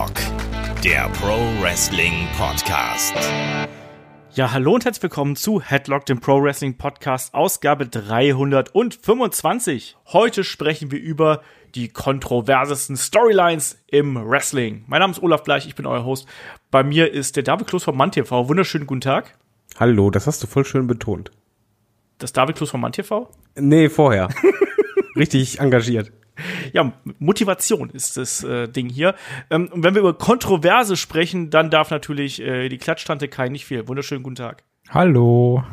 Headlock, der Pro Wrestling Podcast. Ja, hallo und herzlich willkommen zu Headlock, dem Pro Wrestling Podcast, Ausgabe 325. Heute sprechen wir über die kontroversesten Storylines im Wrestling. Mein Name ist Olaf Bleich, ich bin euer Host. Bei mir ist der David Kloß von MannTV. Wunderschönen guten Tag. Hallo, das hast du voll schön betont. Das David Kloß von MannTV? Nee, vorher. Richtig engagiert. Ja, Motivation ist das äh, Ding hier. Ähm, und wenn wir über Kontroverse sprechen, dann darf natürlich äh, die Klatschtante Kai nicht viel. Wunderschönen guten Tag. Hallo.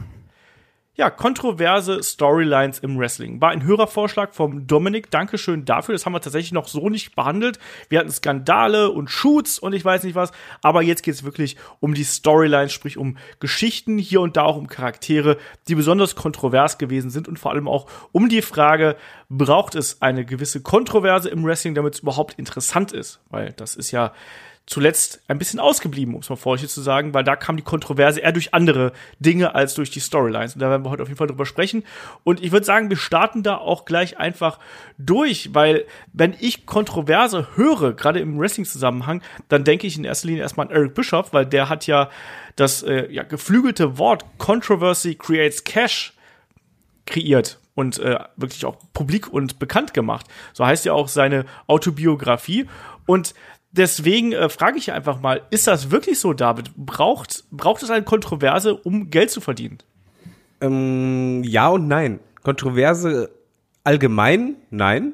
Ja, kontroverse Storylines im Wrestling. War ein Hörervorschlag vom Dominik. Dankeschön dafür. Das haben wir tatsächlich noch so nicht behandelt. Wir hatten Skandale und Shoots und ich weiß nicht was. Aber jetzt geht es wirklich um die Storylines, sprich um Geschichten, hier und da auch um Charaktere, die besonders kontrovers gewesen sind und vor allem auch um die Frage, braucht es eine gewisse Kontroverse im Wrestling, damit es überhaupt interessant ist? Weil das ist ja zuletzt ein bisschen ausgeblieben, um es mal vorsichtig zu sagen, weil da kam die Kontroverse eher durch andere Dinge als durch die Storylines. Und da werden wir heute auf jeden Fall drüber sprechen. Und ich würde sagen, wir starten da auch gleich einfach durch, weil wenn ich Kontroverse höre, gerade im Wrestling-Zusammenhang, dann denke ich in erster Linie erstmal an Eric Bischoff, weil der hat ja das äh, ja, geflügelte Wort Controversy creates Cash kreiert und äh, wirklich auch publik und bekannt gemacht. So heißt ja auch seine Autobiografie. Und deswegen äh, frage ich einfach mal, ist das wirklich so, David? Braucht, braucht es eine Kontroverse, um Geld zu verdienen? Ähm, ja und nein. Kontroverse allgemein, nein.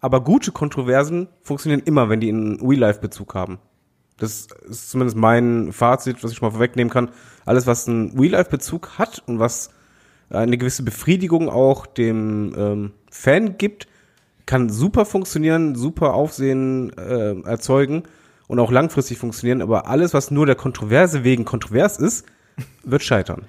Aber gute Kontroversen funktionieren immer, wenn die einen Real-Life-Bezug haben. Das ist zumindest mein Fazit, was ich mal vorwegnehmen kann. Alles, was einen Real-Life-Bezug hat und was eine gewisse Befriedigung auch dem ähm, Fan gibt, kann super funktionieren, super Aufsehen äh, erzeugen und auch langfristig funktionieren, aber alles, was nur der Kontroverse wegen kontrovers ist, wird scheitern.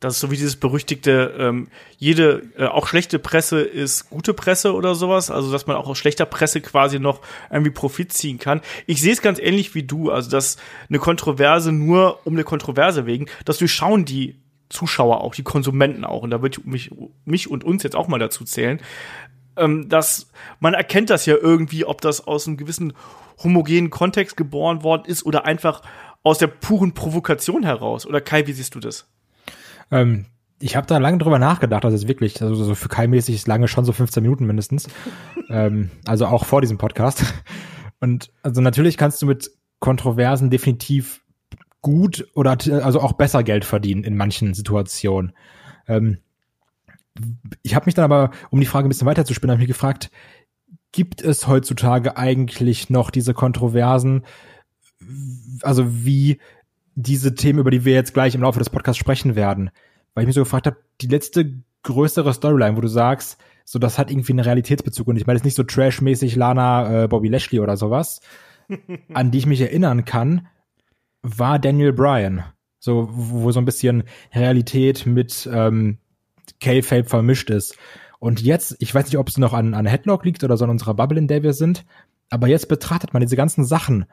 Das ist so wie dieses berüchtigte, ähm, jede, äh, auch schlechte Presse ist gute Presse oder sowas, also dass man auch aus schlechter Presse quasi noch irgendwie Profit ziehen kann. Ich sehe es ganz ähnlich wie du, also dass eine Kontroverse nur um eine Kontroverse wegen, das durchschauen die Zuschauer auch, die Konsumenten auch, und da würde ich mich, mich und uns jetzt auch mal dazu zählen, ähm, dass man erkennt das ja irgendwie, ob das aus einem gewissen homogenen Kontext geboren worden ist oder einfach aus der puren Provokation heraus. Oder Kai, wie siehst du das? Ähm, ich habe da lange drüber nachgedacht, also ist wirklich, also so für Kai-mäßig ist lange schon so 15 Minuten mindestens. ähm, also auch vor diesem Podcast. Und also natürlich kannst du mit Kontroversen definitiv gut oder also auch besser Geld verdienen in manchen Situationen. Ähm, ich habe mich dann aber, um die Frage ein bisschen weiter zu spinnen, habe mich gefragt, gibt es heutzutage eigentlich noch diese Kontroversen, also wie diese Themen, über die wir jetzt gleich im Laufe des Podcasts sprechen werden? Weil ich mich so gefragt habe, die letzte größere Storyline, wo du sagst, so das hat irgendwie einen Realitätsbezug und ich meine jetzt nicht so trashmäßig Lana, äh, Bobby Lashley oder sowas, an die ich mich erinnern kann, war Daniel Bryan. So, wo so ein bisschen Realität mit ähm, K-Fape vermischt ist. Und jetzt, ich weiß nicht, ob es noch an, an Headlock liegt oder so an unserer Bubble, in der wir sind, aber jetzt betrachtet man diese ganzen Sachen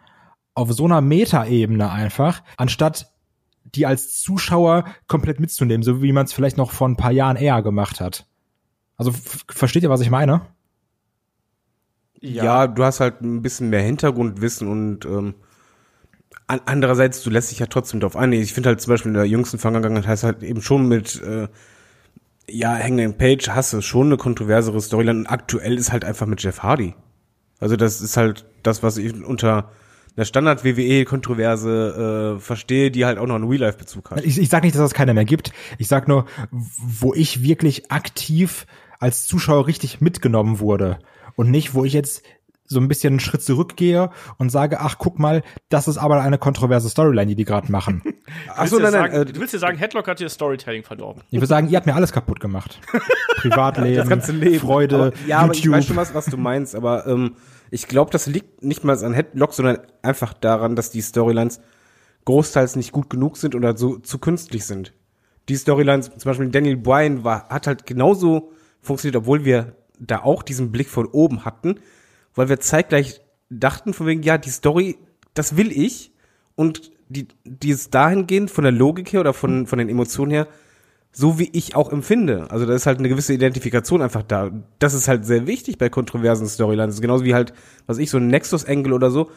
auf so einer Meta-Ebene einfach, anstatt die als Zuschauer komplett mitzunehmen, so wie man es vielleicht noch vor ein paar Jahren eher gemacht hat. Also versteht ihr, was ich meine? Ja. ja. du hast halt ein bisschen mehr Hintergrundwissen und ähm, andererseits, du lässt dich ja trotzdem drauf ein. Ich finde halt zum Beispiel in der jüngsten Vergangenheit heißt halt eben schon mit äh, ja, Hangman Page hast du schon eine kontroversere Storyline. Und aktuell ist halt einfach mit Jeff Hardy. Also das ist halt das, was ich unter einer Standard-WWE-Kontroverse äh, verstehe, die halt auch noch einen Real-Life-Bezug hat. Ich, ich sag nicht, dass es keiner mehr gibt. Ich sag nur, wo ich wirklich aktiv als Zuschauer richtig mitgenommen wurde und nicht, wo ich jetzt so ein bisschen einen Schritt zurückgehe und sage, ach guck mal, das ist aber eine kontroverse Storyline, die die gerade machen. ach so, nein, nein, sagen, äh, du willst dir sagen, Headlock hat dir Storytelling verdorben. Ich würde sagen, ihr habt mir alles kaputt gemacht. Privatleben, das ganze Leben. Freude, aber, ja, YouTube. aber ich weiß schon was, was du meinst, aber ähm, ich glaube, das liegt nicht mal an Headlock, sondern einfach daran, dass die Storylines großteils nicht gut genug sind oder so zu künstlich sind. Die Storylines, zum Beispiel Daniel Bryan war, hat halt genauso funktioniert, obwohl wir da auch diesen Blick von oben hatten, weil wir zeitgleich dachten von wegen, ja, die Story, das will ich und die, die ist dahingehend von der Logik her oder von, von den Emotionen her, so wie ich auch empfinde. Also da ist halt eine gewisse Identifikation einfach da. Das ist halt sehr wichtig bei kontroversen Storylines. Genauso wie halt, was ich, so ein Nexus-Angle oder so.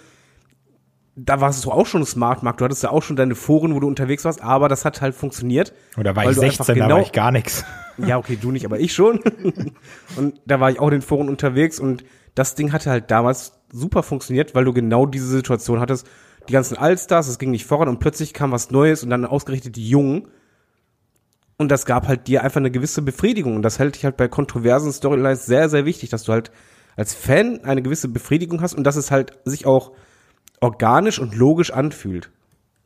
da warst du auch schon smart, Mark. Du hattest ja auch schon deine Foren, wo du unterwegs warst, aber das hat halt funktioniert. Oder war ich du einfach 16, da genau- war ich gar nichts. Ja, okay, du nicht, aber ich schon. und da war ich auch in den Foren unterwegs und das Ding hatte halt damals super funktioniert, weil du genau diese Situation hattest. Die ganzen Allstars, es ging nicht voran und plötzlich kam was Neues und dann ausgerichtet die Jungen. Und das gab halt dir einfach eine gewisse Befriedigung. Und das hält dich halt bei kontroversen Storylines sehr, sehr wichtig, dass du halt als Fan eine gewisse Befriedigung hast und dass es halt sich auch organisch und logisch anfühlt.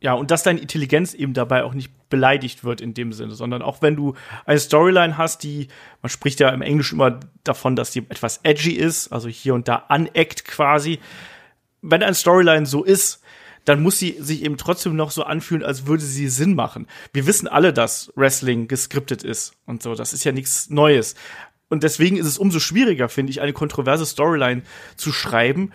Ja, und dass deine Intelligenz eben dabei auch nicht beleidigt wird in dem Sinne, sondern auch wenn du eine Storyline hast, die, man spricht ja im Englischen immer davon, dass die etwas edgy ist, also hier und da aneckt quasi. Wenn eine Storyline so ist, dann muss sie sich eben trotzdem noch so anfühlen, als würde sie Sinn machen. Wir wissen alle, dass Wrestling geskriptet ist und so. Das ist ja nichts Neues. Und deswegen ist es umso schwieriger, finde ich, eine kontroverse Storyline zu schreiben,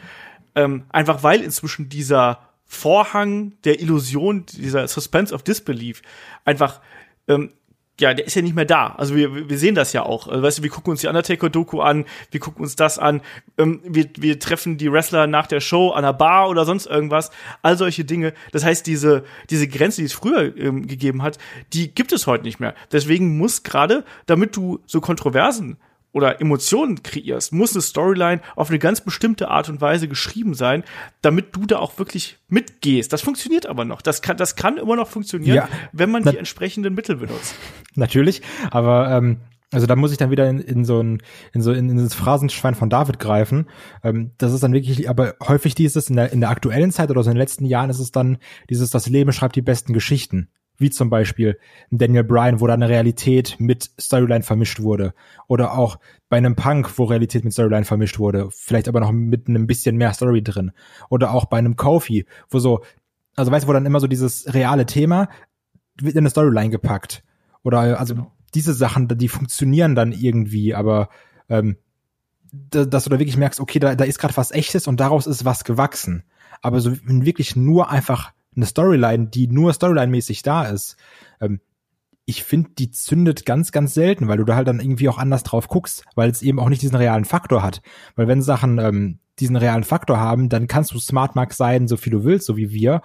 ähm, einfach weil inzwischen dieser Vorhang der Illusion, dieser Suspense of Disbelief einfach ähm, ja, der ist ja nicht mehr da. Also wir, wir sehen das ja auch. Also, weißt du, wir gucken uns die Undertaker-Doku an, wir gucken uns das an, ähm, wir, wir treffen die Wrestler nach der Show an einer Bar oder sonst irgendwas. All solche Dinge. Das heißt, diese, diese Grenze, die es früher ähm, gegeben hat, die gibt es heute nicht mehr. Deswegen muss gerade, damit du so Kontroversen oder Emotionen kreierst, muss eine Storyline auf eine ganz bestimmte Art und Weise geschrieben sein, damit du da auch wirklich mitgehst. Das funktioniert aber noch. Das kann, das kann immer noch funktionieren, Ja. wenn man die entsprechenden Mittel benutzt. Natürlich, aber ähm, also da muss ich dann wieder in, in so ein in so in, in das Phrasenschwein von David greifen. Ähm, das ist dann wirklich, aber häufig dieses in der in der aktuellen Zeit oder so in den letzten Jahren ist es dann dieses das Leben schreibt die besten Geschichten. Wie zum Beispiel Daniel Bryan, wo da eine Realität mit Storyline vermischt wurde. Oder auch bei einem Punk, wo Realität mit Storyline vermischt wurde. Vielleicht aber noch mit einem bisschen mehr Story drin. Oder auch bei einem Kofi, wo so, also weißt du, wo dann immer so dieses reale Thema wird in eine Storyline gepackt. Oder also diese Sachen, die funktionieren dann irgendwie, aber ähm, da- dass du da wirklich merkst, okay, da, da ist gerade was echtes und daraus ist was gewachsen. Aber so wirklich nur einfach eine Storyline, die nur Storyline-mäßig da ist, ähm, ich finde, die zündet ganz, ganz selten, weil du da halt dann irgendwie auch anders drauf guckst, weil es eben auch nicht diesen realen Faktor hat. Weil wenn Sachen ähm, diesen realen Faktor haben, dann kannst du Smart Mark sein, so viel du willst, so wie wir.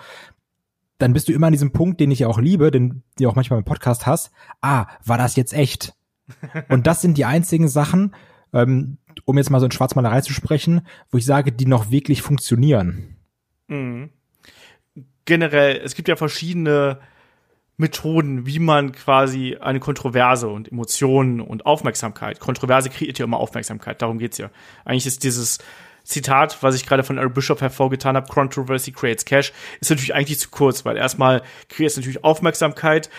Dann bist du immer an diesem Punkt, den ich ja auch liebe, den du auch manchmal im Podcast hast. Ah, war das jetzt echt? Und das sind die einzigen Sachen, ähm, um jetzt mal so in Schwarzmalerei zu sprechen, wo ich sage, die noch wirklich funktionieren. Mhm. Generell, es gibt ja verschiedene Methoden, wie man quasi eine Kontroverse und Emotionen und Aufmerksamkeit, Kontroverse kreiert ja immer Aufmerksamkeit, darum geht's ja. Eigentlich ist dieses Zitat, was ich gerade von Eric Bischoff hervorgetan habe, Controversy creates Cash, ist natürlich eigentlich zu kurz, weil erstmal kreiert es natürlich Aufmerksamkeit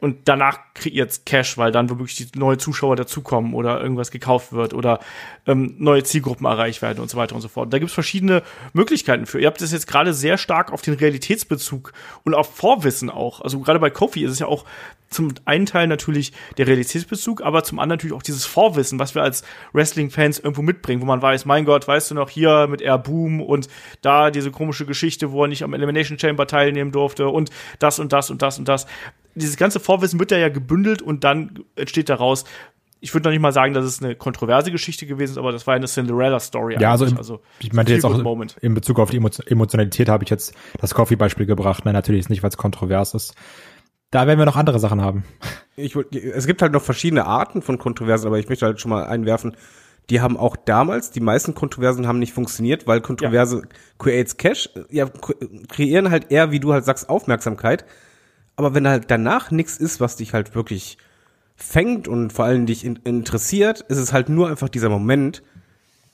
und danach kreiert's Cash, weil dann wirklich die neue Zuschauer dazukommen oder irgendwas gekauft wird oder ähm, neue Zielgruppen erreicht werden und so weiter und so fort. Da gibt's verschiedene Möglichkeiten für. Ihr habt das jetzt gerade sehr stark auf den Realitätsbezug und auf Vorwissen auch. Also gerade bei Kofi ist es ja auch zum einen Teil natürlich der Realitätsbezug, aber zum anderen natürlich auch dieses Vorwissen, was wir als Wrestling-Fans irgendwo mitbringen, wo man weiß, mein Gott, weißt du noch, hier mit Air Boom und da diese komische Geschichte, wo er nicht am Elimination Chamber teilnehmen durfte und das und das und das und das. Dieses ganze Vorwissen wird da ja gebündelt und dann entsteht daraus, ich würde noch nicht mal sagen, dass es eine kontroverse Geschichte gewesen ist, aber das war eine Cinderella-Story. Ja, also, im, ich meinte jetzt auch Moment. in Bezug auf die Emo- Emotionalität habe ich jetzt das Coffee-Beispiel gebracht. Nein, natürlich ist nicht, weil es kontrovers ist. Da werden wir noch andere Sachen haben. Ich, es gibt halt noch verschiedene Arten von Kontroversen, aber ich möchte halt schon mal einwerfen, die haben auch damals, die meisten Kontroversen haben nicht funktioniert, weil Kontroverse creates Cash, ja, kreieren halt eher, wie du halt sagst, Aufmerksamkeit. Aber wenn halt danach nichts ist, was dich halt wirklich fängt und vor allem dich in, interessiert, ist es halt nur einfach dieser Moment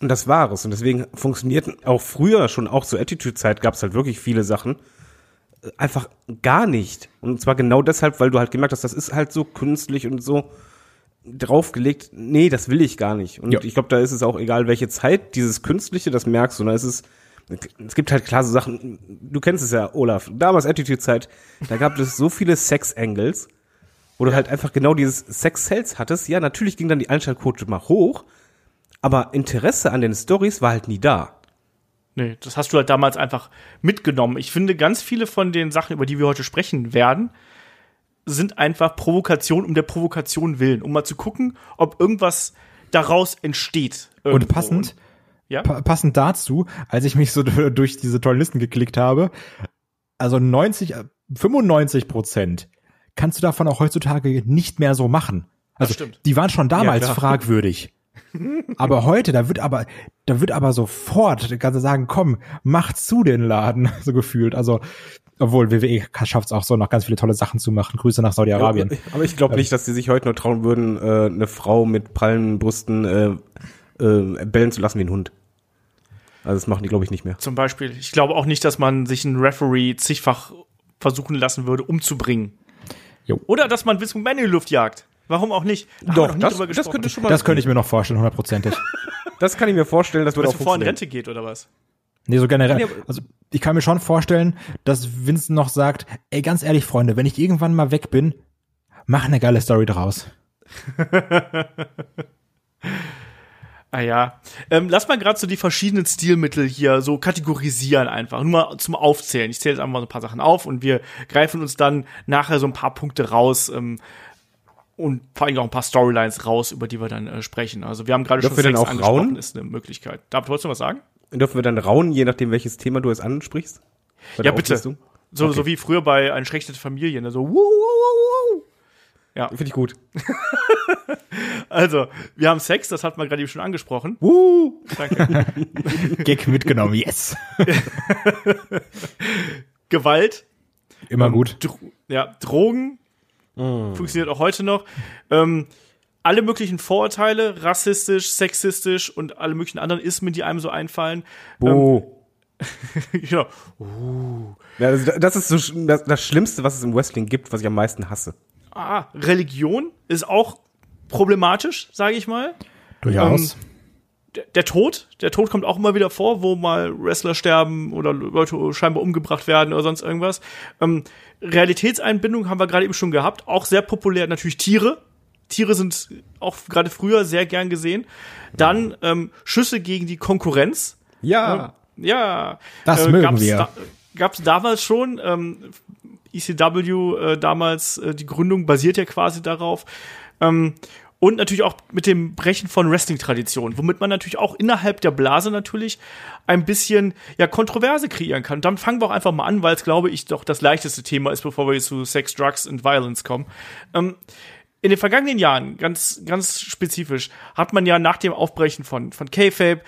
und das war es. Und deswegen funktionierten auch früher schon, auch zur Attitude-Zeit gab es halt wirklich viele Sachen, äh, einfach gar nicht. Und zwar genau deshalb, weil du halt gemerkt hast, das ist halt so künstlich und so draufgelegt, nee, das will ich gar nicht. Und Ja. ich glaube, da ist es auch egal, welche Zeit dieses Künstliche, das merkst du. Da ist es, es gibt halt klar so Sachen, du kennst es ja, Olaf, damals Attitude-Zeit, da gab es so viele Sex-Angles, wo du halt einfach genau dieses Sex-Sales hattest. Ja, natürlich ging dann die Einschaltquote mal hoch, aber Interesse an den Stories war halt nie da. Nee, das hast du halt damals einfach mitgenommen. Ich finde, ganz viele von den Sachen, über die wir heute sprechen werden, sind einfach Provokation um der Provokation willen, um mal zu gucken, ob irgendwas daraus entsteht. Und irgendwo. passend, Ja? pa passend dazu, als ich mich so durch diese tollen Listen geklickt habe, also 90, 95 Prozent kannst du davon auch heutzutage nicht mehr so machen. Also stimmt. die waren schon damals klar. fragwürdig. aber heute, da wird aber, da wird aber sofort, kannst du sagen, komm, mach zu den Laden, so gefühlt. Also, obwohl WWE schafft es auch so, noch ganz viele tolle Sachen zu machen. Grüße nach Saudi-Arabien. Aber ich glaube nicht, dass die sich heute noch trauen würden, äh, eine Frau mit prallen Brüsten äh, äh, bellen zu lassen wie ein Hund. Also das machen die, glaube ich, nicht mehr. Zum Beispiel. Ich glaube auch nicht, dass man sich einen Referee zigfach versuchen lassen würde, umzubringen. Jo. Oder dass man McMahon in die Luft jagt. Warum auch nicht? Da noch drüber das gesprochen. könnte schon mal. Das könnte ich mir noch vorstellen, hundertprozentig. das kann ich mir vorstellen, das würde Dass auch vorher in. Rente geht oder was? Nee, so generell. Also ich kann mir schon vorstellen, dass Vincent noch sagt, ey, ganz ehrlich, Freunde, wenn ich irgendwann mal weg bin, mach eine geile Story draus. Ah ja. Ähm, lass mal gerade so die verschiedenen Stilmittel hier so kategorisieren einfach. Nur mal zum Aufzählen. Ich zähle jetzt einfach mal so ein paar Sachen auf und wir greifen uns dann nachher so ein paar Punkte raus ähm, und vor allem auch ein paar Storylines raus, über die wir dann äh, sprechen. Also wir haben gerade schon Sex auch angesprochen, rauen? ist eine Möglichkeit. David, wolltest du was sagen? Dürfen wir dann rauen, je nachdem, welches Thema du es ansprichst? Ja, bitte. Auflistung? So, Okay. so wie früher bei Eine schlechte Familie, ne? so wuh, wuh, wuh, wuh. Finde ich gut. Also, wir haben Sex, das hat man gerade eben schon angesprochen. Uh, Danke. Gag mitgenommen, yes. Gewalt, Immer gut. Dro ja, Drogen funktioniert auch heute noch. Ähm, alle möglichen Vorurteile, rassistisch, sexistisch und alle möglichen anderen Ismen, die einem so einfallen. Bo. genau. Ja, das, das ist so das, das Schlimmste, was es im Wrestling gibt, was ich am meisten hasse. Ah, Religion ist auch problematisch, sage ich mal. Durchaus. Der, der Tod, der Tod kommt auch immer wieder vor, wo mal Wrestler sterben oder Leute scheinbar umgebracht werden oder sonst irgendwas. Ähm, Realitätseinbindung haben wir gerade eben schon gehabt, auch sehr populär natürlich Tiere. Tiere sind auch gerade früher sehr gern gesehen. Dann ähm, Schüsse gegen die Konkurrenz. Ja. Ja. Das mögen gab's wir. Da, gab's damals schon. Ähm, ECW äh, damals, äh, die Gründung basiert ja quasi darauf. Ähm, und natürlich auch mit dem Brechen von Wrestling-Traditionen, womit man natürlich auch innerhalb der Blase natürlich ein bisschen ja Kontroverse kreieren kann. Und dann fangen wir auch einfach mal an, weil es, glaube ich, doch das leichteste Thema ist, bevor wir zu Sex, Drugs und Violence kommen. Ähm, in den vergangenen Jahren, ganz, ganz spezifisch, hat man ja nach dem Aufbrechen von, von K-Fape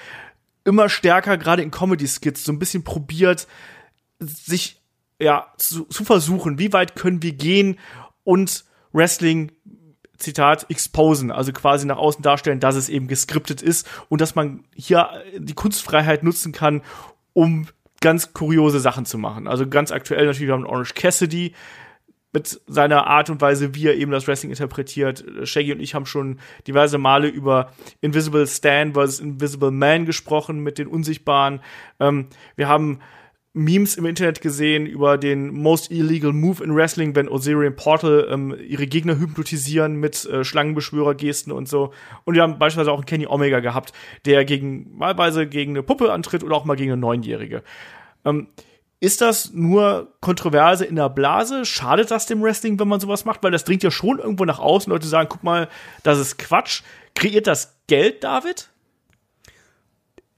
immer stärker, gerade in Comedy-Skits, so ein bisschen probiert, sich ja zu, zu versuchen, wie weit können wir gehen und Wrestling Zitat exposen, also quasi nach außen darstellen, dass es eben geskriptet ist und dass man hier die Kunstfreiheit nutzen kann, um ganz kuriose Sachen zu machen. Also ganz aktuell natürlich wir haben Orange Cassidy mit seiner Art und Weise, wie er eben das Wrestling interpretiert. Shaggy und ich haben schon diverse Male über Invisible Stan versus Invisible Man gesprochen mit den Unsichtbaren. Ähm, wir haben Memes im Internet gesehen über den most illegal move in Wrestling, wenn Osirian Portal ähm, ihre Gegner hypnotisieren mit äh, Schlangenbeschwörergesten und so. Und wir haben beispielsweise auch einen Kenny Omega gehabt, der gegen malweise gegen eine Puppe antritt oder auch mal gegen eine Neunjährige. Ähm, ist das nur Kontroverse in der Blase? Schadet das dem Wrestling, wenn man sowas macht? Weil das dringt ja schon irgendwo nach außen. Leute sagen, guck mal, das ist Quatsch. Kreiert das Geld, David?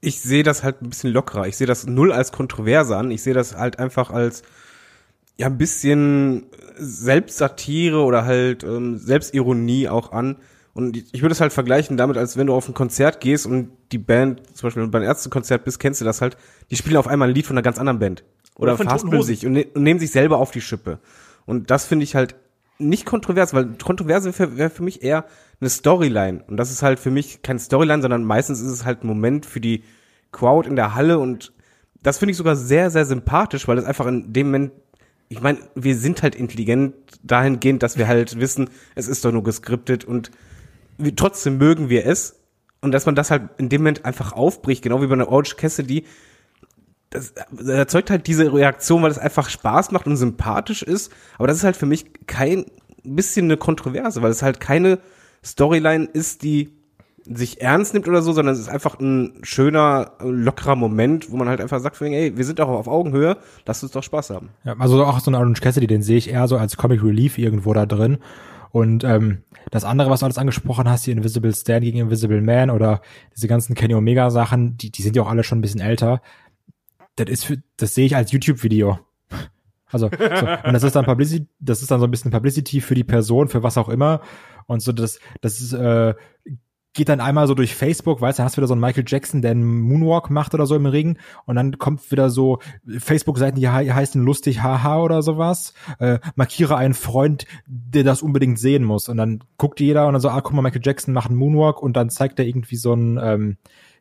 Ich sehe das halt ein bisschen lockerer. Ich sehe das null als Kontroverse an. Ich sehe das halt einfach als ja ein bisschen Selbstsatire oder halt ähm, Selbstironie auch an. Und ich würde es halt vergleichen damit, als wenn du auf ein Konzert gehst und die Band, zum Beispiel wenn du bei einem Ärztekonzert bist, kennst du das halt, die spielen auf einmal ein Lied von einer ganz anderen Band. Oder, Oder verhaspeln sich und, ne und nehmen sich selber auf die Schippe. Und das finde ich halt nicht kontrovers, weil Kontroverse wäre wär für mich eher eine Storyline. Und das ist halt für mich kein Storyline, sondern meistens ist es halt ein Moment für die Crowd in der Halle und das finde ich sogar sehr, sehr sympathisch, weil es einfach in dem Moment, ich meine, wir sind halt intelligent dahingehend, dass wir halt wissen, es ist doch nur geskriptet und wir, trotzdem mögen wir es. Und dass man das halt in dem Moment einfach aufbricht, genau wie bei einer Orange Cassidy, das, das erzeugt halt diese Reaktion, weil es einfach Spaß macht und sympathisch ist. Aber das ist halt für mich kein bisschen eine Kontroverse, weil es halt keine Storyline ist, die sich ernst nimmt oder so, sondern es ist einfach ein schöner, lockerer Moment, wo man halt einfach sagt, ey, wir sind doch auf Augenhöhe, lasst uns doch Spaß haben. Ja, also auch so ein Orange Cassidy, den sehe ich eher so als Comic Relief irgendwo da drin. Und ähm, das andere, was du alles angesprochen hast, die Invisible Stan gegen Invisible Man oder diese ganzen Kenny Omega Sachen, die, die sind ja auch alle schon ein bisschen älter. Das ist für, das sehe ich als YouTube-Video. Also, so, und das ist dann Publicity, das ist dann so ein bisschen Publicity für die Person, für was auch immer. Und so, das, das ist, äh, geht dann einmal so durch Facebook, weißt du, hast wieder so einen Michael Jackson, der einen Moonwalk macht oder so im Ring und dann kommt wieder so Facebook-Seiten, die he heißen lustig haha oder sowas, äh, markiere einen Freund, der das unbedingt sehen muss. Und dann guckt jeder und dann so, ah, guck mal, Michael Jackson macht einen Moonwalk. Und dann zeigt er irgendwie so ein, ähm,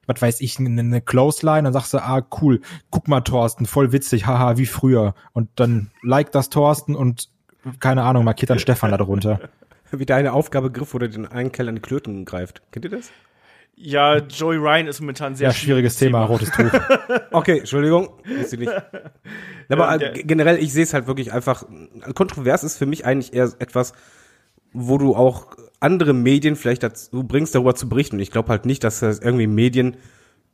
was weiß ich, eine, eine Clothesline, dann sagst du, ah, cool, guck mal, Thorsten, voll witzig, haha, wie früher. Und dann like das Thorsten und keine Ahnung, markiert dann Stefan da Wie deine Aufgabe griff, wo der den einen Kerl an die Klöten greift. Kennt ihr das? Ja, Joey Ryan ist momentan sehr Ja, schwieriges Thema, rotes Tuch. Okay, Entschuldigung, wusste ich nicht. Aber Ja, äh, generell, ich sehe es halt wirklich einfach, kontrovers ist für mich eigentlich eher etwas, wo du auch andere Medien vielleicht dazu bringst, darüber zu berichten. Und ich glaube halt nicht, dass das irgendwie Medien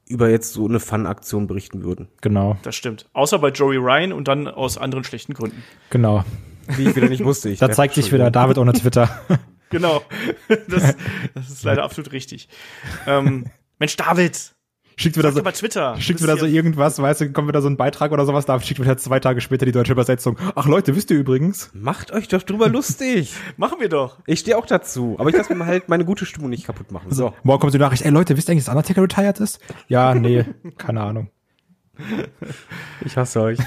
über jetzt so eine Fun-Aktion berichten würden. Genau, Das stimmt. Außer bei Joey Ryan und dann aus anderen schlechten Gründen. genau. Wie ich wieder nicht wusste. Ich Da zeigt sich wieder David ohne Twitter. Genau. Das, das ist leider absolut richtig. Ähm, Mensch, David, Schickt wieder so, Twitter. Schickt wieder so irgendwas, weißt du, kommt wieder so ein Beitrag oder sowas, da schickt wieder zwei Tage später die deutsche Übersetzung. Ach Leute, wisst ihr übrigens? Macht euch doch drüber lustig. Machen wir doch. Ich stehe auch dazu. Aber ich lasse mir halt meine gute Stimmung nicht kaputt machen. So. Morgen kommt die Nachricht, ey Leute, wisst ihr eigentlich, dass Undertaker retired ist? Ja, nee, keine Ahnung. Ich hasse euch.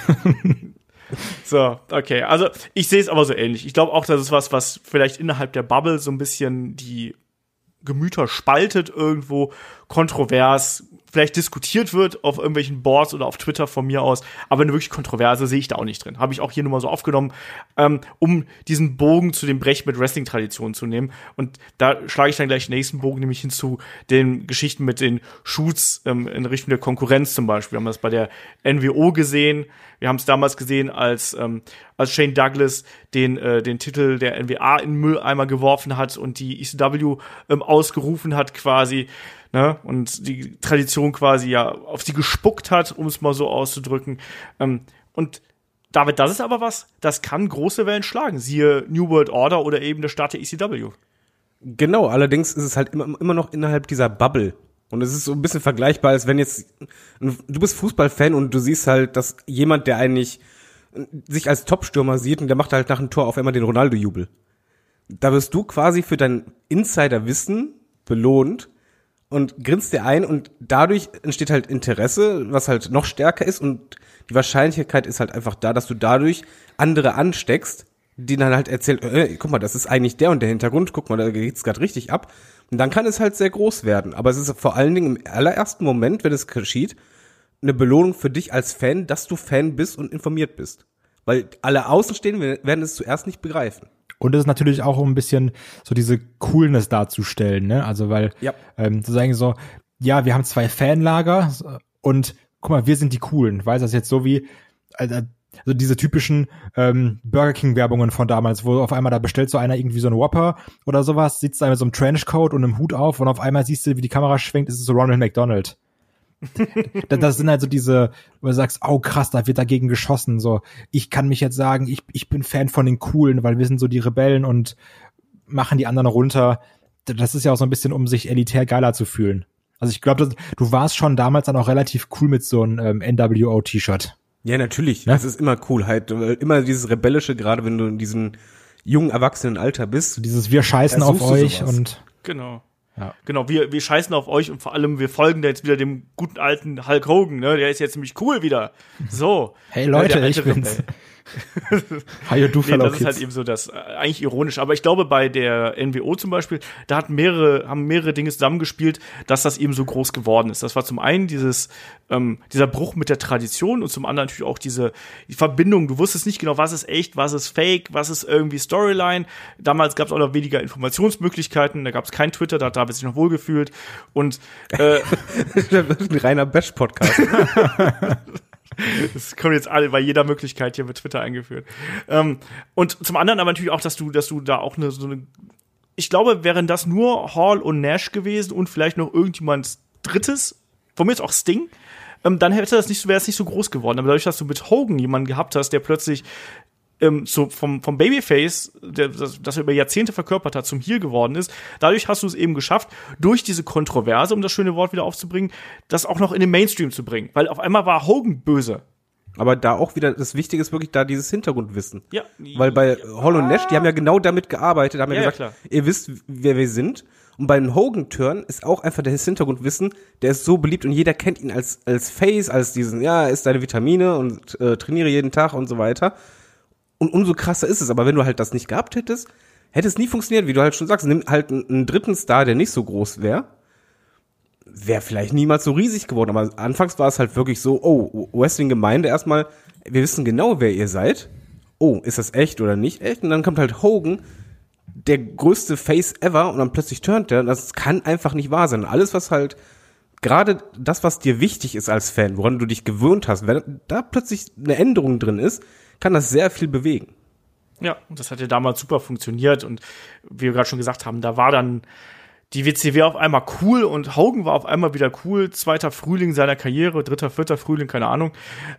So, okay. Also ich sehe es aber so ähnlich. Ich glaube auch, das ist was, was vielleicht innerhalb der Bubble so ein bisschen die Gemüter spaltet irgendwo, kontrovers, vielleicht diskutiert wird auf irgendwelchen Boards oder auf Twitter von mir aus, aber eine wirklich Kontroverse sehe ich da auch nicht drin. Habe ich auch hier nur mal so aufgenommen, ähm, um diesen Bogen zu dem Brech mit Wrestling-Traditionen zu nehmen. Und da schlage ich dann gleich den nächsten Bogen, nämlich hin zu den Geschichten mit den Shoots ähm, in Richtung der Konkurrenz zum Beispiel. Wir haben das bei der NWO gesehen. Wir haben es damals gesehen, als, ähm, als Shane Douglas den, äh, den Titel der NWA in Mülleimer geworfen hat und die ECW ähm, ausgerufen hat quasi. Ne? Und die Tradition quasi ja auf sie gespuckt hat, um es mal so auszudrücken. Ähm, und David, das ist aber was, das kann große Wellen schlagen. Siehe New World Order oder eben der Start der ECW. Genau, allerdings ist es halt immer, immer noch innerhalb dieser Bubble. Und es ist so ein bisschen vergleichbar, als wenn jetzt, du bist Fußballfan und du siehst halt, dass jemand, der eigentlich sich als Topstürmer sieht und der macht halt nach dem Tor auf einmal den Ronaldo-Jubel. Da wirst du quasi für dein Insiderwissen belohnt und grinst dir ein und dadurch entsteht halt Interesse, was halt noch stärker ist und die Wahrscheinlichkeit ist halt einfach da, dass du dadurch andere ansteckst, die dann halt erzählen, äh, guck mal, das ist eigentlich der und der Hintergrund, guck mal, da geht's gerade richtig ab. Und dann kann es halt sehr groß werden. Aber es ist vor allen Dingen im allerersten Moment, wenn es geschieht, eine Belohnung für dich als Fan, dass du Fan bist und informiert bist. Weil alle Außenstehenden werden es zuerst nicht begreifen. Und es ist natürlich auch um ein bisschen so diese Coolness darzustellen, ne? Also weil Ja. ähm, zu sagen so, ja, wir haben zwei Fanlager und guck mal, wir sind die coolen. Weiß das jetzt so wie also diese typischen ähm, Burger King Werbungen von damals, wo auf einmal da bestellt so einer irgendwie so einen Whopper oder sowas, sitzt da mit so einem Trenchcoat und einem Hut auf und auf einmal siehst du, wie die Kamera schwenkt, ist es so Ronald McDonald. Das, sind halt so diese, wo du sagst, oh krass, da wird dagegen geschossen. So, ich kann mich jetzt sagen, ich, ich bin Fan von den Coolen, weil wir sind so die Rebellen und machen die anderen runter. Das ist ja auch so ein bisschen, um sich elitär geiler zu fühlen. Also ich glaube, du warst schon damals dann auch relativ cool mit so einem ähm, NWO-T-Shirt. Ja, natürlich. Ja? Das ist immer Coolheit. Weil Immer dieses Rebellische, gerade wenn du in diesem jungen Erwachsenenalter bist. Dieses Wir scheißen auf euch sowas. und Genau. Ja. Genau, wir, wir scheißen auf euch und vor allem wir folgen da jetzt wieder dem guten alten Hulk Hogan, ne? Der ist jetzt ziemlich cool wieder. So. Hey Leute, alte ich bin's. Rebell. Hi, du Nee, das ist halt eben so das, äh, eigentlich ironisch. Aber ich glaube, bei der NWO zum Beispiel, da hat mehrere, haben mehrere Dinge zusammengespielt, dass das eben so groß geworden ist. Das war zum einen dieses, ähm, dieser Bruch mit der Tradition und zum anderen natürlich auch diese die Verbindung. Du wusstest nicht genau, was ist echt, was ist fake, was ist irgendwie Storyline. Damals gab es auch noch weniger Informationsmöglichkeiten, da gab es kein Twitter, da hat David sich noch wohlgefühlt. Und äh, Das ist ein reiner Bash-Podcast. Das kommt jetzt alle bei jeder Möglichkeit hier mit Twitter eingeführt. Ähm, und zum anderen aber natürlich auch, dass du, dass du da auch eine, so eine, ich glaube, wären das nur Hall und Nash gewesen und vielleicht noch irgendjemand Drittes, von mir ist auch Sting, ähm, dann hätte das nicht, wäre es nicht so groß geworden. Aber dadurch, dass du mit Hogan jemanden gehabt hast, der plötzlich ähm, zu, vom, vom Babyface, der, das, das er über Jahrzehnte verkörpert hat, zum Heel geworden ist. Dadurch hast du es eben geschafft, durch diese Kontroverse, um das schöne Wort wieder aufzubringen, das auch noch in den Mainstream zu bringen. Weil auf einmal war Hogan böse. Aber da auch wieder, das Wichtige ist wirklich da dieses Hintergrundwissen. Ja. Weil bei Hall und Nash, die haben ja genau damit gearbeitet, haben ja, Ja, ja, gesagt, klar. ihr wisst, wer wir sind. Und bei einem Hogan-Turn ist auch einfach das Hintergrundwissen, der ist so beliebt und jeder kennt ihn als, als Face, als diesen, ja, isst deine Vitamine und äh, trainiere jeden Tag und so weiter. Und umso krasser ist es. Aber wenn du halt das nicht gehabt hättest, hätte es nie funktioniert, wie du halt schon sagst. Nimm halt einen, dritten Star, der nicht so groß wäre. Wäre vielleicht niemals so riesig geworden. Aber anfangs war es halt wirklich so, oh, Wrestling-Gemeinde erstmal, wir wissen genau, wer ihr seid. Oh, ist das echt oder nicht echt? Und dann kommt halt Hogan, der größte Face ever, und dann plötzlich turnt er. Und das kann einfach nicht wahr sein. Alles, was halt, gerade das, was dir wichtig ist als Fan, woran du dich gewöhnt hast, wenn da plötzlich eine Änderung drin ist, kann das sehr viel bewegen. Ja, und das hat ja damals super funktioniert und wie wir gerade schon gesagt haben, da war dann die WCW auf einmal cool und Hogan war auf einmal wieder cool. Zweiter Frühling seiner Karriere, dritter, vierter Frühling, keine Ahnung.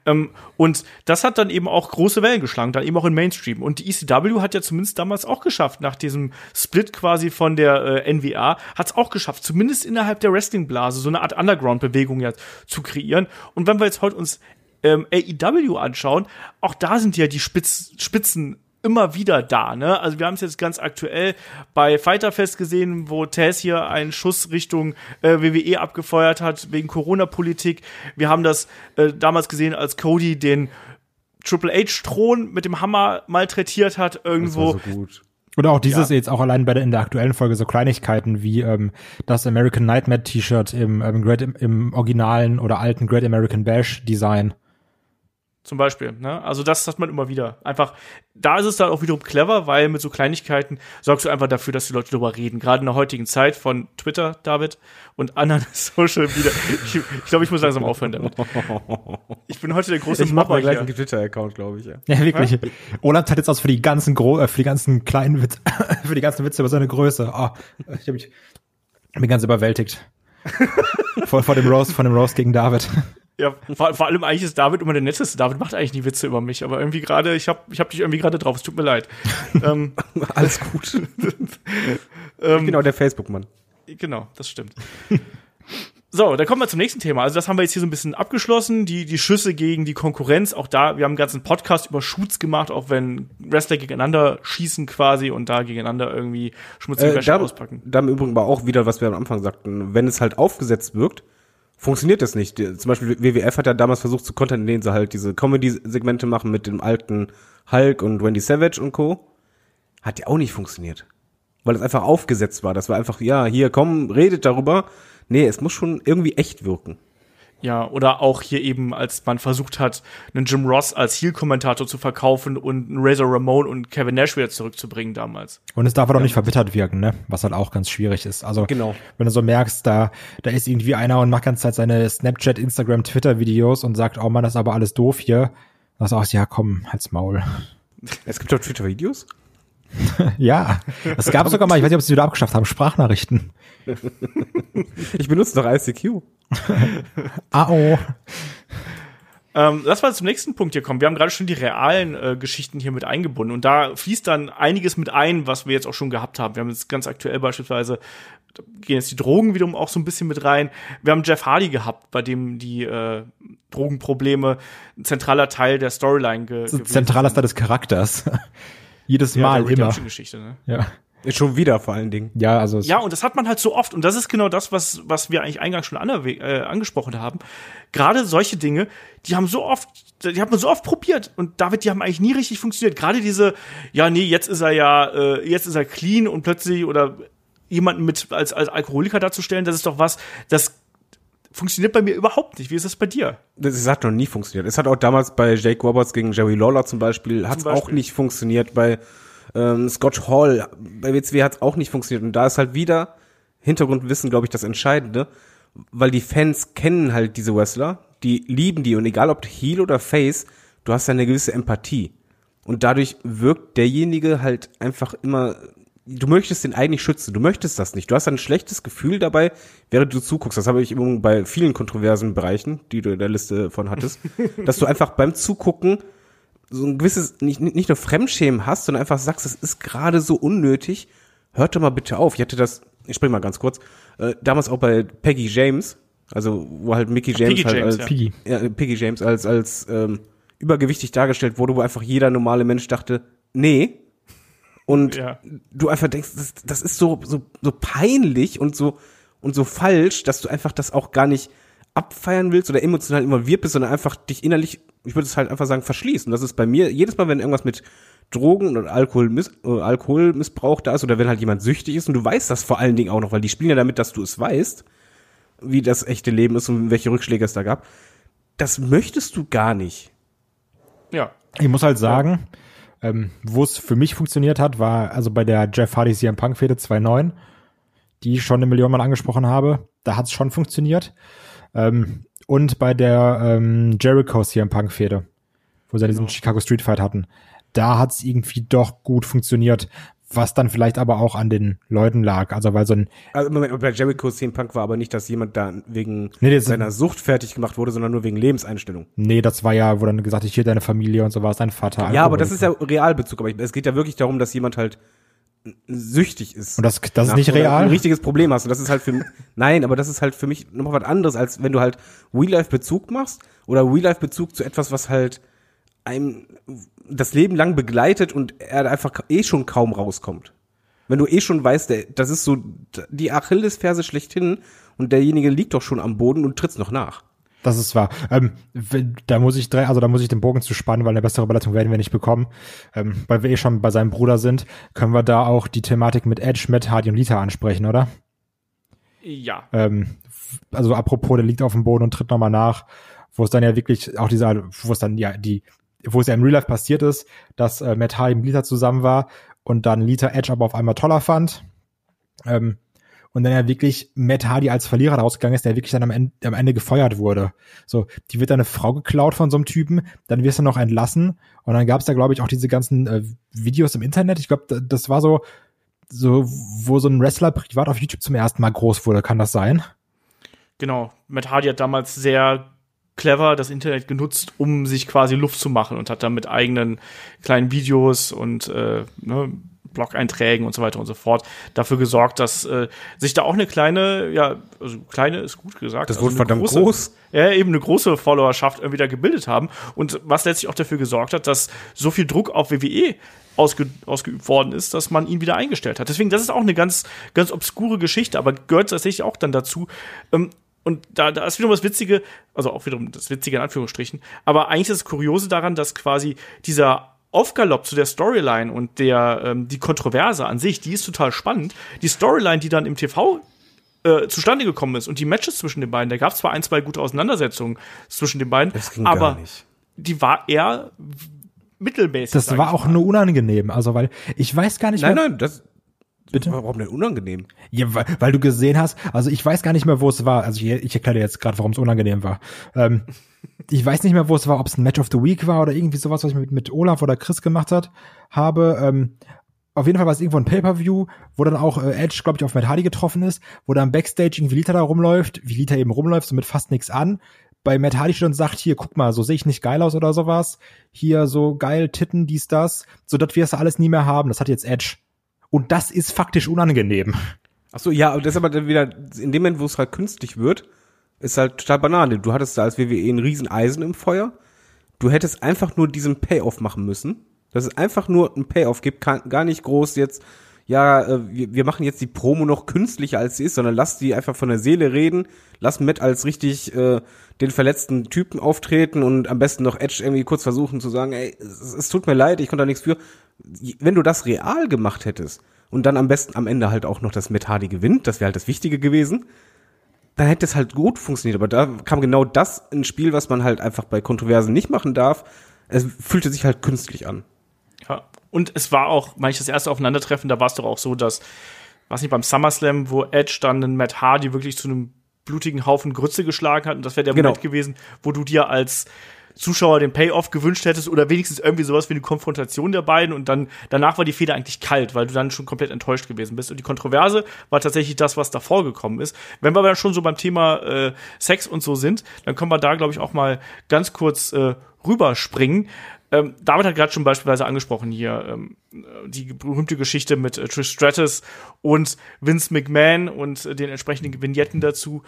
Ähm, und das hat dann eben auch große Wellen geschlagen, dann eben auch in Mainstream. Und die ECW hat ja zumindest damals auch geschafft, nach diesem Split quasi von der äh, NWA, hat es auch geschafft, zumindest innerhalb der Wrestling-Blase so eine Art Underground-Bewegung ja zu kreieren. Und wenn wir jetzt heute uns ähm, AEW anschauen, auch da sind ja die Spitz, Spitzen immer wieder da, ne? Also wir haben es jetzt ganz aktuell bei Fighterfest gesehen, wo Taz hier einen Schuss Richtung äh, WWE abgefeuert hat wegen Corona-Politik. Wir haben das äh, damals gesehen, als Cody den Triple H-Thron mit dem Hammer malträtiert hat irgendwo. gut. Oder auch dieses jetzt auch allein bei der, in der aktuellen Folge so Kleinigkeiten wie ähm, das American Nightmare T-Shirt im, ähm, Great, im originalen oder alten Great American Bash Design. Zum Beispiel, ne? Also das hat man immer wieder. Einfach, da ist es dann auch wiederum clever, weil mit so Kleinigkeiten sorgst du einfach dafür, dass die Leute darüber reden. Gerade in der heutigen Zeit von Twitter, David, und anderen Social Media. Ich, ich glaube, ich muss langsam aufhören damit. Ich bin heute der große Ich mach Mobber mal gleich einen Twitter-Account, glaube ich, ja. Ja, wirklich. Olaf hat jetzt aus für die ganzen Gro äh, für die ganzen kleinen Witze, für die ganzen Witze über seine Größe. Oh, ich hab mich bin ganz überwältigt. vor, vor dem Roast, von dem Roast gegen David. Ja, vor, vor allem eigentlich ist David immer der netteste. David macht eigentlich nie Witze über mich, aber irgendwie gerade, ich habe ich hab dich irgendwie gerade drauf, es tut mir leid. ähm, Alles gut. bin auch der Facebook-Mann. Genau, das stimmt. So, dann kommen wir zum nächsten Thema. Also das haben wir jetzt hier so ein bisschen abgeschlossen. Die, die Schüsse gegen die Konkurrenz. Auch da, wir haben einen ganzen Podcast über Shoots gemacht, auch wenn Wrestler gegeneinander schießen quasi und da gegeneinander irgendwie schmutzige Äh, Wäsche da, auspacken. da im Übrigen war auch wieder, was wir am Anfang sagten, wenn es halt aufgesetzt wirkt, funktioniert das nicht. Zum Beispiel WWF hat ja damals versucht zu kontern, indem sie halt diese Comedy-Segmente machen mit dem alten Hulk und Wendy Savage und Co. Hat ja auch nicht funktioniert. Weil es einfach aufgesetzt war. Das war einfach, ja, hier, komm, redet darüber. Nee, es muss schon irgendwie echt wirken. Ja, oder auch hier eben, als man versucht hat, einen Jim Ross als Heel-Kommentator zu verkaufen und einen Razor Ramon und Kevin Nash wieder zurückzubringen damals. Und es darf aber auch nicht verbittert wirken, ne? Was halt auch ganz schwierig ist. Also, Genau. wenn du so merkst, da, da ist irgendwie einer und macht ganze Zeit seine Snapchat, Instagram, Twitter-Videos und sagt, oh Mann, das ist aber alles doof hier. Dann sagst du auch, ja, komm, halt's Maul. Es gibt doch Twitter-Videos. ja. Es gab sogar mal, ich weiß nicht, ob sie wieder abgeschafft haben, Sprachnachrichten. Ich benutze doch ICQ. Ah, oh. Ähm, lass mal zum nächsten Punkt hier kommen. Wir haben gerade schon die realen äh, Geschichten hier mit eingebunden und da fließt dann einiges mit ein, was wir jetzt auch schon gehabt haben. Wir haben jetzt ganz aktuell beispielsweise da gehen jetzt die Drogen wiederum auch so ein bisschen mit rein. Wir haben Jeff Hardy gehabt, bei dem die äh, Drogenprobleme ein zentraler Teil der Storyline ge zentraler. Star des Charakters. Jedes ja, Mal der immer. Redemption-Geschichte. Ne? Ja. Schon wieder vor allen Dingen. Ja, also Ja, und das hat man halt so oft. Und das ist genau das, was, was wir eigentlich eingangs schon äh, angesprochen haben. Gerade solche Dinge, die haben so oft, die hat man so oft probiert. Und David, die haben eigentlich nie richtig funktioniert. Gerade diese, ja, nee, jetzt ist er ja, äh, jetzt ist er clean und plötzlich oder jemanden mit als, als Alkoholiker darzustellen, das ist doch was, das funktioniert bei mir überhaupt nicht. Wie ist das bei dir? Das hat noch nie funktioniert. Es hat auch damals bei Jake Roberts gegen Jerry Lawler zum Beispiel, hat es auch nicht funktioniert. Bei ähm, Scotch Hall, bei WCW hat es auch nicht funktioniert. Und da ist halt wieder Hintergrundwissen, glaube ich, das Entscheidende, weil die Fans kennen halt diese Wrestler, die lieben die und egal ob Heel oder Face, du hast ja eine gewisse Empathie. Und dadurch wirkt derjenige halt einfach immer, du möchtest den eigentlich schützen, du möchtest das nicht. Du hast ein schlechtes Gefühl dabei, während du zuguckst. Das habe ich übrigens bei vielen kontroversen Bereichen, die du in der Liste von hattest, dass du einfach beim Zugucken so ein gewisses, nicht, nicht nur Fremdschämen hast, sondern einfach sagst, es ist gerade so unnötig, hört doch mal bitte auf. Ich hatte das, ich spring mal ganz kurz, äh, damals auch bei Peggy James, also wo halt Mickey James Piggy halt James, als ja. Piggy. ja, Piggy James als, als ähm, übergewichtig dargestellt wurde, wo einfach jeder normale Mensch dachte, nee. Und Ja. du einfach denkst, das, das ist so, so, so peinlich und so, und so falsch, dass du einfach das auch gar nicht abfeiern willst oder emotional involviert bist, sondern einfach dich innerlich, ich würde es halt einfach sagen, verschließen. Und das ist bei mir, jedes Mal, wenn irgendwas mit Drogen oder Alkohol, äh, Alkoholmissbrauch da ist oder wenn halt jemand süchtig ist und du weißt das vor allen Dingen auch noch, weil die spielen ja damit, dass du es weißt, wie das echte Leben ist und welche Rückschläge es da gab. Das möchtest du gar nicht. Ja. Ich muss halt sagen, ähm, wo es für mich funktioniert hat, war also bei der Jeff Hardy CM Punk Fehde 2.9, die ich schon eine Million Mal angesprochen habe. Da hat es schon funktioniert. Ähm, und bei der ähm, Jericho CM Punk Fehde, wo sie diesen Chicago Street Fight hatten. Da hat es irgendwie doch gut funktioniert, was dann vielleicht aber auch an den Leuten lag. Also weil so ein Also Moment, bei Jericho CM Punk war aber nicht, dass jemand da wegen Nee, seiner Sucht fertig gemacht wurde, sondern nur wegen Lebenseinstellung. Nee, das war ja, wo dann gesagt, ich hier deine Familie und so war es dein Vater. Ja, aber das ist ja Realbezug. Aber es geht ja wirklich darum, dass jemand halt süchtig ist. Und das, das ist nicht real. Ein richtiges Problem hast. Und das ist halt für mich, nein, aber das ist halt für mich noch was anderes, als wenn du halt Real-Life-Bezug machst oder Real-Life-Bezug zu etwas, was halt einem das Leben lang begleitet und er einfach eh schon kaum rauskommt. Wenn du eh schon weißt, der, das ist so die Achillesferse schlechthin und derjenige liegt doch schon am Boden und tritt's noch nach. Das ist wahr. Ähm, da muss ich drei, also da muss ich den Bogen zu spannen, weil eine bessere Überleitung werden wir nicht bekommen. Ähm, weil wir eh schon bei seinem Bruder sind, können wir da auch die Thematik mit Edge, Matt Hardy und Lita ansprechen, oder? Ja. Ähm, also apropos, der liegt auf dem Boden und tritt nochmal nach, wo es dann ja wirklich auch dieser, wo es dann ja die, wo es ja im Real Life passiert ist, dass äh, Matt Hardy mit Lita zusammen war und dann Lita Edge aber auf einmal toller fand. Ähm, und dann ja wirklich Matt Hardy als Verlierer rausgegangen ist, der wirklich dann am Ende, am Ende gefeuert wurde. So, die wird dann eine Frau geklaut von so einem Typen, dann wirst du noch entlassen und dann gab es da, glaube ich, auch diese ganzen äh, Videos im Internet. Ich glaube, das war so, so, wo so ein Wrestler privat auf YouTube zum ersten Mal groß wurde, kann das sein? Genau. Matt Hardy hat damals sehr clever das Internet genutzt, um sich quasi Luft zu machen und hat dann mit eigenen kleinen Videos und äh, ne, Blog-Einträgen und so weiter und so fort dafür gesorgt, dass äh, sich da auch eine kleine, ja, also kleine ist gut gesagt. Das also wurde verdammt große, groß. Ja, eben eine große Followerschaft irgendwie da gebildet haben und was letztlich auch dafür gesorgt hat, dass so viel Druck auf WWE ausge, ausgeübt worden ist, dass man ihn wieder eingestellt hat. Deswegen, das ist auch eine ganz, ganz obskure Geschichte, aber gehört tatsächlich auch dann dazu. Ähm, und da, da ist wiederum das Witzige, also auch wiederum das Witzige in Anführungsstrichen, aber eigentlich ist das Kuriose daran, dass quasi dieser Aufgalopp zu der Storyline und der ähm, die Kontroverse an sich, die ist total spannend. Die Storyline, die dann im TV äh, zustande gekommen ist und die Matches zwischen den beiden, da gab es zwar ein, zwei gute Auseinandersetzungen zwischen den beiden, aber die war eher mittelmäßig. Das war auch mal. nur unangenehm, also weil ich weiß gar nicht Nein, mehr, nein, das. Bitte? Warum denn unangenehm? Ja, weil, weil du gesehen hast, also ich weiß gar nicht mehr, wo es war. Also ich, ich erkläre dir jetzt gerade, warum es unangenehm war. Ähm, ich weiß nicht mehr, wo es war, ob es ein Match of the Week war oder irgendwie sowas, was ich mit, mit Olaf oder Chris gemacht hat, habe. Ähm, auf jeden Fall war es irgendwo ein Pay-Per-View, wo dann auch äh, Edge, glaube ich, auf Matt Hardy getroffen ist, wo dann Backstage irgendwie Lita da rumläuft, wie Lita eben rumläuft, so mit fast nichts an. Bei Matt Hardy steht sagt, hier, guck mal, so sehe ich nicht geil aus oder sowas. Hier so geil, Titten, dies, das. So, das wirst du alles nie mehr haben. Das hat jetzt Edge. Und das ist faktisch unangenehm. Ach so, ja, aber das ist aber dann wieder, in dem Moment, wo es halt künstlich wird, ist halt total Banane. Du hattest da als WWE ein riesen Eisen im Feuer. Du hättest einfach nur diesen Payoff machen müssen. Dass es einfach nur ein Payoff gibt, kann, gar nicht groß jetzt, ja, äh, wir, wir machen jetzt die Promo noch künstlicher als sie ist, sondern lass die einfach von der Seele reden, lass Matt als richtig äh, den verletzten Typen auftreten und am besten noch Edge irgendwie kurz versuchen zu sagen, ey, es, es tut mir leid, ich konnte da nichts für. Wenn du das real gemacht hättest und dann am besten am Ende halt auch noch das Matt Hardy gewinnt, das wäre halt das Wichtige gewesen, dann hätte es halt gut funktioniert. Aber da kam genau das ins Spiel, was man halt einfach bei Kontroversen nicht machen darf. Es fühlte sich halt künstlich an. Ja. Und es war auch, meine ich, das erste Aufeinandertreffen, da war es doch auch so, dass, was nicht, beim SummerSlam, wo Edge dann einen Matt Hardy wirklich zu einem blutigen Haufen Grütze geschlagen hat. Und das wäre der Genau. Moment gewesen, wo du dir als Zuschauer den Payoff gewünscht hättest oder wenigstens irgendwie sowas wie eine Konfrontation der beiden und dann danach war die Feder eigentlich kalt, weil du dann schon komplett enttäuscht gewesen bist. Und die Kontroverse war tatsächlich das, was davor gekommen ist. Wenn wir aber dann schon so beim Thema äh, Sex und so sind, dann können wir da, glaube ich, auch mal ganz kurz äh, rüberspringen. ähm, David hat gerade schon beispielsweise angesprochen hier ähm, die berühmte Geschichte mit äh, Trish Stratus und Vince McMahon und äh, den entsprechenden Vignetten dazu.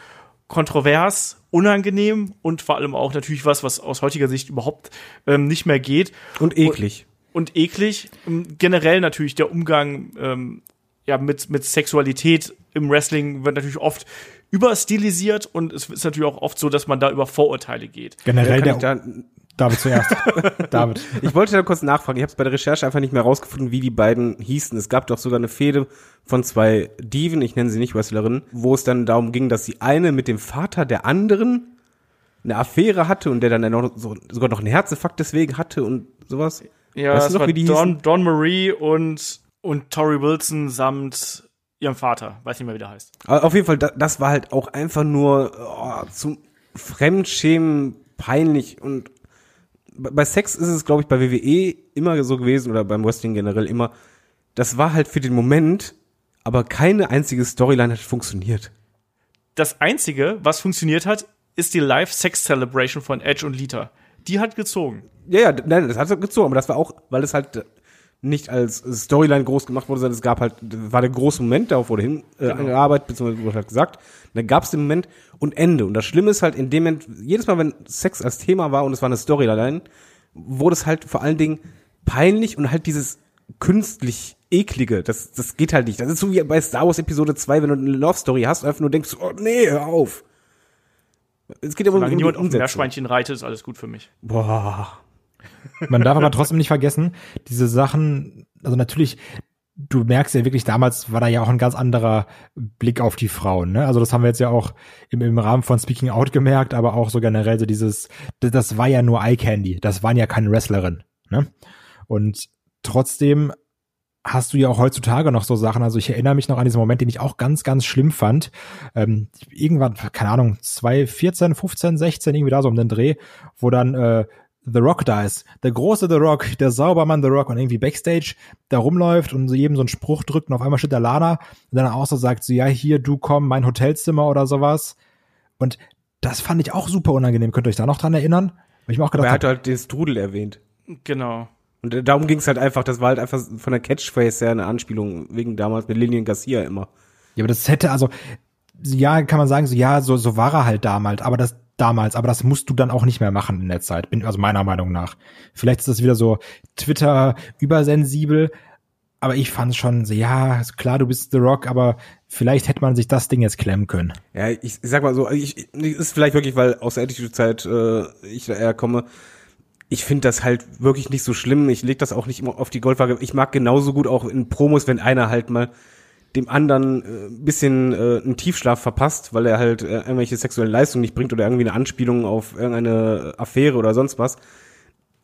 Kontrovers, unangenehm und vor allem auch natürlich was, was aus heutiger Sicht überhaupt ähm, nicht mehr geht. Und eklig. Und, und eklig. Ähm, generell natürlich der Umgang ähm, ja, mit, mit Sexualität im Wrestling wird natürlich oft überstilisiert und es ist natürlich auch oft so, dass man da über Vorurteile geht. Generell Kann der, ich da, David zuerst. David. ich wollte da kurz nachfragen. Ich habe es bei der Recherche einfach nicht mehr rausgefunden, wie die beiden hießen. Es gab doch sogar eine Fehde von zwei Diven, ich nenne sie nicht Wrestlerinnen, wo es dann darum ging, dass die eine mit dem Vater der anderen eine Affäre hatte und der dann noch, so, sogar noch einen Herzinfarkt deswegen hatte und sowas. Ja, Weißt das du noch, war wie die Don, hießen? Don Marie und, und Tori Wilson samt ihrem Vater. Weiß nicht mehr, wie der heißt. Aber auf jeden Fall, da, das war halt auch einfach nur oh, zum Fremdschämen peinlich und bei Sex ist es, glaube ich, bei WWE immer so gewesen oder beim Wrestling generell immer, das war halt für den Moment, aber keine einzige Storyline hat funktioniert. Das Einzige, was funktioniert hat, ist die Live-Sex-Celebration von Edge und Lita. Die hat gezogen. Ja, ja, nein, das hat gezogen, aber das war auch, weil es halt nicht als Storyline groß gemacht wurde, sondern es gab halt, war der große Moment, darauf wurde hin äh, angearbeitet, beziehungsweise wurde halt gesagt. Dann gab es den Moment und Ende. Und das Schlimme ist halt in dem Moment, jedes Mal, wenn Sex als Thema war und es war eine Storyline, wurde es halt vor allen Dingen peinlich und halt dieses künstlich eklige, das, das geht halt nicht. Das ist so wie bei Star Wars Episode 2, wenn du eine Love Story hast und einfach nur denkst, oh nee, hör auf. Es geht aber um, um die niemand auf. Meerschweinchen reitet, ist alles gut für mich. Boah. Man darf aber trotzdem nicht vergessen, diese Sachen, also natürlich, du merkst ja wirklich, damals war da ja auch ein ganz anderer Blick auf die Frauen. Ne? Also das haben wir jetzt ja auch im, im Rahmen von Speaking Out gemerkt, aber auch so generell so dieses, das, das war ja nur Eye Candy, das waren ja keine Wrestlerin. Ne? Und trotzdem hast du ja auch heutzutage noch so Sachen. Also ich erinnere mich noch an diesen Moment, den ich auch ganz, ganz schlimm fand. Ähm, irgendwann, keine Ahnung, 2014, 15, 16, irgendwie da so um den Dreh, wo dann äh, The Rock da ist. Der große The Rock, der Saubermann The Rock und irgendwie Backstage da rumläuft und so jedem so einen Spruch drückt und auf einmal steht der Lana und dann auch so sagt so, ja, hier, du komm, mein Hotelzimmer oder sowas. Und das fand ich auch super unangenehm. Könnt ihr euch da noch dran erinnern? Weil ich mir auch Aber gedacht er hat habe, halt den Strudel erwähnt. Genau. Und darum ging es halt einfach, das war halt einfach von der Catchphrase her eine Anspielung, wegen damals mit Lillian Garcia immer. ja, aber das hätte, also, ja, kann man sagen, so, ja, so, so war er halt damals, aber das, damals, aber das musst du dann auch nicht mehr machen in der Zeit, bin, also meiner Meinung nach. Vielleicht ist das wieder so Twitter übersensibel, aber ich fand schon so, ja, klar, du bist The Rock, aber vielleicht hätte man sich das Ding jetzt klemmen können. Ja, ich, ich sag mal so, ich, ich, ist vielleicht wirklich, weil aus der Attitude-Zeit äh, ich da eher komme, ich finde das halt wirklich nicht so schlimm. Ich leg das auch nicht immer auf die Goldwaage. Ich mag genauso gut auch in Promos, wenn einer halt mal dem anderen äh, ein bisschen äh, einen Tiefschlaf verpasst, weil er halt äh, irgendwelche sexuellen Leistungen nicht bringt oder irgendwie eine Anspielung auf irgendeine Affäre oder sonst was.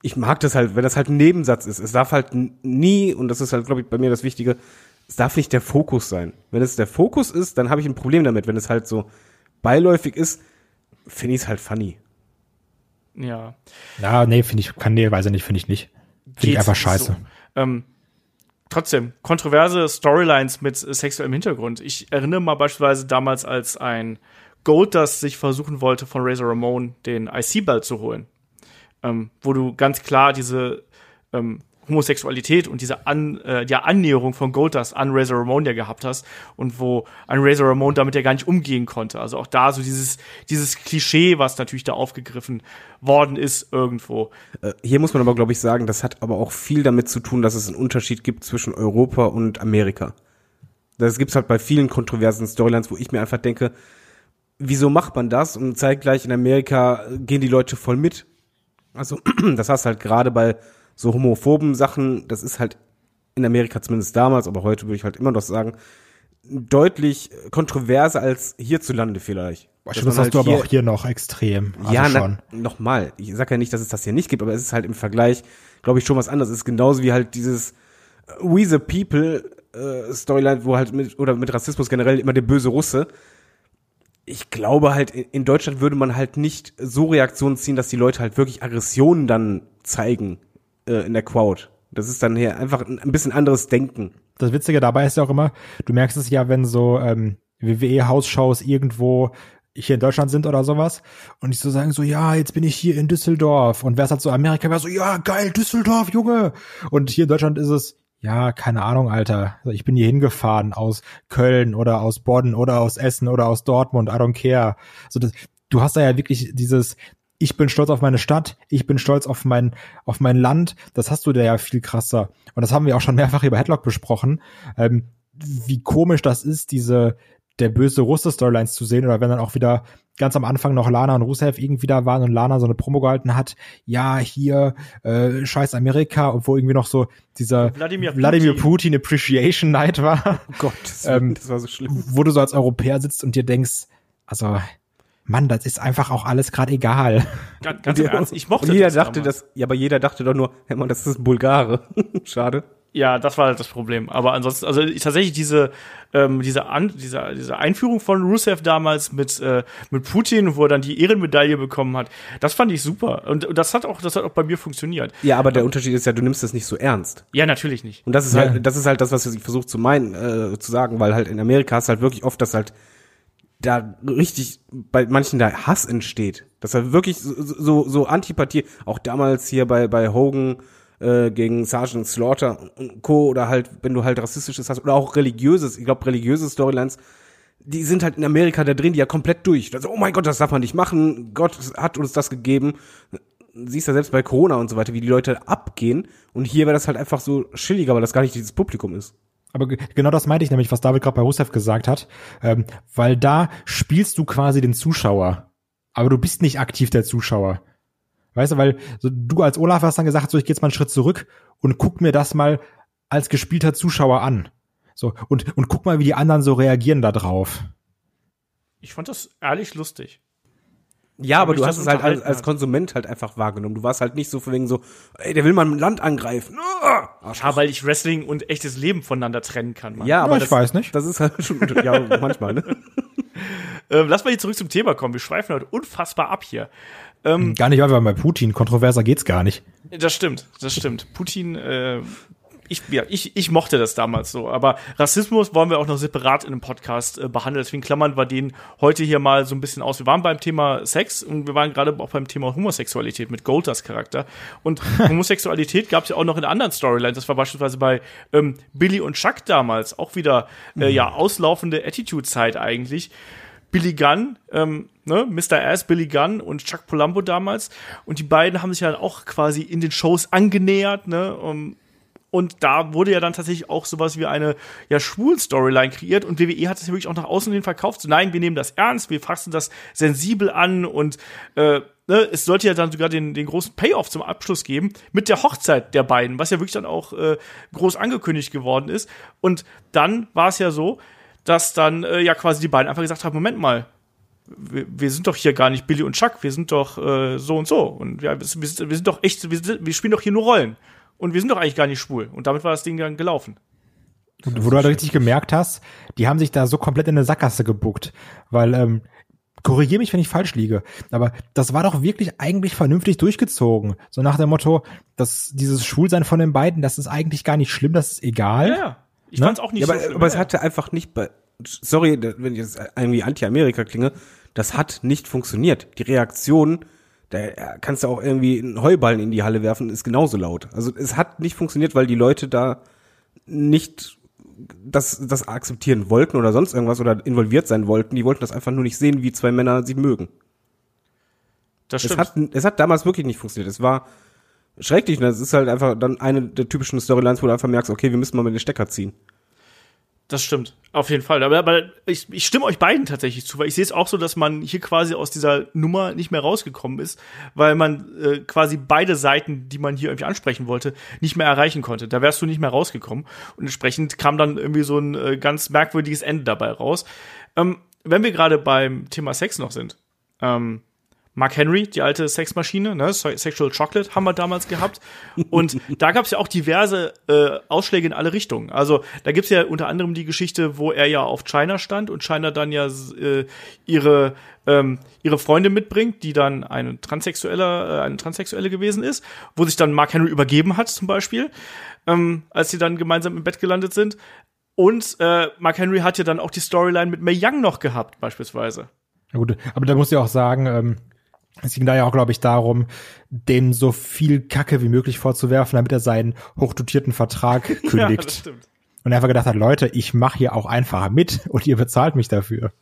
Ich mag das halt, wenn das halt ein Nebensatz ist. Es darf halt nie, und das ist halt, glaube ich, bei mir das Wichtige, es darf nicht der Fokus sein. Wenn es der Fokus ist, dann habe ich ein Problem damit. Wenn es halt so beiläufig ist, finde ich es halt funny. Ja. Ja, nee, finde ich, kann, nee, weiß ich nicht, finde ich nicht. Finde ich einfach scheiße. so. Ähm, trotzdem, kontroverse Storylines mit äh, sexuellem Hintergrund. Ich erinnere mal beispielsweise damals, als ein Goldust sich versuchen wollte, von Razor Ramon den IC-Belt zu holen. Ähm, wo du ganz klar diese ähm, Homosexualität und diese An äh, ja, Annäherung von Goldust an Razor Ramon ja gehabt hast und wo ein Razor Ramon damit ja gar nicht umgehen konnte. Also auch da so dieses, dieses Klischee, was natürlich da aufgegriffen worden ist irgendwo. Äh, Hier muss man aber, glaube ich, sagen, das hat aber auch viel damit zu tun, dass es einen Unterschied gibt zwischen Europa und Amerika. Das gibt's halt bei vielen kontroversen Storylines, wo ich mir einfach denke, wieso macht man das? Und zeitgleich in Amerika gehen die Leute voll mit. Also, das hast halt gerade bei so homophoben Sachen, das ist halt in Amerika zumindest damals, aber heute würde ich halt immer noch sagen, deutlich kontroverser als hierzulande vielleicht. Boah, das hast du halt aber hier- auch hier noch extrem. Also ja, schon. na, nochmal. Ich sag ja nicht, dass es das hier nicht gibt, aber es ist halt im Vergleich, glaube ich, schon was anderes. Es ist genauso wie halt dieses äh, We the People äh, Storyline, wo halt mit, oder mit Rassismus generell immer der böse Russe. Ich glaube halt, in Deutschland würde man halt nicht so Reaktionen ziehen, dass die Leute halt wirklich Aggressionen dann zeigen äh, in der Crowd. Das ist dann hier einfach ein, bisschen anderes Denken. das Witzige dabei ist ja auch immer, du merkst es ja, wenn so ähm, WWE-Hausshows irgendwo hier in Deutschland sind oder sowas und ich so sagen so, ja, jetzt bin ich hier in Düsseldorf und wer es halt so Amerika wäre so, ja, geil, Düsseldorf, Junge. Und hier in Deutschland ist es, ja, keine Ahnung, Alter. Also ich bin hier hingefahren aus Köln oder aus Bonn oder aus Essen oder aus Dortmund, I don't care. So, das, du hast da ja wirklich dieses, ich bin stolz auf meine Stadt, ich bin stolz auf mein, auf mein Land. Das hast du da ja viel krasser. Und das haben wir auch schon mehrfach über Headlock besprochen. Ähm, wie komisch das ist, diese, der böse Russe Storylines zu sehen oder wenn dann auch wieder ganz am Anfang noch Lana und Rusev irgendwie da waren und Lana so eine Promo gehalten hat, ja, hier, äh, scheiß Amerika, obwohl irgendwie noch so dieser Wladimir Putin. Putin Appreciation Night war, Oh Gott, das, Ähm, das war so schlimm. wo du so als Europäer sitzt und dir denkst, also, Mann, das ist einfach auch alles gerade egal. Ganz, ganz im Ernst, ich mochte Und jeder das dachte, damals. das, ja, aber jeder dachte doch nur, hey Mann, das ist Bulgare. Schade. Ja, das war halt das Problem. Aber ansonsten, also ich, tatsächlich diese, ähm, diese, An diese, diese Einführung von Rusev damals mit, äh, mit Putin, wo er dann die Ehrenmedaille bekommen hat, das fand ich super. Und, und das hat auch, das hat auch bei mir funktioniert. Ja, aber der Unterschied ist ja, du nimmst das nicht so ernst. Ja, natürlich nicht. Und das ist Ja. halt, das ist halt das, was ich versuche zu meinen, äh, zu sagen, weil halt in Amerika hast du halt wirklich oft, dass halt da richtig bei manchen da Hass entsteht. Dass er wirklich so, so, so Antipathie, auch damals hier bei, bei Hogan äh, gegen Sergeant Slaughter und Co. oder halt, wenn du halt rassistisches hast oder auch religiöses, ich glaube religiöse Storylines, die sind halt in Amerika da drin, die ja komplett durch. Also, oh mein Gott, das darf man nicht machen. Gott hat uns das gegeben. Siehst ja selbst bei Corona und so weiter, wie die Leute abgehen. Und hier wäre das halt einfach so chilliger, weil das gar nicht dieses Publikum ist. Aber ge- genau das meinte ich nämlich, was David gerade bei Rusev gesagt hat, ähm, weil da spielst du quasi den Zuschauer, aber du bist nicht aktiv der Zuschauer. Weißt du, weil so, du als Olaf hast dann gesagt, so ich gehe jetzt mal einen Schritt zurück und guck mir das mal als gespielter Zuschauer an. So und und guck mal, wie die anderen so reagieren da drauf. Ich fand das ehrlich lustig. Ja, aber du hast es halt als, als. Konsument halt einfach wahrgenommen. Du warst halt nicht so von wegen so, ey, der will mal ein Land angreifen. Ah! Ja, weil ich Wrestling und echtes Leben voneinander trennen kann. Mann. Ja, aber ich das, weiß nicht. Das ist halt schon, ja, manchmal, ne? Ähm, lass mal hier zurück zum Thema kommen. Wir schweifen heute unfassbar ab hier. Gar nicht, weil wir bei Putin kontroverser geht's gar nicht. Das stimmt, das stimmt. Putin, äh, ich, ja, ich, ich mochte das damals so, aber Rassismus wollen wir auch noch separat in einem Podcast äh, behandeln. Deswegen klammern wir den heute hier mal so ein bisschen aus. Wir waren beim Thema Sex und wir waren gerade auch beim Thema Homosexualität mit Golders Charakter. Und Homosexualität gab es ja auch noch in anderen Storylines. Das war beispielsweise bei ähm, Billy und Chuck damals auch wieder äh, ja auslaufende Attitude-Zeit eigentlich. Billy Gunn, ähm, ne, Mr. Ass, Billy Gunn und Chuck Palumbo damals. Und die beiden haben sich ja auch quasi in den Shows angenähert, ne, um, und da wurde ja dann tatsächlich auch sowas wie eine ja, Schwul-Storyline kreiert und WWE hat es ja wirklich auch nach außen hin verkauft. So, nein, wir nehmen das ernst, wir fassen das sensibel an und äh, ne, es sollte ja dann sogar den, den großen Payoff zum Abschluss geben mit der Hochzeit der beiden, was ja wirklich dann auch äh, groß angekündigt geworden ist. Und dann war es ja so, dass dann äh, ja quasi die beiden einfach gesagt haben, Moment mal, wir, sind doch hier gar nicht Billy und Chuck, wir sind doch äh, so und so. Und ja, wir sind wir sind doch echt, wir, sind, wir spielen doch hier nur Rollen. Und wir sind doch eigentlich gar nicht schwul. Und damit war das Ding dann gelaufen. Und wo du halt richtig gemerkt hast, die haben sich da so komplett in eine Sackgasse gebuckt. Weil, ähm, korrigier mich, wenn ich falsch liege, aber das war doch wirklich eigentlich vernünftig durchgezogen. So nach dem Motto, dass dieses Schwulsein von den beiden, das ist eigentlich gar nicht schlimm, das ist egal. Ja, ja. Ich Ne? fand's auch nicht Ja, so aber, schlimm. aber es ja. hatte einfach nicht bei, sorry, wenn ich jetzt irgendwie anti-Amerika klinge, das hat nicht funktioniert. Die Reaktion, da kannst du auch irgendwie einen Heuballen in die Halle werfen, ist genauso laut. Also es hat nicht funktioniert, weil die Leute da nicht das, das akzeptieren wollten oder sonst irgendwas oder involviert sein wollten. Die wollten das einfach nur nicht sehen, wie zwei Männer sie mögen. das Es stimmt. hat, es hat damals wirklich nicht funktioniert. Es war schrecklich. Und das ist halt einfach dann eine der typischen Storylines, wo du einfach merkst, okay, wir müssen mal mit den Stecker ziehen. Das stimmt, auf jeden Fall. Aber, aber ich, ich stimme euch beiden tatsächlich zu, weil ich sehe es auch so, dass man hier quasi aus dieser Nummer nicht mehr rausgekommen ist, weil man äh, quasi beide Seiten, die man hier irgendwie ansprechen wollte, nicht mehr erreichen konnte. Da wärst du nicht mehr rausgekommen. Und entsprechend kam dann irgendwie so ein äh, ganz merkwürdiges Ende dabei raus. Ähm, wenn wir gerade beim Thema Sex noch sind, ähm, Mark Henry, die alte Sexmaschine, ne, Se- Sexual Chocolate haben wir damals gehabt. Und da gab es ja auch diverse äh, Ausschläge in alle Richtungen. Also da gibt's ja unter anderem die Geschichte, wo er ja auf China stand und China dann ja äh, ihre ähm, ihre Freundin mitbringt, die dann eine Transsexuelle, äh, eine Transsexuelle gewesen ist, wo sich dann Mark Henry übergeben hat zum Beispiel, ähm, als sie dann gemeinsam im Bett gelandet sind. Und äh, Mark Henry hat ja dann auch die Storyline mit Mae Young noch gehabt, beispielsweise. Ja, gut, aber da muss ich auch sagen, ähm, es ging da ja auch, glaube ich, darum, dem so viel Kacke wie möglich vorzuwerfen, damit er seinen hochdotierten Vertrag kündigt. Ja, das und er einfach gedacht hat, Leute, ich mache hier auch einfach mit und ihr bezahlt mich dafür.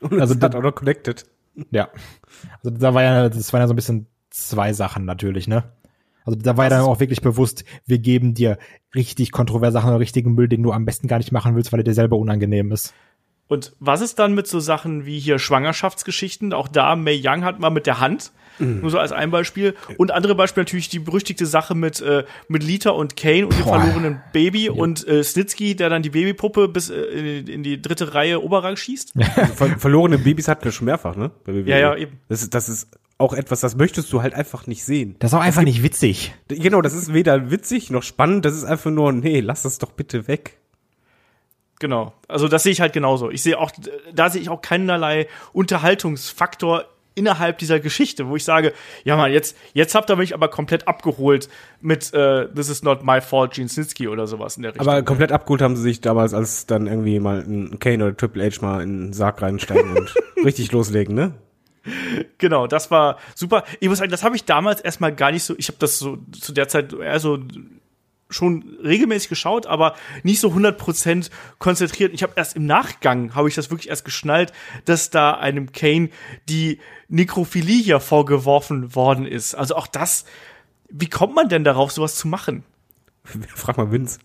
Und Also also hat auch noch connected. Ja. Also da war ja, das waren ja so ein bisschen zwei Sachen natürlich, ne? Also da war ja dann auch wirklich bewusst, wir geben dir richtig kontroverse Sachen richtigen Müll, den du am besten gar nicht machen willst, weil er dir selber unangenehm ist. Und was ist dann mit so Sachen wie hier Schwangerschaftsgeschichten? Auch da, May Young hat mal mit der Hand. Nur so als ein Beispiel. Und andere Beispiel natürlich die berüchtigte Sache mit, äh, mit Lita und Kane und dem verlorenen Baby und äh, Snitsky, der dann die Babypuppe bis äh, in, in die dritte Reihe Oberrang schießt. Ver verlorene Babys hatten wir schon mehrfach, ne? Ja, ja, eben. Das ist, das ist auch etwas, das möchtest du halt einfach nicht sehen. Das ist auch einfach nicht witzig. Genau, das ist weder witzig noch spannend, das ist einfach nur, nee, lass das doch bitte weg. Genau. Also das sehe ich halt genauso. Ich sehe auch, da sehe ich auch keinerlei Unterhaltungsfaktor innerhalb dieser Geschichte, wo ich sage, ja man, jetzt, jetzt habt ihr mich aber komplett abgeholt mit äh, This is not my fault, Gene Snitsky oder sowas in der Richtung. Aber komplett abgeholt haben sie sich damals, als dann irgendwie mal ein Kane oder Triple H mal in den Sarg reinsteigen und richtig loslegen, ne? Genau, das war super. Ich muss sagen, das habe ich damals erstmal gar nicht so, ich habe das so zu der Zeit eher so schon regelmäßig geschaut, aber nicht so 100% konzentriert. Ich habe erst im Nachgang, habe ich das wirklich erst geschnallt, dass da einem Kane die Nekrophilie hier vorgeworfen worden ist. Also auch das, wie kommt man denn darauf, sowas zu machen? Frag mal Vince.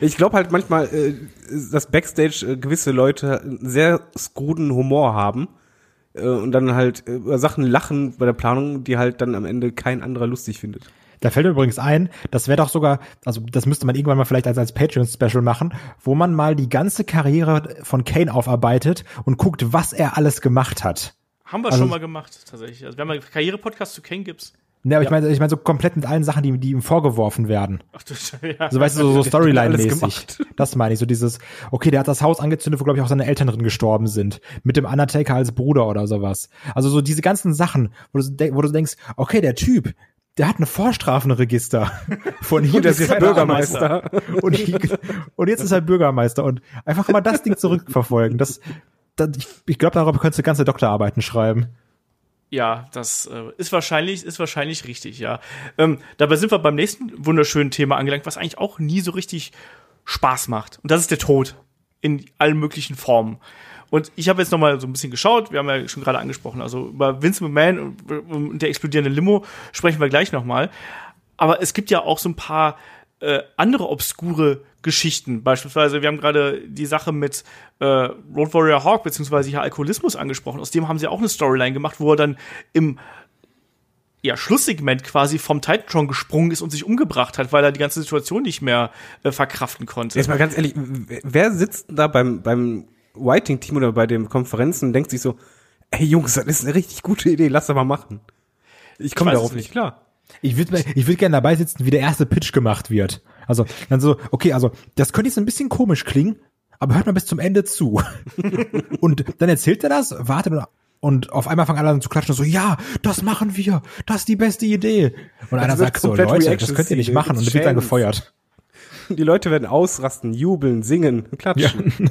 Ich glaube halt manchmal, äh, dass Backstage äh, gewisse Leute einen sehr skruden Humor haben äh, und dann halt über Sachen lachen bei der Planung, die halt dann am Ende kein anderer lustig findet. Da fällt mir übrigens ein, das wäre doch sogar, also das müsste man irgendwann mal vielleicht als, als Patreon-Special machen, wo man mal die ganze Karriere von Kane aufarbeitet und guckt, was er alles gemacht hat. Haben wir Also- schon mal gemacht, tatsächlich. Also wir haben einen Karriere-Podcast zu Kane Gibbs. Ne, aber ich meine, ich meine so komplett mit allen Sachen, die, die ihm vorgeworfen werden. Ach du, ja. Also weißt du, so, so Storyline-mäßig. Das meine ich, so dieses, okay, der hat das Haus angezündet, wo, glaube ich, auch seine Eltern drin gestorben sind. Mit dem Undertaker als Bruder oder sowas. Also so diese ganzen Sachen, wo du, wo du denkst, okay, der Typ, der hat eine Vorstrafenregister. Von hier Und der bis ist jetzt keine Bürgermeister. Und, ich, und jetzt ist er Bürgermeister. Und einfach mal das Ding zurückverfolgen. Das, das, ich, ich glaube, darüber könntest du ganze Doktorarbeiten schreiben. Ja, das äh, ist wahrscheinlich, ist wahrscheinlich richtig, ja. Ähm, dabei sind wir beim nächsten wunderschönen Thema angelangt, was eigentlich auch nie so richtig Spaß macht. Und das ist der Tod in allen möglichen Formen. Und ich habe jetzt noch mal so ein bisschen geschaut, wir haben ja schon gerade angesprochen, also über Vince McMahon und, der explodierende Limo sprechen wir gleich noch mal. Aber es gibt ja auch so ein paar äh, andere obskure Geschichten. Beispielsweise, wir haben gerade die Sache mit äh, Road Warrior Hawk beziehungsweise hier Alkoholismus angesprochen. Aus dem haben sie auch eine Storyline gemacht, wo er dann im ja, Schlusssegment quasi vom Titantron gesprungen ist und sich umgebracht hat, weil er die ganze Situation nicht mehr äh, verkraften konnte. Jetzt mal ganz ehrlich, wer sitzt da beim, beim Whiting-Team oder bei den Konferenzen und denkt sich so, ey Jungs, das ist eine richtig gute Idee, lass das mal machen. Ich komme darauf nicht klar. Ich würde ich würd gerne dabei sitzen, wie der erste Pitch gemacht wird. Also dann so, okay, also das könnte jetzt ein bisschen komisch klingen, aber hört mal bis zum Ende zu. und dann erzählt er das, wartet und, und auf einmal fangen alle an zu klatschen, so, ja, das machen wir, das ist die beste Idee. Und einer wird sagt so, Leute, das könnt ihr nicht machen und wird dann gefeuert. Die Leute werden ausrasten, jubeln, singen, klatschen.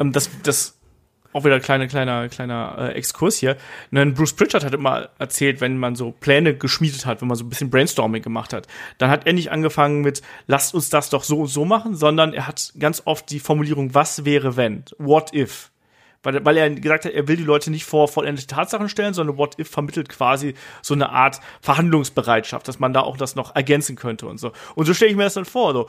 Ähm, das, das auch wieder kleiner, kleiner, kleiner äh, Exkurs hier. Denn Bruce Pritchard hat immer erzählt, wenn man so Pläne geschmiedet hat, wenn man so ein bisschen Brainstorming gemacht hat, dann hat er nicht angefangen mit, lasst uns das doch so und so machen, sondern er hat ganz oft die Formulierung, was wäre wenn? What if? Weil, weil er gesagt hat, er will die Leute nicht vor vollendete Tatsachen stellen, sondern What If vermittelt quasi so eine Art Verhandlungsbereitschaft, dass man da auch das noch ergänzen könnte und so. Und so stelle ich mir das dann vor. So,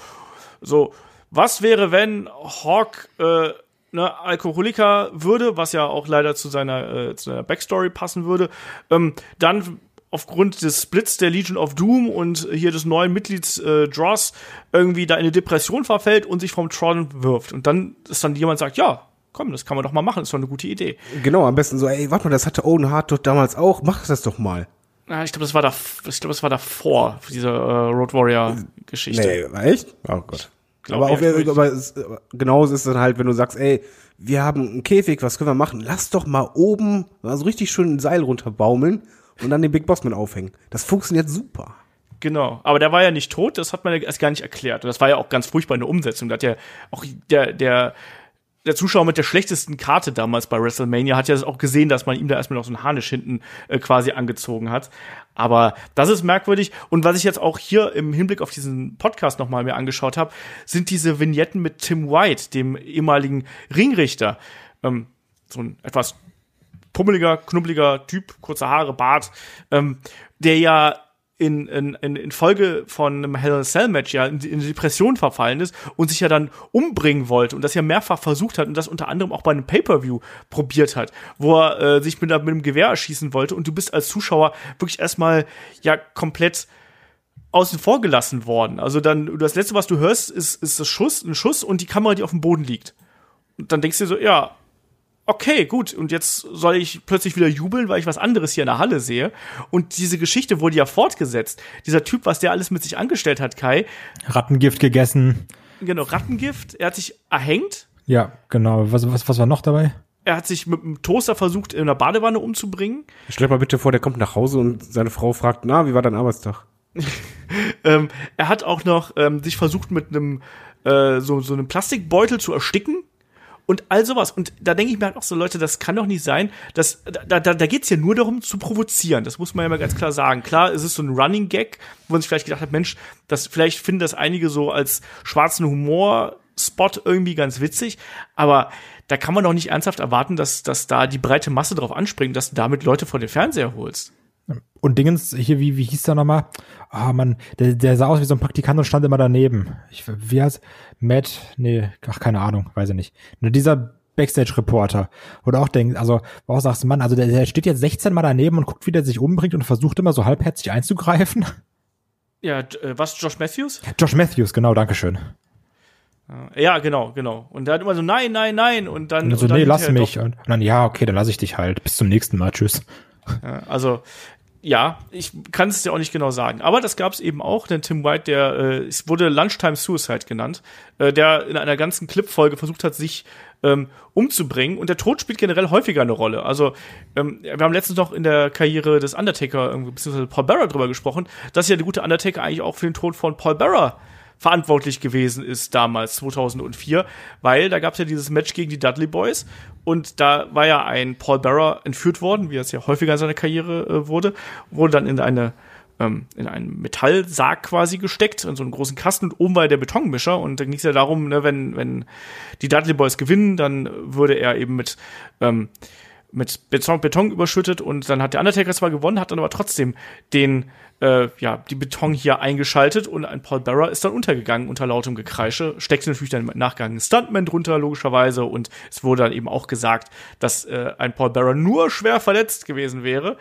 so was wäre, wenn Hawk äh, ne, Alkoholiker würde, was ja auch leider zu seiner, äh, zu seiner Backstory passen würde, ähm, dann aufgrund des Splits der Legion of Doom und hier des neuen Mitglieds äh, Dross irgendwie da in eine Depression verfällt und sich vom Tron wirft. Und dann ist dann jemand sagt, ja, komm, das kann man doch mal machen, ist doch eine gute Idee. Genau, am besten so, ey, warte mal, das hatte Owen Hart doch damals auch, mach das doch mal. Na, ich glaube, das war da, ich glaube, das war davor, diese äh, Road Warrior Geschichte. Nee, war echt? Oh Gott. Glaub aber, auch, wirklich. aber es, genauso ist es dann halt, wenn du sagst, ey, wir haben einen Käfig, was können wir machen? Lass doch mal oben so richtig schön ein Seil runterbaumeln und dann den Big Boss mit aufhängen. Das funktioniert super. Genau, aber der war ja nicht tot, das hat man ja erst gar nicht erklärt. Und das war ja auch ganz furchtbar in der Umsetzung. Da hat ja auch der, der der Zuschauer mit der schlechtesten Karte damals bei WrestleMania hat ja auch gesehen, dass man ihm da erstmal noch so einen Harnisch hinten äh, quasi angezogen hat. Aber das ist merkwürdig. Und was ich jetzt auch hier im Hinblick auf diesen Podcast nochmal mir angeschaut habe, sind diese Vignetten mit Tim White, dem ehemaligen Ringrichter. Ähm, so ein etwas pummeliger, knubbeliger Typ, kurze Haare, Bart, ähm, der ja in, in, in Folge von einem Hell in a Cell Match ja in, in Depression verfallen ist und sich ja dann umbringen wollte und das ja mehrfach versucht hat und das unter anderem auch bei einem Pay-Per-View probiert hat, wo er äh, sich mit, mit einem Gewehr erschießen wollte und du bist als Zuschauer wirklich erstmal ja komplett außen vor gelassen worden. Also dann, das letzte, was du hörst, ist, ist das Schuss, ein Schuss und die Kamera, die auf dem Boden liegt. Und dann denkst du dir so, ja, okay, gut, und jetzt soll ich plötzlich wieder jubeln, weil ich was anderes hier in der Halle sehe. Und diese Geschichte wurde ja fortgesetzt. Dieser Typ, was der alles mit sich angestellt hat, Kai. Rattengift gegessen. Genau, Rattengift. Er hat sich erhängt. Ja, genau. Was, was, was war noch dabei? Er hat sich mit einem Toaster versucht, in einer Badewanne umzubringen. Stell dir mal bitte vor, der kommt nach Hause und seine Frau fragt, na, wie war dein Arbeitstag? ähm, er hat auch noch ähm, sich versucht, mit einem äh, so, so einem Plastikbeutel zu ersticken und all sowas. Und da denke ich mir halt auch so, Leute, das kann doch nicht sein. Dass, da da, da geht es ja nur darum zu provozieren. Das muss man ja mal ganz klar sagen. Klar, es ist so ein Running Gag, wo man sich vielleicht gedacht hat, Mensch, das, vielleicht finden das einige so als schwarzen Humor-Spot irgendwie ganz witzig. Aber da kann man doch nicht ernsthaft erwarten, dass, dass da die breite Masse drauf anspringt, dass du damit Leute vor den Fernseher holst. Und Dingens, hier, wie, wie hieß der nochmal? Ah, oh, man, der, der sah aus wie so ein Praktikant und stand immer daneben. Ich, wie heißt, Matt, nee, ach, keine Ahnung, weiß ich nicht. Nur dieser Backstage-Reporter. Oder auch denkt, also, wo auch sagst, Mann, also der, der steht jetzt 16 Mal daneben und guckt, wie der sich umbringt und versucht immer so halbherzig einzugreifen. Ja, äh, was, Josh Matthews? Josh Matthews, genau, Dankeschön. Ja, genau, genau. Und der hat immer so, nein, nein, nein. Und dann. Und so, und dann nee, lass mich. Und, und dann, ja, okay, dann lass ich dich halt. Bis zum nächsten Mal. Tschüss. Also, ja, ich kann es dir auch nicht genau sagen. Aber das gab es eben auch, denn Tim White, der äh, es wurde Lunchtime Suicide genannt, äh, der in einer ganzen Clip-Folge versucht hat, sich ähm, umzubringen. Und der Tod spielt generell häufiger eine Rolle. Also, ähm, wir haben letztens noch in der Karriere des Undertaker, äh, beziehungsweise Paul Bearer drüber gesprochen, dass ja der gute Undertaker eigentlich auch für den Tod von Paul Bearer verantwortlich gewesen ist damals, 2004, weil da gab es ja dieses Match gegen die Dudley Boys und da war ja ein Paul Bearer entführt worden, wie es ja häufiger in seiner Karriere äh, wurde, wurde dann in eine ähm, in einen Metallsarg quasi gesteckt, in so einen großen Kasten und oben war der Betonmischer und dann ging es ja darum, ne, wenn, wenn die Dudley Boys gewinnen, dann würde er eben mit ähm, mit Beton, Beton überschüttet und dann hat der Undertaker zwar gewonnen, hat dann aber trotzdem den äh, ja, die Beton hier eingeschaltet und ein Paul Bearer ist dann untergegangen unter lautem Gekreische, steckte natürlich dann im Nachgang ein Stuntman drunter, logischerweise, und es wurde dann eben auch gesagt, dass äh, ein Paul Bearer nur schwer verletzt gewesen wäre.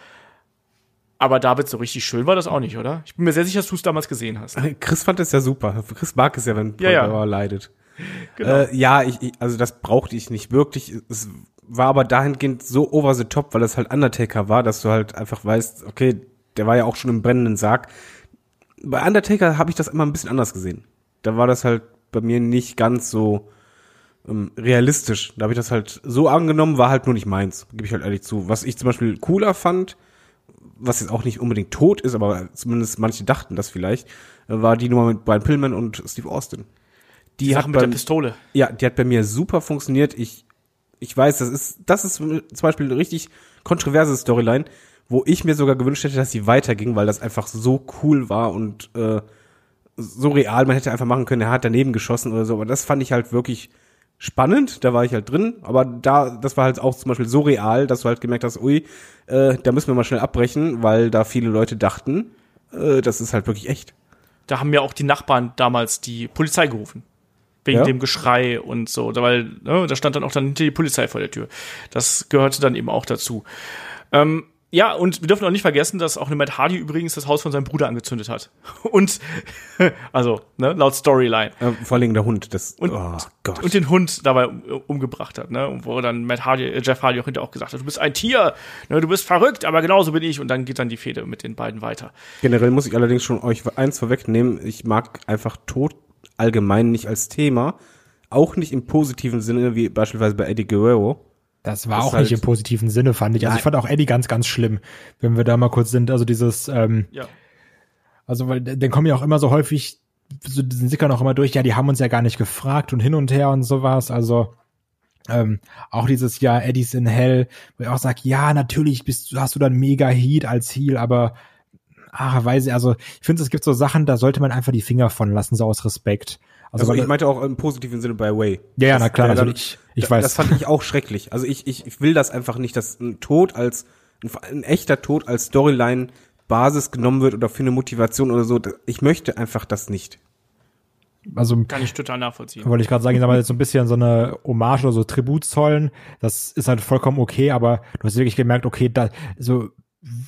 Aber David, so richtig schön war das auch nicht, oder? Ich bin mir sehr sicher, dass du es damals gesehen hast. Chris fand es ja super. Chris mag es ja, wenn Paul Ja, ja. Bearer leidet. Genau. Äh, ja, ich, ich, also das brauchte ich nicht wirklich. Es war aber dahingehend so over the top, weil es halt Undertaker war, dass du halt einfach weißt, okay, der war ja auch schon im brennenden Sarg. Bei Undertaker habe ich das immer ein bisschen anders gesehen. Da war das halt bei mir nicht ganz so ähm, realistisch. Da habe ich das halt so angenommen, war halt nur nicht meins, gebe ich halt ehrlich zu. Was ich zum Beispiel cooler fand, was jetzt auch nicht unbedingt tot ist, aber zumindest manche dachten das vielleicht, war die Nummer mit Brian Pillman und Steve Austin. die Sache mit der beim- Pistole. ja, die hat bei mir super funktioniert. Ich, ich weiß, das ist, das ist zum Beispiel eine richtig kontroverse Storyline, wo ich mir sogar gewünscht hätte, dass sie weiterging, weil das einfach so cool war und äh, so real. Man hätte einfach machen können, er hat daneben geschossen oder so. Aber das fand ich halt wirklich spannend. Da war ich halt drin. Aber da, das war halt auch zum Beispiel so real, dass du halt gemerkt hast, ui, äh, da müssen wir mal schnell abbrechen, weil da viele Leute dachten, äh, das ist halt wirklich echt. Da haben ja auch die Nachbarn damals die Polizei gerufen. Wegen Ja? dem Geschrei und so. Da- Weil, ne, da stand dann auch dann hinter die Polizei vor der Tür. Das gehörte dann eben auch dazu. Ähm, ja, und wir dürfen auch nicht vergessen, dass auch eine Matt Hardy übrigens das Haus von seinem Bruder angezündet hat. Und, also, ne, laut Storyline. Äh, vor allen Dingen der Hund. Das, Und, oh Gott. und den Hund dabei um, umgebracht hat, ne? Und wo dann Matt Hardy, äh, Jeff Hardy auch hinterher auch gesagt hat, du bist ein Tier, ne, du bist verrückt, aber genauso bin ich. Und dann geht dann die Fehde mit den beiden weiter. Generell muss ich allerdings schon euch eins vorwegnehmen. Ich mag einfach Tod allgemein nicht als Thema. Auch nicht im positiven Sinne, wie beispielsweise bei Eddie Guerrero. Das war Das auch halt- nicht im positiven Sinne, fand ich. Also Ja. ich fand auch Eddie ganz, ganz schlimm, wenn wir da mal kurz sind. Also dieses, ähm, Ja. also weil dann kommen ja auch immer so häufig, so diesen sickern auch immer durch, ja, die haben uns ja gar nicht gefragt und hin und her und sowas. Also Ähm, auch dieses Jahr Eddie's in Hell, wo ich auch sage, ja, natürlich bist, hast du dann mega Heat als Heal, aber ach, weiß ich, also ich finde, es gibt so Sachen, da sollte man einfach die Finger von lassen, so aus Respekt. Also, weil- ich meinte auch im positiven Sinne bei Way. Ja, ja, na klar, natürlich. Ich da- weiß. Das fand ich auch schrecklich. Also ich, ich, ich will das einfach nicht, dass ein Tod als, ein, ein echter Tod als Storyline Basis genommen wird oder für eine Motivation oder so. Ich möchte einfach das nicht. also Kann ich total nachvollziehen. wollte ich gerade sagen, ich sag mal, jetzt so ein bisschen so eine Hommage oder so Tribut zollen, das ist halt vollkommen okay, aber du hast wirklich gemerkt, okay, da, so,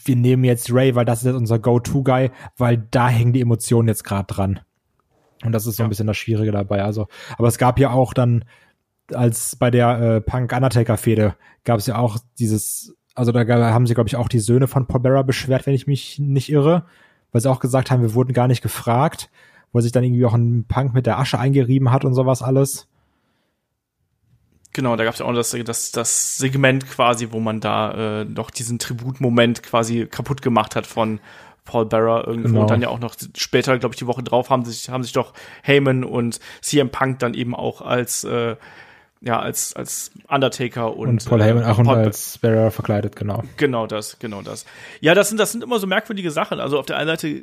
wir nehmen jetzt Ray, weil das ist jetzt unser Go-To-Guy, weil da hängen die Emotionen jetzt gerade dran. Und das ist so ein bisschen das Schwierige dabei. Also, aber es gab ja auch dann, als bei der äh, Punk-Undertaker-Fehde, gab es ja auch dieses, also da haben sie, glaube ich, auch die Söhne von Paul Bearer beschwert, wenn ich mich nicht irre, weil sie auch gesagt haben, wir wurden gar nicht gefragt, wo sich dann irgendwie auch ein Punk mit der Asche eingerieben hat und sowas alles. Genau, da gab es ja auch das, das, das Segment quasi, wo man da äh, noch diesen Tributmoment quasi kaputt gemacht hat von Paul Bearer irgendwo. Genau. Und dann ja auch noch später, glaube ich, die Woche drauf haben sich, haben sich doch Heyman und CM Punk dann eben auch als äh, ja, als, als Undertaker und, Und, Paul äh, Heyman auch und Paul- als Bearer verkleidet, genau. Genau das, genau das. Ja, das sind, das sind immer so merkwürdige Sachen. Also auf der einen Seite,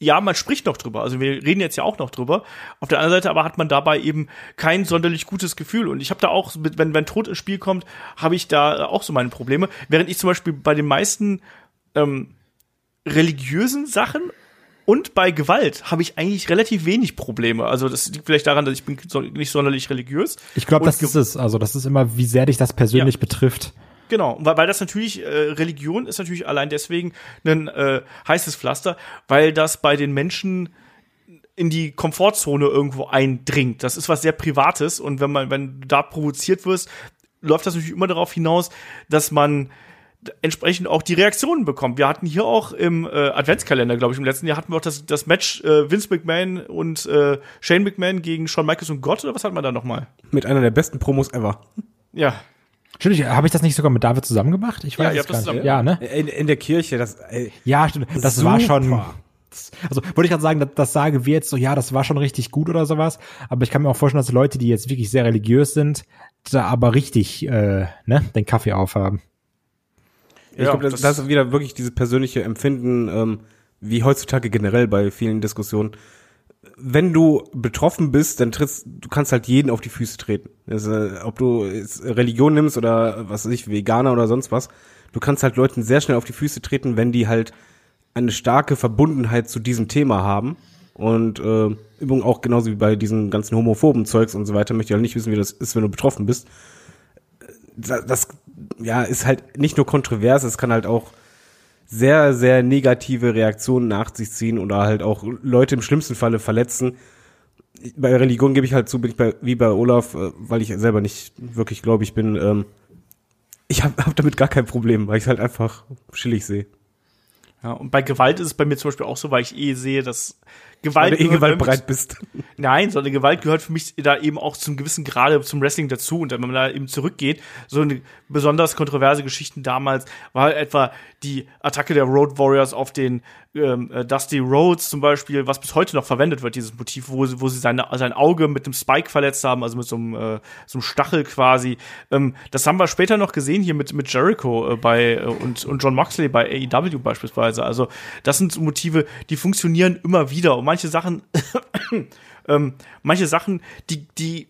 ja, man spricht noch drüber. Also wir reden jetzt ja auch noch drüber. Auf der anderen Seite aber hat man dabei eben kein sonderlich gutes Gefühl. Und ich habe da auch, wenn, wenn Tod ins Spiel kommt, habe ich da auch so meine Probleme. Während ich zum Beispiel bei den meisten ähm, religiösen Sachen und bei Gewalt habe ich eigentlich relativ wenig Probleme. Also das liegt vielleicht daran, dass ich bin so, nicht sonderlich religiös. Ich glaube, das ist es. Also, das ist immer, wie sehr dich das persönlich Ja. betrifft. Genau, weil, weil das natürlich, äh, Religion ist natürlich allein deswegen ein äh, heißes Pflaster, weil das bei den Menschen in die Komfortzone irgendwo eindringt. Das ist was sehr Privates und wenn man, wenn du da provoziert wirst, läuft das natürlich immer darauf hinaus, dass man entsprechend auch die Reaktionen bekommt. Wir hatten hier auch im äh, Adventskalender, glaube ich, im letzten Jahr hatten wir auch das, das Match äh, Vince McMahon und äh, Shane McMahon gegen Shawn Michaels und Gott oder was hat man da nochmal? Mit einer der besten Promos ever. Ja, Stimmt, habe ich das nicht sogar mit David zusammen gemacht? Ich weiß Ja, es gar nicht. zusammen Ja, ne? In, in der Kirche, das, ey, Ja, stimmt. Das Super. war schon. Also wollte ich gerade sagen, das, das sage wir jetzt so, ja, das war schon richtig gut oder sowas. Aber ich kann mir auch vorstellen, dass Leute, die jetzt wirklich sehr religiös sind, da aber richtig äh, ne, den Kaffee aufhaben. Ich Ja, glaube, das, das- ist wieder wirklich dieses persönliche Empfinden, ähm, wie heutzutage generell bei vielen Diskussionen. Wenn du betroffen bist, dann trittst, du kannst halt jeden auf die Füße treten. Äh, ob du Religion nimmst oder was weiß ich, Veganer oder sonst was, du kannst halt Leuten sehr schnell auf die Füße treten, wenn die halt eine starke Verbundenheit zu diesem Thema haben. Und äh, übrigens auch genauso wie bei diesen ganzen homophoben Zeugs und so weiter, möchte ich halt nicht wissen, wie das ist, wenn du betroffen bist. Das, ja, ist halt nicht nur kontrovers, es kann halt auch sehr, sehr negative Reaktionen nach sich ziehen oder halt auch Leute im schlimmsten Falle verletzen. Bei Religion gebe ich halt zu, bin ich bei, wie bei Olaf, äh, weil ich selber nicht wirklich gläubig bin. Ähm, ich habe hab damit gar kein Problem, weil ich halt einfach chillig sehe. Ja, und bei Gewalt ist es bei mir zum Beispiel auch so, weil ich eh sehe, dass Weil Gewalt. du eh gewaltbereit bist. Nein, sondern Gewalt gehört für mich da eben auch zum gewissen Grade zum Wrestling dazu. Und wenn man da eben zurückgeht, so eine besonders kontroverse Geschichten damals war etwa die Attacke der Road Warriors auf den ähm, äh, Dusty Rhodes zum Beispiel, was bis heute noch verwendet wird, dieses Motiv, wo, sie- wo sie seine, sein Auge mit einem Spike verletzt haben, also mit so einem, äh, so einem Stachel quasi. Ähm, das haben wir später noch gesehen hier mit, mit Jericho äh, bei äh, und, und John Moxley bei AEW beispielsweise. Also das sind so Motive, die funktionieren immer wieder. Und manche Sachen ähm, manche Sachen, die, die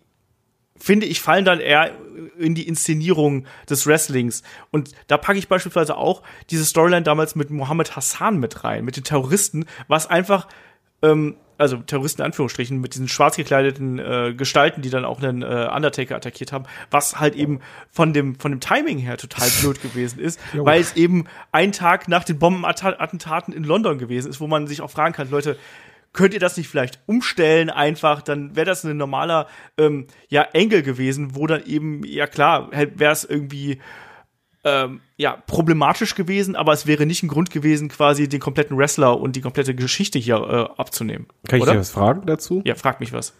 finde ich, fallen dann eher in die Inszenierung des Wrestlings. Und da packe ich beispielsweise auch diese Storyline damals mit Mohammed Hassan mit rein, mit den Terroristen, was einfach, ähm, also Terroristen in Anführungsstrichen, mit diesen schwarz gekleideten äh, Gestalten, die dann auch einen äh, Undertaker attackiert haben, was halt eben von dem, von dem Timing her total blöd gewesen ist, weil es eben ein Tag nach den Bombenattentaten in London gewesen ist, wo man sich auch fragen kann, Leute, könnt ihr das nicht vielleicht umstellen einfach, dann wäre das ein normaler ähm, ja, Engel gewesen, wo dann eben, ja klar, wäre es irgendwie ähm, ja, problematisch gewesen, aber es wäre nicht ein Grund gewesen, quasi den kompletten Wrestler und die komplette Geschichte hier äh, abzunehmen. Kann ich oder? dir was fragen dazu? Ja, frag mich was.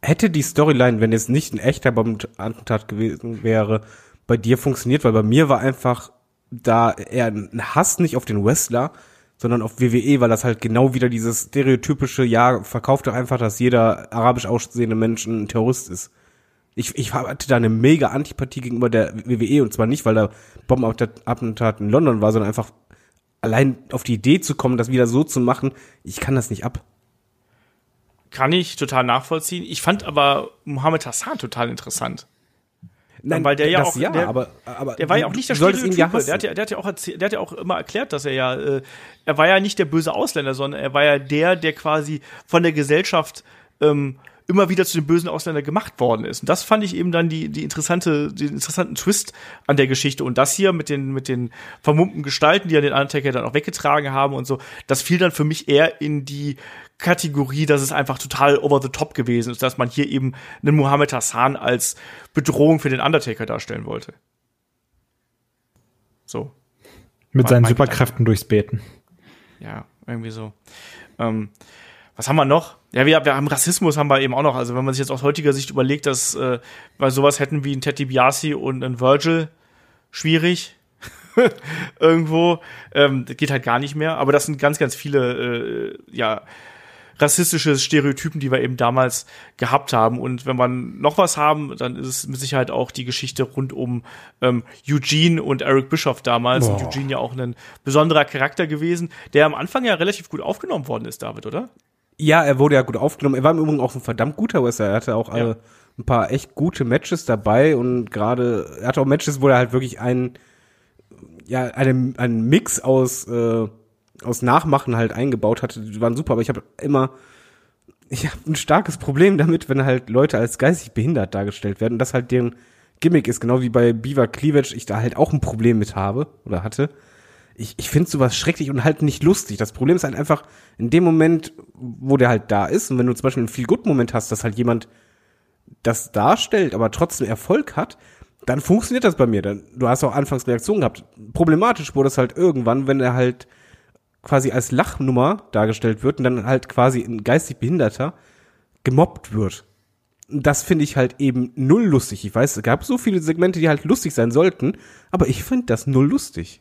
Hätte die Storyline, wenn es nicht ein echter Bombenattentat gewesen wäre, bei dir funktioniert? Weil bei mir war einfach da eher ein Hass nicht auf den Wrestler, sondern auf WWE, weil das halt genau wieder dieses stereotypische, ja, verkauft doch einfach, dass jeder arabisch aussehende Mensch ein Terrorist ist. Ich, ich hatte da eine mega Antipathie gegenüber der WWE und zwar nicht, weil da Bombenattentat in London war, sondern einfach allein auf die Idee zu kommen, das wieder so zu machen. Ich kann das nicht ab. Kann ich total nachvollziehen. Ich fand aber Mohammed Hassan total interessant. Nein, weil der ja auch, ja, der, aber, aber der war ja auch nicht der ihn ja Stereotype. Der hat ja, der hat ja auch der hat ja auch immer erklärt, dass er ja, äh, er war ja nicht der böse Ausländer, sondern er war ja der, der quasi von der Gesellschaft ähm, immer wieder zu dem bösen Ausländer gemacht worden ist. Und das fand ich eben dann die, die interessante, den interessanten Twist an der Geschichte. Und das hier mit den, mit den vermummten Gestalten, die ja den Undertaker dann auch weggetragen haben und so, das fiel dann für mich eher in die Kategorie, dass es einfach total over the top gewesen ist, dass man hier eben einen Muhammad Hassan als Bedrohung für den Undertaker darstellen wollte. So. Mit War seinen Superkräften durchs Beten. Ja, irgendwie so. Ähm, was haben wir noch? Ja, wir, wir haben Rassismus haben wir eben auch noch. Also wenn man sich jetzt aus heutiger Sicht überlegt, dass äh, wir sowas hätten wie ein Teddy Biasi und ein Virgil, schwierig. Irgendwo. Ähm, das geht halt gar nicht mehr. Aber das sind ganz, ganz viele, äh, ja, rassistische Stereotypen, die wir eben damals gehabt haben. Und wenn wir noch was haben, dann ist es mit Sicherheit auch die Geschichte rund um ähm, Eugene und Eric Bischoff damals. Und. Eugene ja auch ein besonderer Charakter gewesen, der am Anfang ja relativ gut aufgenommen worden ist, David, oder? Ja, er wurde ja gut aufgenommen. Er war im Übrigen auch ein verdammt guter Wrestler. Er hatte auch Ja. äh, ein paar echt gute Matches dabei und gerade, er hatte auch Matches, wo er halt wirklich einen, ja, einen, einen Mix aus, äh, aus Nachmachen halt eingebaut hatte. Die waren super, aber ich habe immer, ich habe ein starkes Problem damit, wenn halt Leute als geistig behindert dargestellt werden und das halt deren Gimmick ist, genau wie bei Beaver Cleavage ich da halt auch ein Problem mit habe oder hatte ich, ich finde sowas schrecklich und halt nicht lustig. Das Problem ist halt einfach, in dem Moment, wo der halt da ist, und wenn du zum Beispiel einen Feel-Good-Moment hast, dass halt jemand das darstellt, aber trotzdem Erfolg hat, dann funktioniert das bei mir. Du hast auch anfangs Reaktionen gehabt. Problematisch wurde es halt irgendwann, wenn er halt quasi als Lachnummer dargestellt wird und dann halt quasi ein geistig Behinderter gemobbt wird. Das finde ich halt eben null lustig. Ich weiß, es gab so viele Segmente, die halt lustig sein sollten, aber ich finde das null lustig.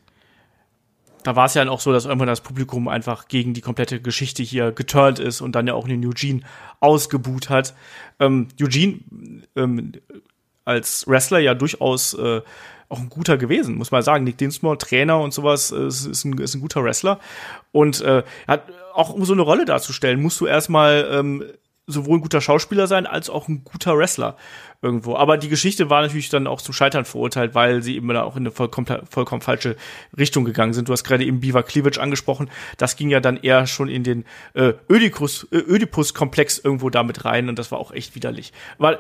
da war es ja dann auch so, dass irgendwann das Publikum einfach gegen die komplette Geschichte hier geturnt ist und dann ja auch den Eugene ausgebuht hat. Ähm, Eugene ähm, als Wrestler ja durchaus äh, auch ein guter gewesen, muss man sagen. Nick Dinsmore, Trainer und sowas, äh, ist, ist, ein, ist ein guter Wrestler. Und äh, hat auch um so eine Rolle darzustellen, musst du erstmal ähm, sowohl ein guter Schauspieler sein als auch ein guter Wrestler irgendwo. Aber die Geschichte war natürlich dann auch zum Scheitern verurteilt, weil sie eben da auch in eine vollkommen, vollkommen falsche Richtung gegangen sind. Du hast gerade eben Beaver Cleavage angesprochen. Das ging ja dann eher schon in den äh, Ödipus, äh, Ödipus-Komplex irgendwo damit rein und das war auch echt widerlich. Weil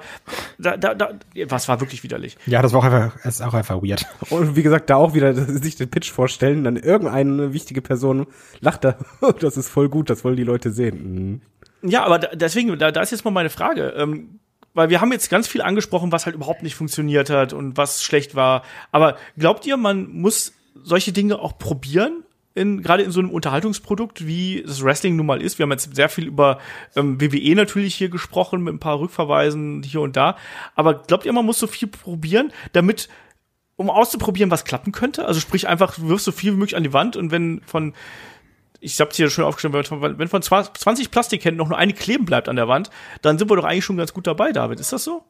da, da, da, was war wirklich widerlich? Ja, das war auch einfach, ist auch einfach weird. Und wie gesagt, da auch wieder sich den Pitch vorstellen, dann irgendeine wichtige Person lacht da. Das ist voll gut, das wollen die Leute sehen. Mhm. Ja, aber da, deswegen, da, da ist jetzt mal meine Frage. Ähm, weil wir haben jetzt ganz viel angesprochen, was halt überhaupt nicht funktioniert hat und was schlecht war. Aber glaubt ihr, man muss solche Dinge auch probieren? In, gerade in so einem Unterhaltungsprodukt, wie das Wrestling nun mal ist. Wir haben jetzt sehr viel über ähm, WWE natürlich hier gesprochen, mit ein paar Rückverweisen hier und da. Aber glaubt ihr, man muss so viel probieren, damit, um auszuprobieren, was klappen könnte? Also sprich einfach, wirfst so viel wie möglich an die Wand und wenn von ich hab's hier schon aufgeschrieben, wenn von, wenn von 20 Plastikhänden noch nur eine kleben bleibt an der Wand, dann sind wir doch eigentlich schon ganz gut dabei, David. Ist das so?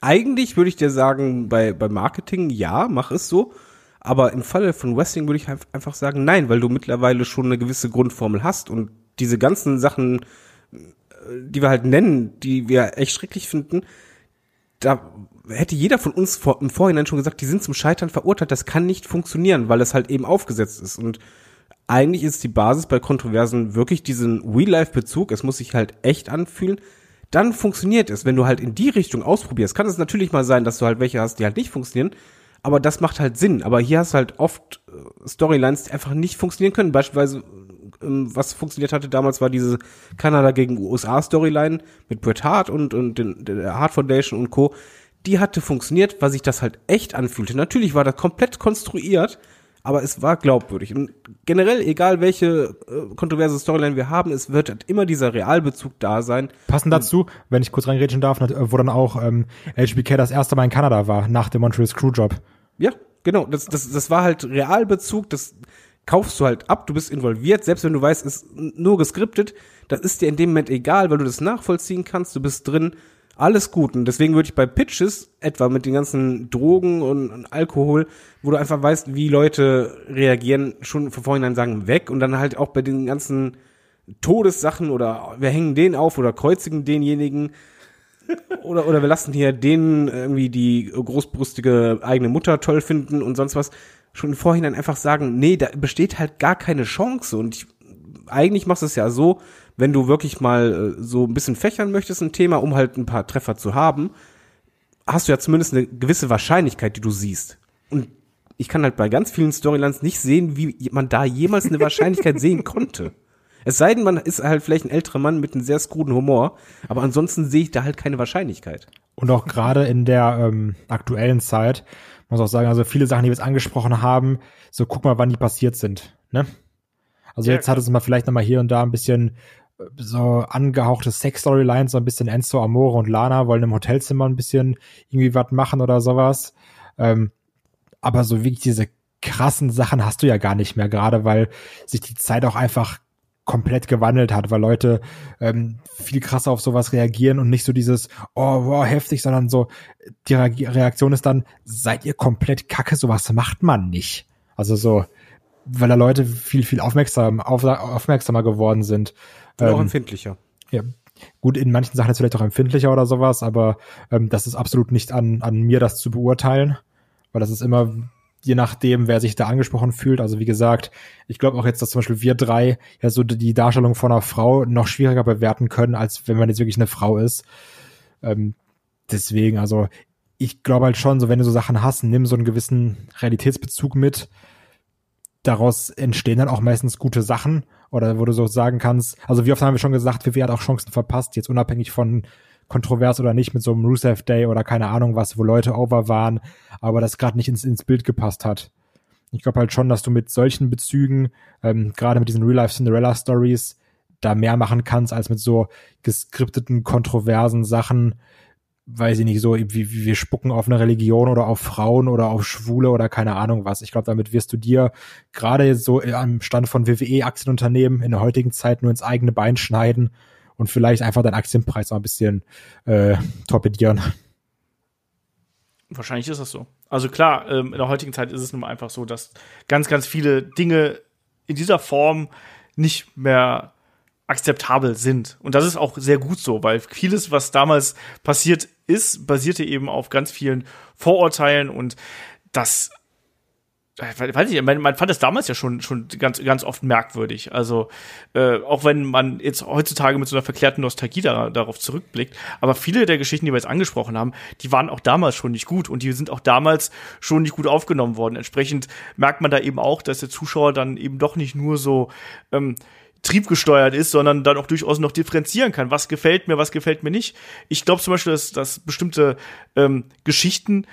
Eigentlich würde ich dir sagen, bei, bei Marketing ja, mach es so. Aber im Falle von Wrestling würde ich einfach sagen, nein, weil du mittlerweile schon eine gewisse Grundformel hast und diese ganzen Sachen, äh, die wir halt nennen, die wir echt schrecklich finden, da hätte jeder von uns vor, im Vorhinein schon gesagt, die sind zum Scheitern verurteilt, das kann nicht funktionieren, weil es halt eben aufgesetzt ist. Und eigentlich ist die Basis bei Kontroversen wirklich diesen Real-Life-Bezug, es muss sich halt echt anfühlen, dann funktioniert es. Wenn du halt in die Richtung ausprobierst, kann es natürlich mal sein, dass du halt welche hast, die halt nicht funktionieren, aber das macht halt Sinn. Aber hier hast du halt oft äh, Storylines, die einfach nicht funktionieren können. Beispielsweise, ähm, was funktioniert hatte damals, war diese Kanada gegen USA Storyline mit Bret Hart und, und den, der Hart Foundation und Co. Die hatte funktioniert, weil sich das halt echt anfühlte. Natürlich war das komplett konstruiert, aber es war glaubwürdig. Und generell, egal welche äh, kontroverse Storyline wir haben, es wird halt immer dieser Realbezug da sein. Passend dazu, wenn ich kurz reingrätschen darf, wo dann auch ähm, HBK das erste Mal in Kanada war, nach dem Montreal Screwjob. Ja, genau. Das, das, das war halt Realbezug, das kaufst du halt ab, du bist involviert, selbst wenn du weißt, es ist nur geskriptet, das ist dir in dem Moment egal, weil du das nachvollziehen kannst, du bist drin, alles gut. Und deswegen würde ich bei Pitches, etwa mit den ganzen Drogen und, und Alkohol, wo du einfach weißt, wie Leute reagieren, schon von vornherein sagen, weg. Und dann halt auch bei den ganzen Todessachen oder wir hängen den auf oder kreuzigen denjenigen. oder, oder wir lassen hier den irgendwie die großbrüstige eigene Mutter toll finden und sonst was. Schon im Vorhinein einfach sagen, nee, da besteht halt gar keine Chance. Und ich, eigentlich machst du es ja so, wenn du wirklich mal äh, so ein bisschen fächern möchtest, ein Thema, um halt ein paar Treffer zu haben, hast du ja zumindest eine gewisse Wahrscheinlichkeit, die du siehst. Und ich kann halt bei ganz vielen Storylines nicht sehen, wie man da jemals eine Wahrscheinlichkeit sehen konnte. Es sei denn, man ist halt vielleicht ein älterer Mann mit einem sehr skruden Humor, aber ansonsten sehe ich da halt keine Wahrscheinlichkeit. Und auch gerade in der ähm, aktuellen Zeit, muss auch sagen, also viele Sachen, die wir jetzt angesprochen haben, so guck mal, wann die passiert sind. Ne? Also Ja, jetzt hat es mal vielleicht noch mal hier und da ein bisschen so angehauchte Sex-Storylines, so ein bisschen Enzo Amore und Lana wollen im Hotelzimmer ein bisschen irgendwie was machen oder sowas. Ähm, aber so wirklich diese krassen Sachen hast du ja gar nicht mehr, gerade weil sich die Zeit auch einfach komplett gewandelt hat, weil Leute ähm, viel krasser auf sowas reagieren und nicht so dieses, oh, wow, heftig, sondern so, die Re Reaktion ist dann, seid ihr komplett kacke, sowas macht man nicht. Also so, weil da Leute viel, viel aufmerksam, auf, aufmerksamer geworden sind. Und auch Ähm, empfindlicher. ja, gut, in manchen Sachen ist vielleicht auch empfindlicher oder sowas, aber ähm, das ist absolut nicht an, an mir, das zu beurteilen, weil das ist immer je nachdem, wer sich da angesprochen fühlt. Also wie gesagt, ich glaube auch jetzt, dass zum Beispiel wir drei ja so die Darstellung von einer Frau noch schwieriger bewerten können, als wenn man jetzt wirklich eine Frau ist. Ähm, deswegen, also ich glaube halt schon, so wenn du so Sachen hast, nimm so einen gewissen Realitätsbezug mit. Daraus entstehen dann auch meistens gute Sachen oder wo du so sagen kannst, also wie oft haben wir schon gesagt, WWE hat auch Chancen verpasst, jetzt unabhängig von kontrovers oder nicht mit so einem Rusev Day oder keine Ahnung was, wo Leute over waren, aber das gerade nicht ins, ins Bild gepasst hat. Ich glaube halt schon, dass du mit solchen Bezügen, ähm, gerade mit diesen Real-Life Cinderella Stories, da mehr machen kannst als mit so geskripteten, kontroversen Sachen, weiß ich nicht, so wie, wie wir spucken auf eine Religion oder auf Frauen oder auf Schwule oder keine Ahnung was. Ich glaube, damit wirst du dir gerade so am Stand von WWE-Aktienunternehmen in der heutigen Zeit nur ins eigene Bein schneiden und vielleicht einfach deinen Aktienpreis mal ein bisschen äh, torpedieren. Wahrscheinlich ist das so. Also klar, ähm, in der heutigen Zeit ist es nun mal einfach so, dass ganz, ganz viele Dinge in dieser Form nicht mehr akzeptabel sind. Und das ist auch sehr gut so, weil vieles, was damals passiert ist, basierte eben auf ganz vielen Vorurteilen und das äh, weiß ich, man, man fand das damals ja schon schon ganz ganz oft merkwürdig. Also äh, auch wenn man jetzt heutzutage mit so einer verklärten Nostalgie da, darauf zurückblickt, aber viele der Geschichten, die wir jetzt angesprochen haben, die waren auch damals schon nicht gut und die sind auch damals schon nicht gut aufgenommen worden. Entsprechend merkt man da eben auch, dass der Zuschauer dann eben doch nicht nur so ähm, triebgesteuert ist, sondern dann auch durchaus noch differenzieren kann. Was gefällt mir, was gefällt mir nicht. Ich glaube zum Beispiel, dass, dass bestimmte ähm, Geschichten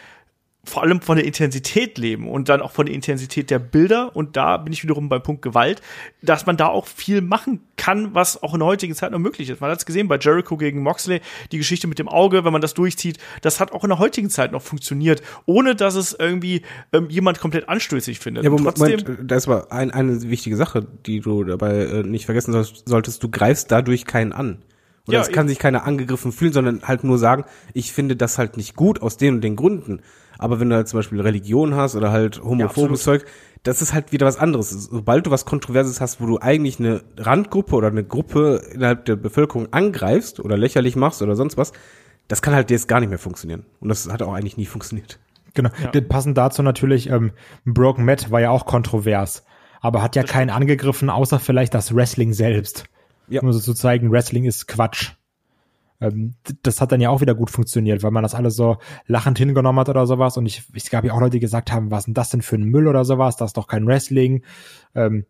vor allem von der Intensität leben und dann auch von der Intensität der Bilder. Und da bin ich wiederum beim Punkt Gewalt, dass man da auch viel machen kann, was auch in der heutigen Zeit noch möglich ist. Man hat es gesehen bei Jericho gegen Moxley, die Geschichte mit dem Auge, wenn man das durchzieht, das hat auch in der heutigen Zeit noch funktioniert, ohne dass es irgendwie ähm, jemand komplett anstößig findet. Ja, aber Moment, da ist aber ein, eine wichtige Sache, die du dabei äh, nicht vergessen solltest. Du greifst dadurch keinen an. Oder Ja, es kann sich keiner angegriffen fühlen, sondern halt nur sagen, ich finde das halt nicht gut aus den und den Gründen. Aber wenn du halt zum Beispiel Religion hast oder halt homophobes Zeug, das ist halt wieder was anderes. Sobald du was Kontroverses hast, wo du eigentlich eine Randgruppe oder eine Gruppe innerhalb der Bevölkerung angreifst oder lächerlich machst oder sonst was, das kann halt jetzt gar nicht mehr funktionieren. Und das hat auch eigentlich nie funktioniert. Genau. Ja. Passend dazu natürlich, ähm, Broken Matt war ja auch kontrovers, aber hat ja keinen angegriffen, außer vielleicht das Wrestling selbst. Ja. Um so zu zeigen, Wrestling ist Quatsch. Ähm, das hat dann ja auch wieder gut funktioniert, weil man das alles so lachend hingenommen hat oder sowas. Und ich, es gab ja auch Leute, die gesagt haben, was ist denn das denn für ein Müll oder sowas? Das ist doch kein Wrestling. Ähm,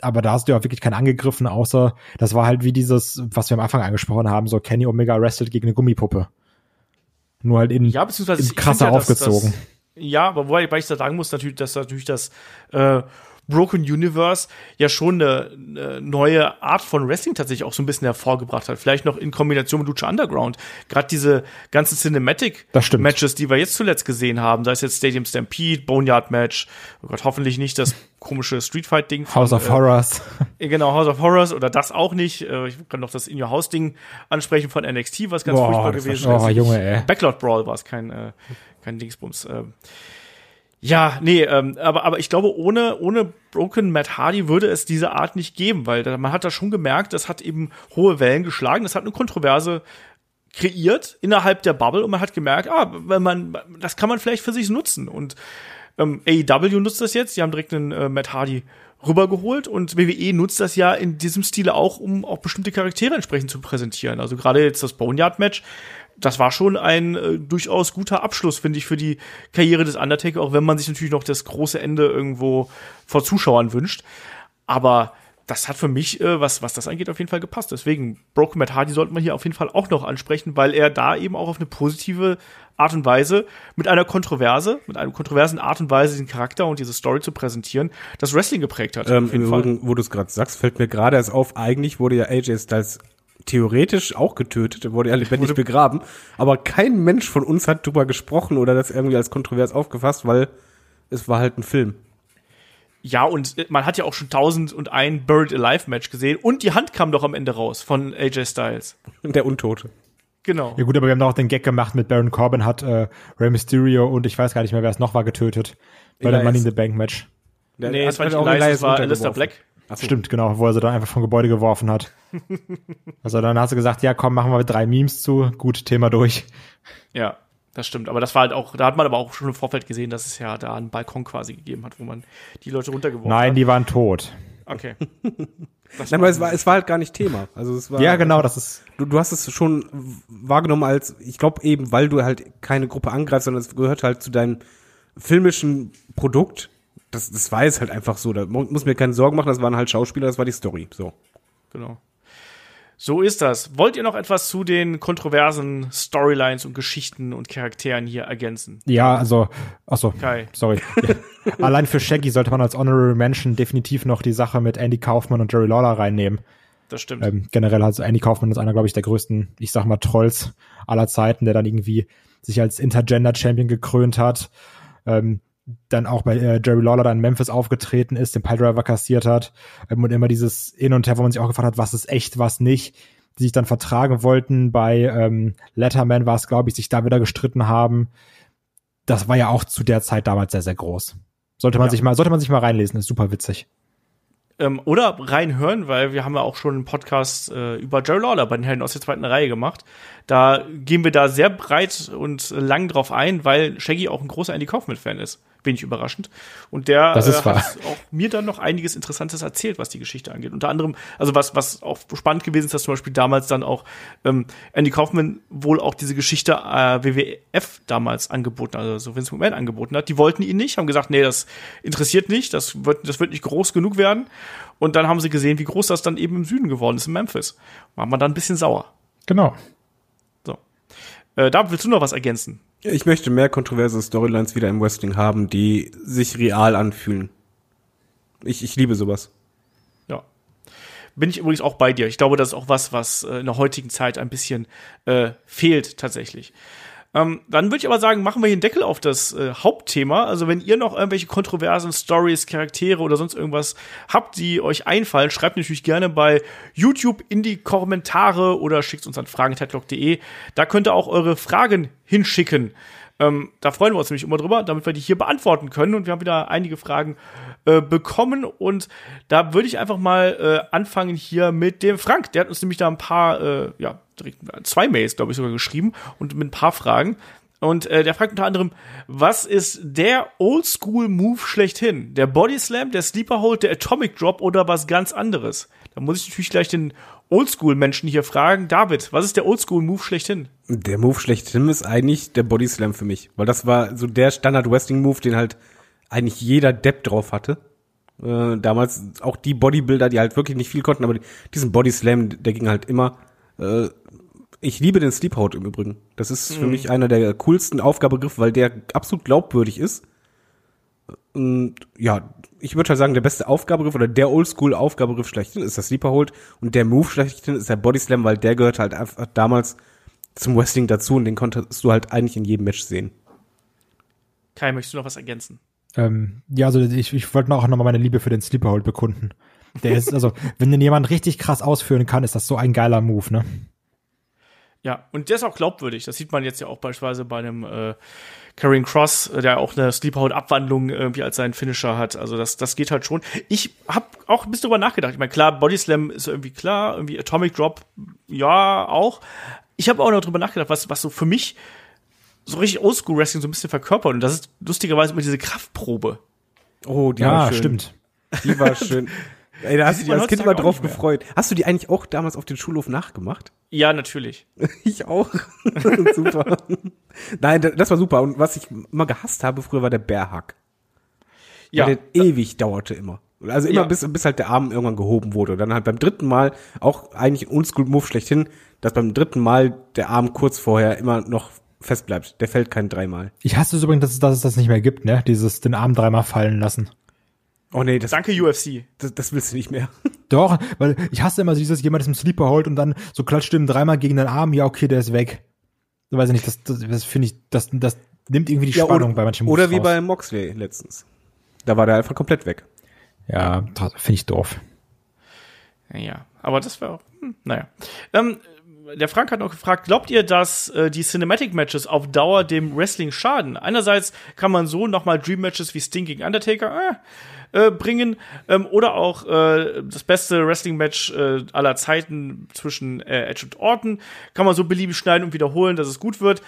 aber da hast du ja auch wirklich keinen angegriffen, außer das war halt wie dieses, was wir am Anfang angesprochen haben, so Kenny Omega wrestelt gegen eine Gummipuppe. Nur halt in, Ja, beziehungsweise in krasser ja, aufgezogen. Das, ja, aber wobei, ich da sagen muss, natürlich, dass natürlich das äh, Broken Universe ja schon eine, eine neue Art von Wrestling tatsächlich auch so ein bisschen hervorgebracht hat. Vielleicht noch in Kombination mit Lucha Underground. Gerade diese ganzen. Cinematic-Matches, die wir jetzt zuletzt gesehen haben, sei es jetzt Stadium Stampede, Boneyard Match, oh Gott, hoffentlich nicht das komische Street Fight Ding. von, House of äh, Horrors. Genau, House of Horrors oder das auch nicht. Äh, Ich kann noch das In Your House Ding ansprechen von NXT, was ganz Boah, furchtbar gewesen oh, ist. Junge, ey. Backlot Brawl war es, kein, äh, kein Dingsbums. Ähm. Ja, nee, ähm, aber, aber ich glaube, ohne, ohne Broken Matt Hardy würde es diese Art nicht geben, weil man hat da schon gemerkt, das hat eben hohe Wellen geschlagen, das hat eine Kontroverse kreiert innerhalb der Bubble und man hat gemerkt, ah, wenn man, das kann man vielleicht für sich nutzen und ähm, AEW nutzt das jetzt, die haben direkt einen äh, Matt Hardy rübergeholt und WWE nutzt das ja in diesem Stile auch, um auch bestimmte Charaktere entsprechend zu präsentieren. Also gerade jetzt das Boneyard-Match, das war schon ein äh, durchaus guter Abschluss, finde ich, für die Karriere des Undertaker, auch wenn man sich natürlich noch das große Ende irgendwo vor Zuschauern wünscht. Aber das hat für mich, äh, was, was das angeht, auf jeden Fall gepasst. Deswegen, Broken Matt Hardy sollte man hier auf jeden Fall auch noch ansprechen, weil er da eben auch auf eine positive Art und Weise mit einer Kontroverse, mit einer kontroversen Art und Weise diesen Charakter und diese Story zu präsentieren, das Wrestling geprägt hat. Ähm, auf jeden Fall. Übrigen, wo du es gerade sagst, fällt mir gerade erst auf, eigentlich wurde ja AJ Styles theoretisch auch getötet, er wurde ja lebendig begraben, aber kein Mensch von uns hat drüber gesprochen oder das irgendwie als kontrovers aufgefasst, weil es war halt ein Film. Ja, und äh, man hat ja auch schon tausend und ein Buried Alive Match gesehen und die Hand kam doch am Ende raus von AJ Styles. Der Untote. Genau. Ja gut, aber wir haben doch auch den Gag gemacht mit Baron Corbin hat äh, Rey Mysterio und ich weiß gar nicht mehr, wer es noch war, getötet. Bei dem. Money in the Bank Match. Der nee, hat es war nicht auch Elias, war. Alistair Black. Ach so. Stimmt, genau, wo er sie dann einfach vom Gebäude geworfen hat. also dann hast du gesagt, ja komm, machen wir drei Memes zu, gut, Thema durch. Ja, das stimmt. Aber das war halt auch, da hat man aber auch schon im Vorfeld gesehen, dass es ja da einen Balkon quasi gegeben hat, wo man die Leute runtergeworfen Nein, hat. die waren tot. Okay. Nein, aber es war, es war halt gar nicht Thema. Also es war, Ja, genau, das ist Du, du hast es schon wahrgenommen als, ich glaube eben, weil du halt keine Gruppe angreifst, sondern es gehört halt zu deinem filmischen Produkt. Das, das war jetzt halt einfach so. Da mu- muss mir keine Sorgen machen, das waren halt Schauspieler, das war die Story. So. Genau. So ist das. Wollt ihr noch etwas zu den kontroversen Storylines und Geschichten und Charakteren hier ergänzen? Ja, also, achso, Kai. sorry. Ja. Allein für Shaggy sollte man als Honorary Mention definitiv noch die Sache mit Andy Kaufman und Jerry Lawler reinnehmen. Das stimmt. Ähm, generell also Andy Kaufman ist einer, glaube ich, der größten, ich sag mal, Trolls aller Zeiten, der dann irgendwie sich als Intergender-Champion gekrönt hat. Ähm, dann auch bei äh, Jerry Lawler da in Memphis aufgetreten ist, den Piledriver kassiert hat ähm, und immer dieses Hin und Her, wo man sich auch gefragt hat, was ist echt, was nicht, die sich dann vertragen wollten. Bei ähm, Letterman war es, glaube ich, sich da wieder gestritten haben. Das war ja auch zu der Zeit damals sehr, sehr groß. Sollte man Ja. sich mal, sollte man sich mal reinlesen, ist super witzig. Ähm, oder reinhören, weil wir haben ja auch schon einen Podcast äh, über Jerry Lawler bei den Helden aus der zweiten Reihe gemacht. Da gehen wir da sehr breit und lang drauf ein, weil Shaggy auch ein großer Andy Kaufman-Fan ist. Wenig überraschend. Und der Das ist äh, hat auch mir dann noch einiges Interessantes erzählt, was die Geschichte angeht. Unter anderem, also was, was auch spannend gewesen ist, dass zum Beispiel damals dann auch ähm, Andy Kaufman wohl auch diese Geschichte äh, WWF damals angeboten, also so Vince McMahon angeboten hat. Die wollten ihn nicht, haben gesagt, nee, das interessiert nicht, das wird, das wird nicht groß genug werden. Und dann haben sie gesehen, wie groß das dann eben im Süden geworden ist, in Memphis. War man dann ein bisschen sauer. Genau. So. Äh, da willst du noch was ergänzen? Ich möchte mehr kontroverse Storylines wieder im Wrestling haben, die sich real anfühlen. Ich, ich liebe sowas. Ja. Bin ich übrigens auch bei dir. Ich glaube, das ist auch was, was äh, in der heutigen Zeit ein bisschen äh, fehlt tatsächlich. Ähm, dann würde ich aber sagen, machen wir hier einen Deckel auf das äh, Hauptthema. Also wenn ihr noch irgendwelche kontroversen Stories, Charaktere oder sonst irgendwas habt, die euch einfallen, schreibt natürlich gerne bei YouTube in die Kommentare oder schickt uns an fragen.headlock.de. Da könnt ihr auch eure Fragen hinschicken. Ähm, da freuen wir uns nämlich immer drüber, damit wir die hier beantworten können. Und wir haben wieder einige Fragen äh, bekommen. Und da würde ich einfach mal äh, anfangen hier mit dem Frank. Der hat uns nämlich da ein paar, äh, ja, direkt zwei Mails, glaube ich, sogar geschrieben und mit ein paar Fragen. Und äh, der fragt unter anderem, was ist der Oldschool-Move schlechthin? Der Body Slam, der Sleeper Hold, der Atomic Drop oder was ganz anderes? Da muss ich natürlich gleich den Oldschool-Menschen hier fragen. David, was ist der Oldschool-Move schlechthin? Der Move schlechthin ist eigentlich der Body Slam für mich, weil das war so der Standard Wrestling Move, den halt eigentlich jeder Depp drauf hatte. Äh, damals auch die Bodybuilder, die halt wirklich nicht viel konnten, aber die, diesen Body Slam, der ging halt immer. Äh, ich liebe den Sleephold im Übrigen. Das ist für mich einer der coolsten Aufgabegriffe, weil der absolut glaubwürdig ist. Und ja, ich würde halt sagen, der beste Aufgabegriff oder der Oldschool-Aufgabegriff schlechthin ist der Sleeper Hold und der Move schlechthin ist der Body Slam, weil der gehört halt einfach damals zum Wrestling dazu und den konntest du halt eigentlich in jedem Match sehen. Kai, möchtest du noch was ergänzen? Ähm, ja, also ich, ich wollte auch nochmal meine Liebe für den Sleeper Hold bekunden. Der ist, also, wenn den jemand richtig krass ausführen kann, ist das so ein geiler Move, ne? Ja, und der ist auch glaubwürdig. Das sieht man jetzt ja auch beispielsweise bei einem äh, Karrion Cross, der auch eine Sleeperhold-Abwandlung irgendwie als seinen Finisher hat. Also das, das geht halt schon. Ich habe auch ein bisschen drüber nachgedacht. Ich meine, klar, Body Slam ist irgendwie klar, irgendwie Atomic Drop, ja, auch. Ich habe auch noch drüber nachgedacht, was, was so für mich so richtig Oldschool-Wrestling so ein bisschen verkörpert. Und das ist lustigerweise immer diese Kraftprobe. Oh, die Ja, war schön. stimmt. Die war schön. Ey, da hast du dich als Kind immer drauf gefreut. Hast du die eigentlich auch damals auf den Schulhof nachgemacht? Ja, natürlich. Ich auch. super. Nein, da- das war super. Und was ich immer gehasst habe früher war der Bärhack. Ja, Weil der ewig dauerte immer. Also immer Ja. bis, bis halt der Arm irgendwann gehoben wurde. Und dann halt beim dritten Mal, auch eigentlich ein Oldschool-Move schlechthin, dass beim dritten Mal der Arm kurz vorher immer noch fest bleibt. Der fällt kein dreimal. Ich hasse es übrigens, dass es, dass es das nicht mehr gibt, ne? Dieses den Arm dreimal fallen lassen. Oh nee, das, danke UFC. das, das willst du nicht mehr. Doch, weil ich hasse immer dieses, jemand ist im Sleeper holt und dann so klatscht ihm dreimal gegen den Arm, ja, okay, der ist weg. So weiß ich nicht, das, das, das finde ich, das, das nimmt irgendwie die Ja, Spannung oder, bei manchen Moves Oder wie raus. bei Moxley letztens. Da war der einfach komplett weg. Ja, finde ich doof. Ja, aber das war auch, hm, naja. Ähm, der Frank hat noch gefragt, glaubt ihr, dass äh, die Cinematic Matches auf Dauer dem Wrestling schaden? Einerseits kann man so nochmal Dream Matches wie Sting gegen Undertaker äh, äh, bringen ähm, oder auch äh, das beste Wrestling Match äh, aller Zeiten zwischen äh, Edge und Orton kann man so beliebig schneiden und wiederholen, dass es gut wird.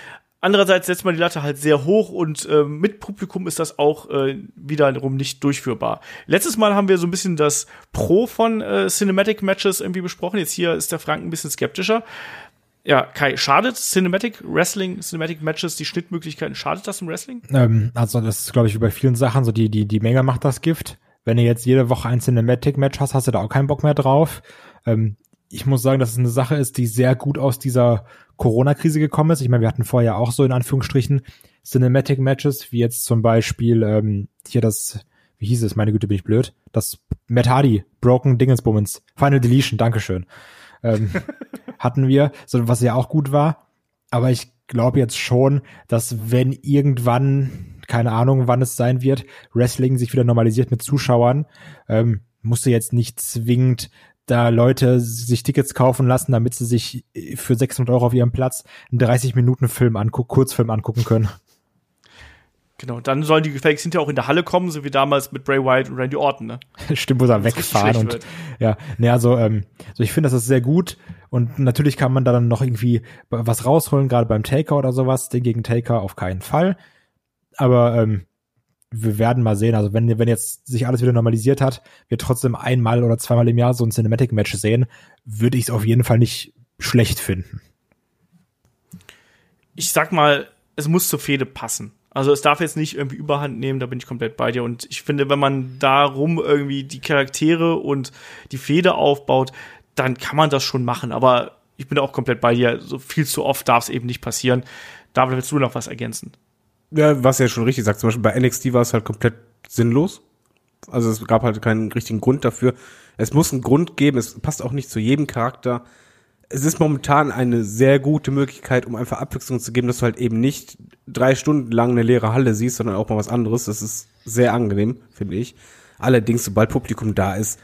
Andererseits setzt man die Latte halt sehr hoch und äh, mit Publikum ist das auch äh, wiederum nicht durchführbar. Letztes Mal haben wir so ein bisschen das Pro von äh, Cinematic Matches irgendwie besprochen. Jetzt hier ist der Frank ein bisschen skeptischer. Ja, Kai, schadet Cinematic Wrestling, Cinematic Matches, die Schnittmöglichkeiten, schadet das im Wrestling? Ähm, also das ist, glaube ich, wie bei vielen Sachen so, die, die, die Menge macht das Gift. Wenn du jetzt jede Woche ein Cinematic-Match hast, hast du da auch keinen Bock mehr drauf. Ähm, ich muss sagen, dass es eine Sache ist, die sehr gut aus dieser Corona-Krise gekommen ist. Ich meine, wir hatten vorher auch so in Anführungsstrichen Cinematic-Matches, wie jetzt zum Beispiel ähm, hier das, wie hieß es, meine Güte, bin ich blöd, das Matt Hardy, Broken Dingensbummens, Final Deletion, Dankeschön, ähm, hatten wir, so was ja auch gut war. Aber ich glaube jetzt schon, dass wenn irgendwann, keine Ahnung, wann es sein wird, Wrestling sich wieder normalisiert mit Zuschauern, ähm, musst du jetzt nicht zwingend da Leute sich Tickets kaufen lassen, damit sie sich für 600 Euro auf ihrem Platz einen 30-Minuten-Film angucken, Kurzfilm angucken können. Genau, dann sollen die gefälligst hinterher auch in der Halle kommen, so wie damals mit Bray Wyatt und Randy Orton, ne? Stimmt, wo sie wegfahren und wird. ja, ne, also ähm, so ich finde, das ist sehr gut und natürlich kann man da dann noch irgendwie was rausholen, gerade beim Taker oder sowas, den gegen Taker auf keinen Fall, aber ähm, wir werden mal sehen, also wenn wenn jetzt sich alles wieder normalisiert hat, wir trotzdem einmal oder zweimal im Jahr so ein Cinematic Match sehen, würde ich es auf jeden Fall nicht schlecht finden. ich sag mal, es muss zur Fehde passen. Also es darf jetzt nicht irgendwie Überhand nehmen, da bin ich komplett bei dir. Und ich finde, wenn man darum irgendwie die Charaktere und die Fehde aufbaut, dann kann man das schon machen. Aber ich bin auch komplett bei dir. So viel zu oft darf es eben nicht passieren. David, willst du noch was ergänzen? Ja, was er schon richtig sagt. Zum Beispiel bei NXT war es halt komplett sinnlos. Also es gab halt keinen richtigen Grund dafür. Es muss einen Grund geben. Es passt auch nicht zu jedem Charakter. Es ist momentan eine sehr gute Möglichkeit, um einfach Abwechslung zu geben, dass du halt eben nicht drei Stunden lang eine leere Halle siehst, sondern auch mal was anderes. Das ist sehr angenehm, finde ich. Allerdings, sobald Publikum da ist,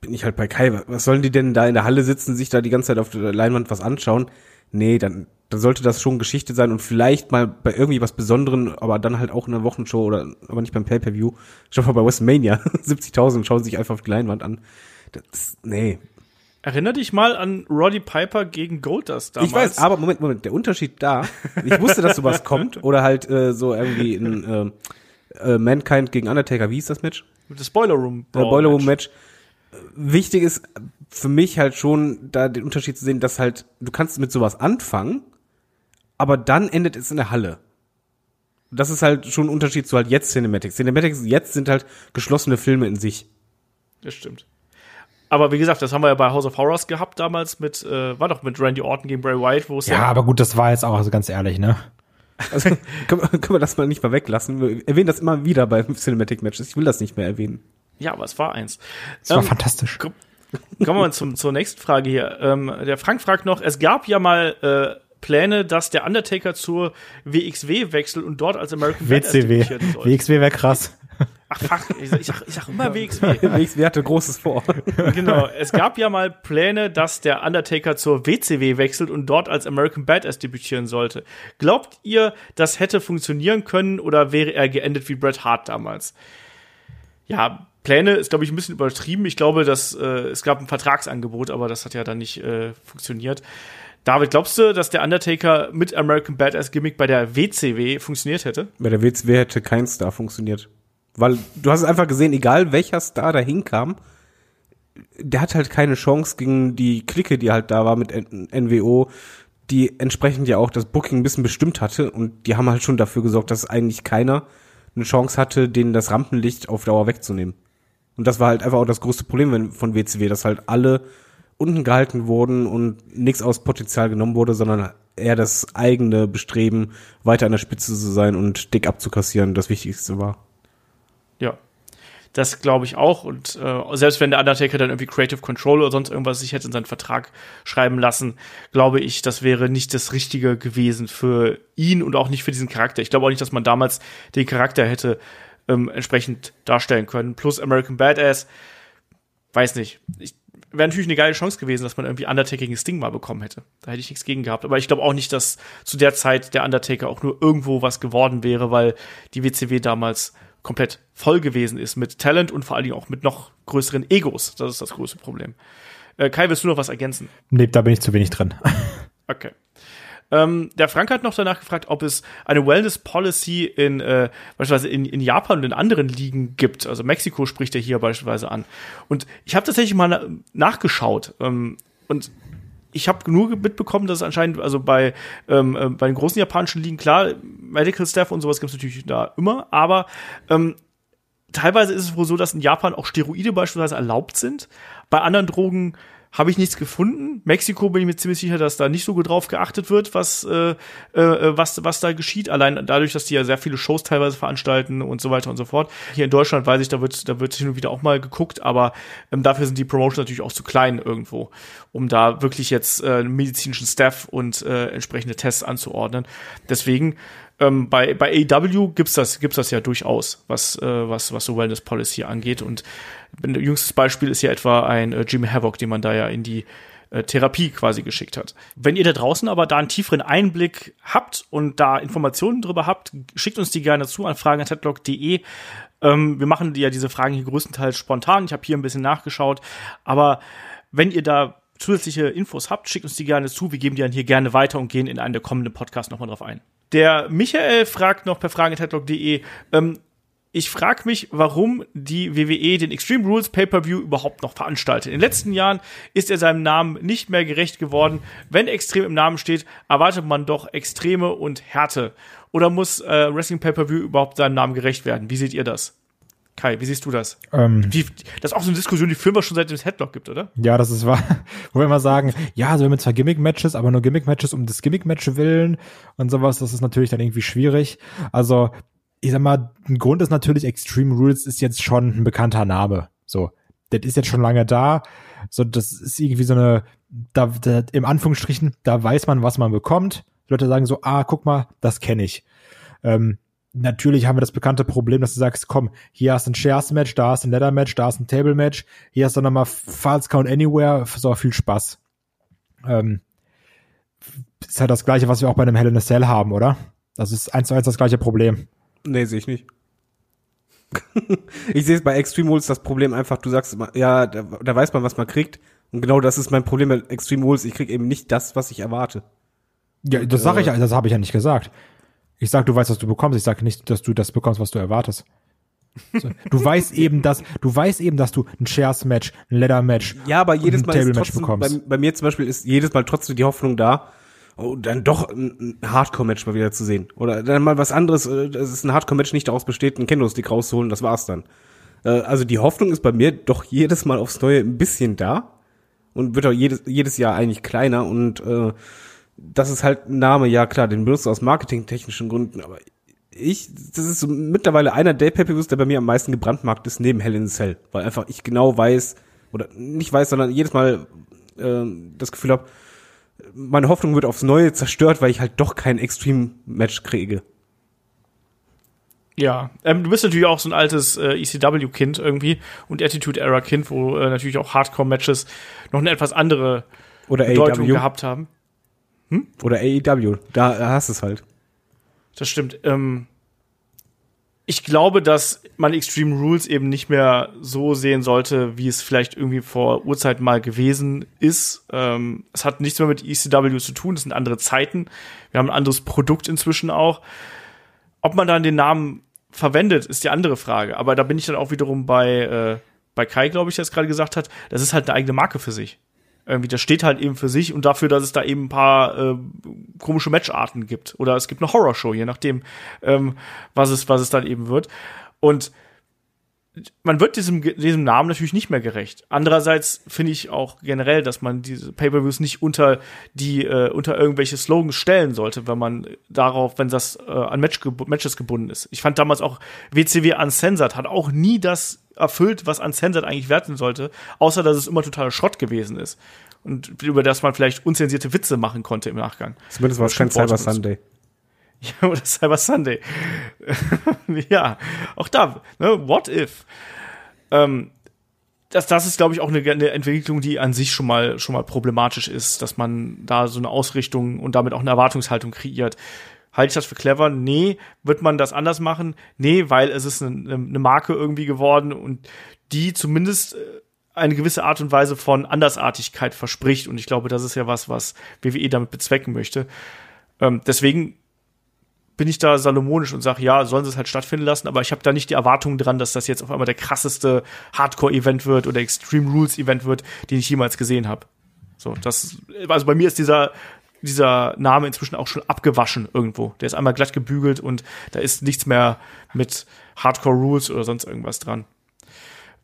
bin ich halt bei Kai. Was sollen die denn da in der Halle sitzen, sich da die ganze Zeit auf der Leinwand was anschauen? Nee, dann, dann sollte das schon Geschichte sein und vielleicht mal bei irgendwie was Besonderen, aber dann halt auch in einer Wochenshow oder aber nicht beim Pay-Per-View. Schau mal bei WrestleMania. 70.000 schauen sich einfach auf die Leinwand an. Das, nee. Erinner dich mal an Roddy Piper gegen Goldust damals. Ich weiß, aber Moment, Moment, der Unterschied da, ich wusste, dass sowas kommt oder halt äh, so irgendwie ein äh, äh, Mankind gegen Undertaker, wie hieß das Match? das Boiler Room. Der Boiler Room Match. Wichtig ist für mich halt schon, da den Unterschied zu sehen, dass halt, du kannst mit sowas anfangen, aber dann endet es in der Halle. Das ist halt schon ein Unterschied zu halt jetzt Cinematics. Cinematics jetzt sind halt geschlossene Filme in sich. Das stimmt. Aber wie gesagt, das haben wir ja bei House of Horrors gehabt damals mit, äh, war doch mit Randy Orton gegen Bray Wyatt, wo es Ja, aber gut, das war jetzt auch also ganz ehrlich, ne? Also können, wir- können wir das mal nicht mal weglassen? Wir erwähnen das immer wieder bei Cinematic Matches. Ich will das nicht mehr erwähnen. Ja, aber es war eins. Das war Ähm, fantastisch. Kommen wir mal zum, zur nächsten Frage hier. Ähm, der Frank fragt noch, es gab ja mal äh, Pläne, dass der Undertaker zur WXW wechselt und dort als American Badass WCW. debütieren soll. WXW wäre krass. Ach, fuck, ich, sag- ich, sag, ich sag immer WXW. WXW hatte Großes vor. genau, es gab ja mal Pläne, dass der Undertaker zur WCW wechselt und dort als American Badass debütieren sollte. Glaubt ihr, das hätte funktionieren können oder wäre er geendet wie Bret Hart damals? Ja, Pläne ist, glaube ich, ein bisschen übertrieben. Ich glaube, dass äh, es gab ein Vertragsangebot, aber das hat ja dann nicht äh, funktioniert. David, glaubst du, dass der Undertaker mit American Badass Gimmick bei der WCW funktioniert hätte? Bei der WXW hätte kein Star funktioniert. Weil du hast es einfach gesehen, egal welcher Star da hinkam, der hat halt keine Chance gegen die Clique, die halt da war mit NWO, die entsprechend ja auch das Booking ein bisschen bestimmt hatte und die haben halt schon dafür gesorgt, dass eigentlich keiner eine Chance hatte, denen das Rampenlicht auf Dauer wegzunehmen. Und das war halt einfach auch das größte Problem von WCW, dass halt alle unten gehalten wurden und nichts aus Potenzial genommen wurde, sondern eher das eigene Bestreben, weiter an der Spitze zu sein und dick abzukassieren, das Wichtigste war. Ja. Das glaube ich auch. Und äh, selbst wenn der Undertaker dann irgendwie Creative Control oder sonst irgendwas sich hätte in seinen Vertrag schreiben lassen, glaube ich, das wäre nicht das Richtige gewesen für ihn und auch nicht für diesen Charakter. Ich glaube auch nicht, dass man damals den Charakter hätte ähm, entsprechend darstellen können. Plus American Badass, weiß nicht. Ich, Wäre natürlich eine geile Chance gewesen, dass man irgendwie Undertaker gegen Sting mal bekommen hätte. Da hätte ich nichts gegen gehabt. Aber ich glaube auch nicht, dass zu der Zeit der Undertaker auch nur irgendwo was geworden wäre, weil die WCW damals komplett voll gewesen ist mit Talent und vor allen Dingen auch mit noch größeren Egos. Das ist das größte Problem. Äh, Kai, willst du noch was ergänzen? Nee, da bin ich zu wenig drin. Okay. Ähm, der Frank hat noch danach gefragt, ob es eine Wellness Policy in äh, beispielsweise in, in Japan und in anderen Ligen gibt. Also Mexiko spricht er hier beispielsweise an. Und ich habe tatsächlich mal na nachgeschaut ähm, und ich habe nur mitbekommen, dass es anscheinend, also bei, ähm, äh, bei den großen japanischen Ligen, klar, Medical Staff und sowas gibt es natürlich da immer, aber ähm, teilweise ist es wohl so, dass in Japan auch Steroide beispielsweise erlaubt sind. Bei anderen Drogen habe ich nichts gefunden. Mexiko bin ich mir ziemlich sicher, dass da nicht so gut drauf geachtet wird, was, äh, äh, was, was da geschieht. Allein dadurch, dass die ja sehr viele Shows teilweise veranstalten und so weiter und so fort. Hier in Deutschland weiß ich, da wird, da wird hin und wieder auch mal geguckt, aber ähm, dafür sind die Promotions natürlich auch zu klein irgendwo, um da wirklich jetzt äh, medizinischen Staff und äh, entsprechende Tests anzuordnen. Deswegen ähm, bei, bei AEW gibt's das, gibt's das ja durchaus, was, äh, was, was so Wellness Policy angeht. Und jüngstes Beispiel ist ja etwa ein äh, Jimmy Havoc, den man da ja in die äh, Therapie quasi geschickt hat. Wenn ihr da draußen aber da einen tieferen Einblick habt und da Informationen drüber habt, schickt uns die gerne zu an fragen.headlock.de. Ähm, wir machen ja diese Fragen hier größtenteils spontan. Ich habe hier ein bisschen nachgeschaut. Aber wenn ihr da zusätzliche Infos habt, schickt uns die gerne zu. Wir geben die dann hier gerne weiter und gehen in einen der kommenden Podcasts nochmal drauf ein. Der Michael fragt noch per fragen.headlock.de, ähm, ich frage mich, warum die WWE den Extreme Rules Pay-Per-View überhaupt noch veranstaltet. In den letzten Jahren ist er seinem Namen nicht mehr gerecht geworden. Wenn extrem im Namen steht, erwartet man doch Extreme und Härte. Oder muss äh, Wrestling Pay-Per-View überhaupt seinem Namen gerecht werden? Wie seht ihr das? Kai, wie siehst du das? Ähm, Die, das ist auch so eine Diskussion, die Film schon seit dem Headlock gibt, oder? Ja, das ist wahr. Wo wir immer sagen, ja, so mit zwei Gimmick-Matches, aber nur Gimmick-Matches um das Gimmick-Match willen und sowas, das ist natürlich dann irgendwie schwierig. Also, ich sag mal, ein Grund ist natürlich, Extreme Rules ist jetzt schon ein bekannter Name. So, das ist jetzt schon lange da. So, das ist irgendwie so eine, da, da im Anführungsstrichen, da weiß man, was man bekommt. Die Leute sagen so, ah, guck mal, das kenne ich. Ähm, natürlich haben wir das bekannte Problem, dass du sagst, komm, hier hast du ein Shares-Match, da hast du ein Ladder-Match, da hast du ein Table-Match, hier hast du nochmal Falls Count Anywhere, so viel Spaß. Ähm, ist halt das gleiche, was wir auch bei einem Hell in a Cell haben, oder? Das ist eins zu eins das gleiche Problem. Nee, sehe ich nicht. ich sehe es bei Extreme Rules das Problem einfach, du sagst immer, ja, da, da weiß man, was man kriegt. Und genau das ist mein Problem mit Extreme Rules. Ich krieg eben nicht das, was ich erwarte. Ja, das sage ich, ja, das habe ich ja nicht gesagt. Ich sag, du weißt, was du bekommst. Ich sage nicht, dass du das bekommst, was du erwartest. So, du weißt eben, dass du weißt eben, dass du ein Shares Match, ein Ladder Match, Ja, aber jedes Mal ist Table Match trotzdem, bei, bekommst. bei mir zum Beispiel ist jedes Mal trotzdem die Hoffnung da, oh, dann doch ein, ein Hardcore-Match mal wieder zu sehen. Oder dann mal was anderes, äh, dass es ein Hardcore-Match nicht daraus besteht, einen Kendo-Stick rauszuholen, das war's dann. Äh, Also die Hoffnung ist bei mir doch jedes Mal aufs Neue ein bisschen da und wird auch jedes, jedes Jahr eigentlich kleiner und äh, das ist halt ein Name, ja klar, den benutzt du aus marketingtechnischen Gründen, aber ich, das ist so mittlerweile einer der pay der bei mir am meisten gebrandmarkt ist, neben Hell in the Cell, weil einfach ich genau weiß, oder nicht weiß, sondern jedes Mal äh, das Gefühl habe, meine Hoffnung wird aufs Neue zerstört, weil ich halt doch kein Extreme-Match kriege. Ja, ähm, du bist natürlich auch so ein altes äh, ECW-Kind irgendwie und Attitude-Era-Kind, wo äh, natürlich auch Hardcore-Matches noch eine etwas andere Oder Bedeutung AEW. gehabt haben. Oder AEW. Da, da hast es halt. Das stimmt. Ähm, ich glaube, dass man Extreme Rules eben nicht mehr so sehen sollte, wie es vielleicht irgendwie vor Urzeiten mal gewesen ist. Ähm, es hat nichts mehr mit ECW zu tun, es sind andere Zeiten. Wir haben ein anderes Produkt inzwischen auch. Ob man dann den Namen verwendet, ist die andere Frage. Aber da bin ich dann auch wiederum bei, äh, bei Kai, glaube ich, der es gerade gesagt hat. Das ist halt eine eigene Marke für sich. Irgendwie, das steht halt eben für sich und dafür, dass es da eben ein paar äh, komische Matcharten gibt. Oder es gibt eine Horrorshow, je nachdem, ähm, was, es, was es dann eben wird. Und man wird diesem, diesem Namen natürlich nicht mehr gerecht. Andererseits finde ich auch generell, dass man diese Pay-per-Views nicht unter die äh, unter irgendwelche Slogans stellen sollte, wenn man darauf, wenn das äh, an Match geb Matches gebunden ist. Ich fand damals auch WCW Uncensored hat auch nie das erfüllt, was Uncensored eigentlich werten sollte, außer dass es immer totaler Schrott gewesen ist und über das man vielleicht unzensierte Witze machen konnte im Nachgang. Zumindest war es kein Cyber. Sunday. Ja, oder Cyber Sunday. ja, auch da, ne, what if? Ähm, das, das ist, glaube ich, auch eine, eine Entwicklung, die an sich schon mal, schon mal problematisch ist, dass man da so eine Ausrichtung und damit auch eine Erwartungshaltung kreiert. Halte ich das für clever? Nee. Wird man das anders machen? Nee, weil es ist eine, eine Marke irgendwie geworden und die zumindest äh, eine gewisse Art und Weise von Andersartigkeit verspricht. Und ich glaube, das ist ja was, was WWE damit bezwecken möchte. Ähm, deswegen bin ich da salomonisch und sage, ja, sollen sie es halt stattfinden lassen, aber ich habe da nicht die Erwartung dran, dass das jetzt auf einmal der krasseste Hardcore-Event wird oder Extreme Rules-Event wird, den ich jemals gesehen habe. So, das, also bei mir ist dieser, dieser Name inzwischen auch schon abgewaschen irgendwo. Der ist einmal glatt gebügelt und da ist nichts mehr mit Hardcore Rules oder sonst irgendwas dran.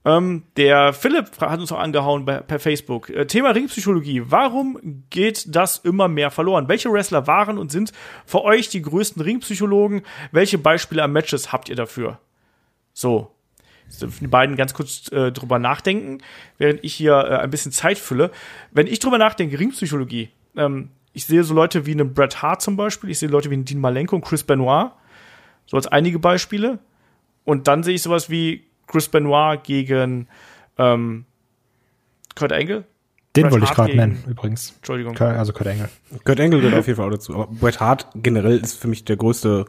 Ähm, der Philipp hat uns auch angehauen bei, per Facebook. Äh, Thema Ringpsychologie. Warum geht das immer mehr verloren? Welche Wrestler waren und sind für euch die größten Ringpsychologen? Welche Beispiele an Matches habt ihr dafür? So. Jetzt dürfen die beiden ganz kurz äh, drüber nachdenken, während ich hier äh, ein bisschen Zeit fülle. Wenn ich drüber nachdenke, Ringpsychologie, ähm, ich sehe so Leute wie einen Bret Hart zum Beispiel, ich sehe Leute wie einen Dean Malenko und Chris Benoit, so als einige Beispiele. Und dann sehe ich sowas wie Chris Benoit gegen ähm, Kurt Angle. Den wollte ich gerade nennen, übrigens. Entschuldigung. Kurt- Also Kurt Engel. Kurt Angle gehört auf jeden Fall auch dazu. Aber Bret Hart generell ist für mich der größte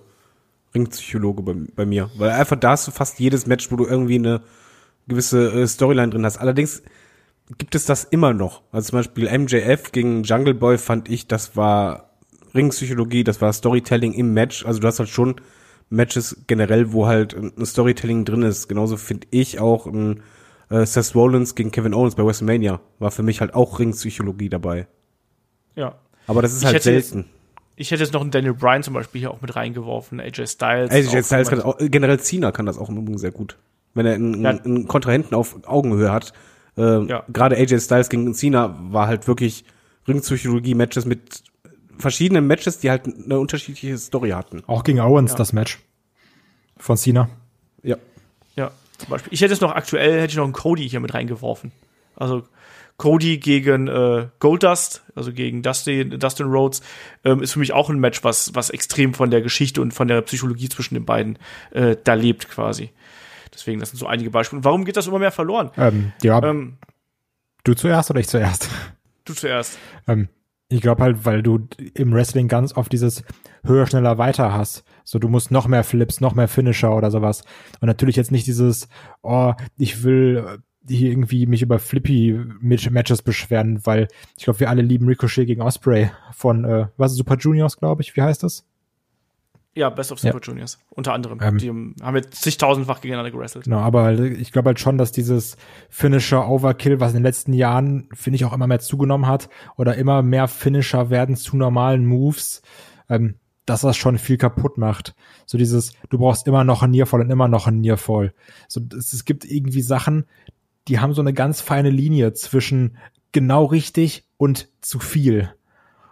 Ringpsychologe bei, bei mir. Weil einfach da hast du fast jedes Match, wo du irgendwie eine gewisse äh, Storyline drin hast. Allerdings gibt es das immer noch. Also zum Beispiel MJF gegen Jungle Boy fand ich, das war Ringpsychologie, das war Storytelling im Match. Also du hast halt schon Matches generell, wo halt ein Storytelling drin ist. Genauso finde ich auch ein äh, Seth Rollins gegen Kevin Owens bei WrestleMania. War für mich halt auch Ringpsychologie dabei. Ja. Aber das ist Ich halt hätte jetzt- selten. Ich hätte jetzt noch einen Daniel Bryan zum Beispiel hier auch mit reingeworfen, AJ Styles. AJ Styles kann auch, generell Cena kann das auch im Übrigen sehr gut. Wenn er einen, Ja. einen Kontrahenten auf Augenhöhe hat. Ähm, Ja. Gerade AJ Styles gegen Cena war halt wirklich Ringpsychologie-Matches mit verschiedenen Matches, die halt eine unterschiedliche Story hatten. Auch gegen Owens Ja. das Match. Von Cena. Ja. Ja, zum Beispiel. Ich hätte jetzt noch aktuell, hätte ich noch einen Cody hier mit reingeworfen. Also Cody gegen äh, Goldust, also gegen Dustin, Dustin Rhodes, ähm, ist für mich auch ein Match, was, was extrem von der Geschichte und von der Psychologie zwischen den beiden äh, da lebt quasi. Deswegen, das sind so einige Beispiele. Und warum geht das immer mehr verloren? Ähm, ja, Ähm, du zuerst oder ich zuerst? du zuerst. Ähm, ich glaube halt, weil du im Wrestling ganz oft dieses höher, schneller, weiter hast. So, du musst noch mehr Flips, noch mehr Finisher oder sowas. Und natürlich jetzt nicht dieses, oh, ich will hier irgendwie mich über Flippy-Matches beschweren, weil ich glaube, wir alle lieben Ricochet gegen Osprey von, äh, was Super Juniors, glaube ich. Wie heißt das? Ja, Best of Super Juniors, unter anderem. Ähm. die haben jetzt zigtausendfach gegeneinander gewrestelt. Genau, aber ich glaube halt schon, dass dieses Finisher Overkill, was in den letzten Jahren, finde ich, auch immer mehr zugenommen hat, oder immer mehr Finisher werden zu normalen Moves, ähm, dass das schon viel kaputt macht. So dieses, du brauchst immer noch ein Nearfall und immer noch ein Nearfall. So, es, es gibt irgendwie Sachen, die haben so eine ganz feine Linie zwischen genau richtig und zu viel.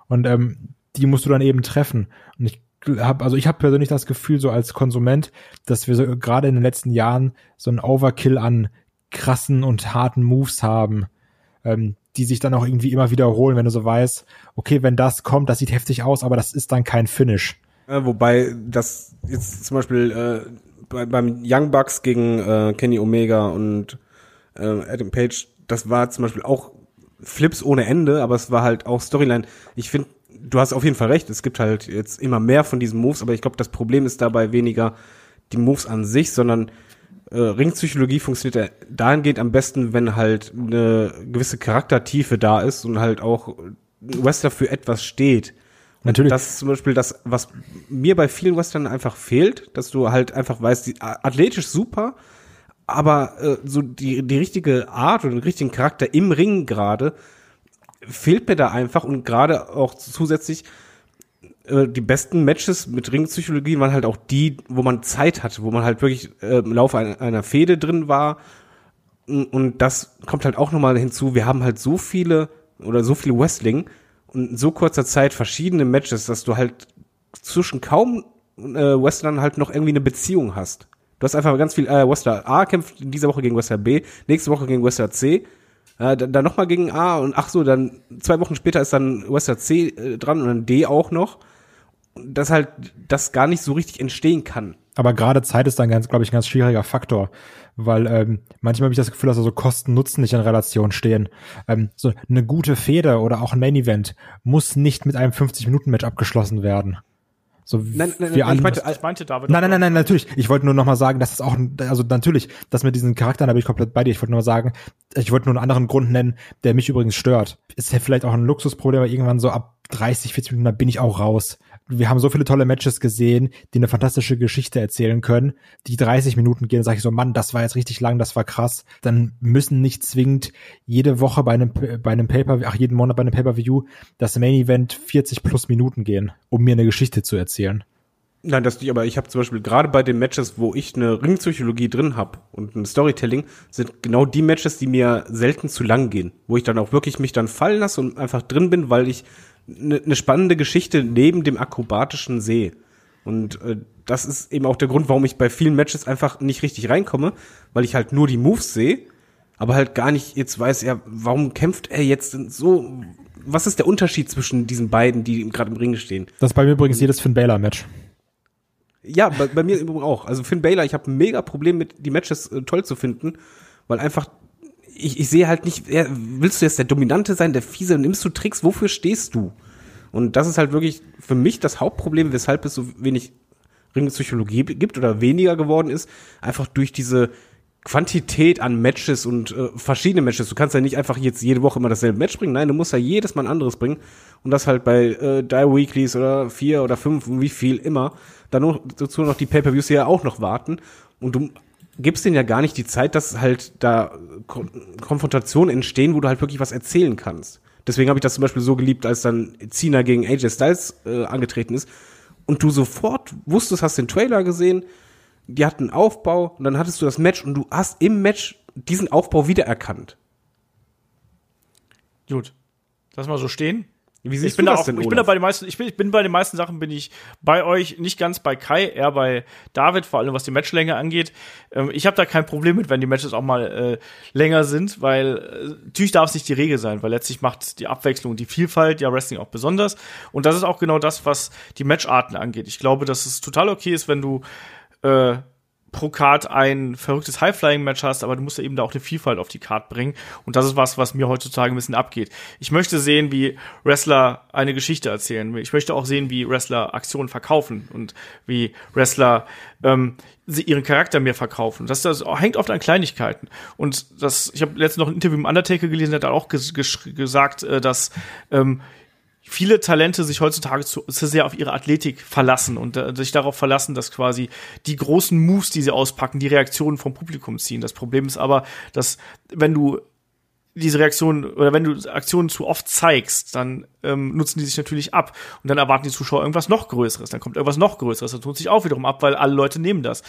Und ähm, die musst du dann eben treffen. Und ich habe, also ich habe persönlich das Gefühl, so als Konsument, dass wir so gerade in den letzten Jahren so einen Overkill an krassen und harten Moves haben, ähm, die sich dann auch irgendwie immer wiederholen, wenn du so weißt, okay, wenn das kommt, das sieht heftig aus, aber das ist dann kein Finish. Äh, wobei das jetzt zum Beispiel äh, bei, beim Young Bucks gegen äh, Kenny Omega und äh, Adam Page, das war zum Beispiel auch Flips ohne Ende, aber es war halt auch Storyline. Ich finde, du hast auf jeden Fall recht, es gibt halt jetzt immer mehr von diesen Moves, aber ich glaube, das Problem ist dabei weniger die Moves an sich, sondern äh, Ringpsychologie funktioniert ja dahingehend am besten, wenn halt eine gewisse Charaktertiefe da ist und halt auch Wrestler für etwas steht. Natürlich. Das ist zum Beispiel das, was mir bei vielen Western einfach fehlt, dass du halt einfach weißt, die, athletisch super, aber äh, so die, die richtige Art oder den richtigen Charakter im Ring gerade fehlt mir da einfach und gerade auch zusätzlich äh, die besten Matches mit Ringpsychologie waren halt auch die, wo man Zeit hatte, wo man halt wirklich äh, im Laufe einer, Fehde drin war. Und das kommt halt auch nochmal hinzu, wir haben halt so viele oder so viel Wrestling und in so kurzer Zeit verschiedene Matches, dass du halt zwischen kaum äh, Wrestlern halt noch irgendwie eine Beziehung hast. Du hast einfach ganz viel, äh, Wrestler A kämpft in dieser Woche gegen Wrestler B, nächste Woche gegen Wrestler C, äh, dann, dann nochmal gegen A und ach so, dann zwei Wochen später ist dann Wrestler C äh, dran und dann D auch noch. Dass halt das gar nicht so richtig entstehen kann. Aber gerade Zeit ist dann ganz, glaube ich, ein ganz schwieriger Faktor, weil ähm, manchmal habe ich das Gefühl, dass also Kosten-Nutzen nicht in Relation stehen. Ähm, so eine gute Feder oder auch ein Main-Event muss nicht mit einem 50-Minuten-Match abgeschlossen werden. So Nein, nein, nein, ich meinte, Ich meinte David. Nein, nein, nein, nein, natürlich. Ich wollte nur noch mal sagen, dass es auch, also natürlich, dass mit diesen Charakteren, da bin ich komplett bei dir. Ich wollte nur mal sagen, ich wollte nur einen anderen Grund nennen, der mich übrigens stört. Ist ja vielleicht auch ein Luxusproblem, aber irgendwann so ab 30, 40 Minuten, da bin ich auch raus. Wir haben so viele tolle Matches gesehen, die eine fantastische Geschichte erzählen können. Die 30 Minuten gehen, sage ich so, Mann, das war jetzt richtig lang, das war krass. Dann müssen nicht zwingend jede Woche bei einem, bei einem Paper, ach, jeden Monat bei einem Pay-Per-View das Main Event 40 plus Minuten gehen, um mir eine Geschichte zu erzählen. Nein, das nicht, aber ich habe zum Beispiel gerade bei den Matches, wo ich eine Ringpsychologie drin habe und ein Storytelling, sind genau die Matches, die mir selten zu lang gehen, wo ich dann auch wirklich mich dann fallen lasse und einfach drin bin, weil ich eine ne spannende Geschichte neben dem akrobatischen sehe. Und äh, das ist eben auch der Grund, warum ich bei vielen Matches einfach nicht richtig reinkomme, weil ich halt nur die Moves sehe, aber halt gar nicht jetzt weiß, ja, warum kämpft er jetzt so? Was ist der Unterschied zwischen diesen beiden, die gerade im Ring stehen? Das ist bei mir übrigens jedes Finn Balor Match. Ja, bei, bei mir übrigens auch. Also Finn Baylor, ich habe mega Problem mit die Matches äh, toll zu finden, weil einfach ich, ich sehe halt nicht, ja, willst du jetzt der Dominante sein, der Fiese, nimmst du Tricks, wofür stehst du? Und das ist halt wirklich für mich das Hauptproblem, weshalb es so wenig Ringpsychologie gibt oder weniger geworden ist, einfach durch diese Quantität an Matches und äh, verschiedene Matches. Du kannst ja nicht einfach jetzt jede Woche immer dasselbe Match bringen. Nein, du musst ja jedes Mal ein anderes bringen. Und das halt bei äh, Die Weeklies oder vier oder fünf, wie viel immer. Dann noch, dazu noch die Pay-Per-Views, die ja auch noch warten. Und du gibst denen ja gar nicht die Zeit, dass halt da Kon Konfrontationen entstehen, wo du halt wirklich was erzählen kannst. Deswegen habe ich das zum Beispiel so geliebt, als dann Cena gegen AJ Styles äh, angetreten ist und du sofort wusstest, hast den Trailer gesehen, die hatten Aufbau und dann hattest du das Match und du hast im Match diesen Aufbau wiedererkannt. Gut. Lass mal so stehen. Wie Ich siehst bin, du da das auch, denn, ich bin da bei den meisten, ich bin, ich bin bei den meisten Sachen bin ich bei euch, nicht ganz bei Kai, eher bei David, vor allem was die Matchlänge angeht. Ähm, ich habe da kein Problem mit, wenn die Matches auch mal äh, länger sind, weil äh, natürlich darf es nicht die Regel sein, weil letztlich macht die Abwechslung, die Vielfalt ja Wrestling auch besonders. Und das ist auch genau das, was die Matcharten angeht. Ich glaube, dass es total okay ist, wenn du äh, pro Card ein verrücktes High-Flying-Match hast, aber du musst ja eben da auch eine Vielfalt auf die Card bringen. Und das ist was, was mir heutzutage ein bisschen abgeht. Ich möchte sehen, wie Wrestler eine Geschichte erzählen. Ich möchte auch sehen, wie Wrestler Aktionen verkaufen und wie Wrestler ähm, sie ihren Charakter mir verkaufen. Das, das hängt oft an Kleinigkeiten. Und das, ich habe letztens noch ein Interview mit Undertaker gelesen, der hat auch ges gesagt, äh, dass ähm, viele Talente sich heutzutage zu, sehr auf ihre Athletik verlassen und äh, sich darauf verlassen, dass quasi die großen Moves, die sie auspacken, die Reaktionen vom Publikum ziehen. Das Problem ist aber, dass wenn du diese Reaktionen oder wenn du Aktionen zu oft zeigst, dann ähm, nutzen die sich natürlich ab und dann erwarten die Zuschauer irgendwas noch Größeres, dann kommt irgendwas noch Größeres, das tut sich auch wiederum ab, weil alle Leute nehmen das.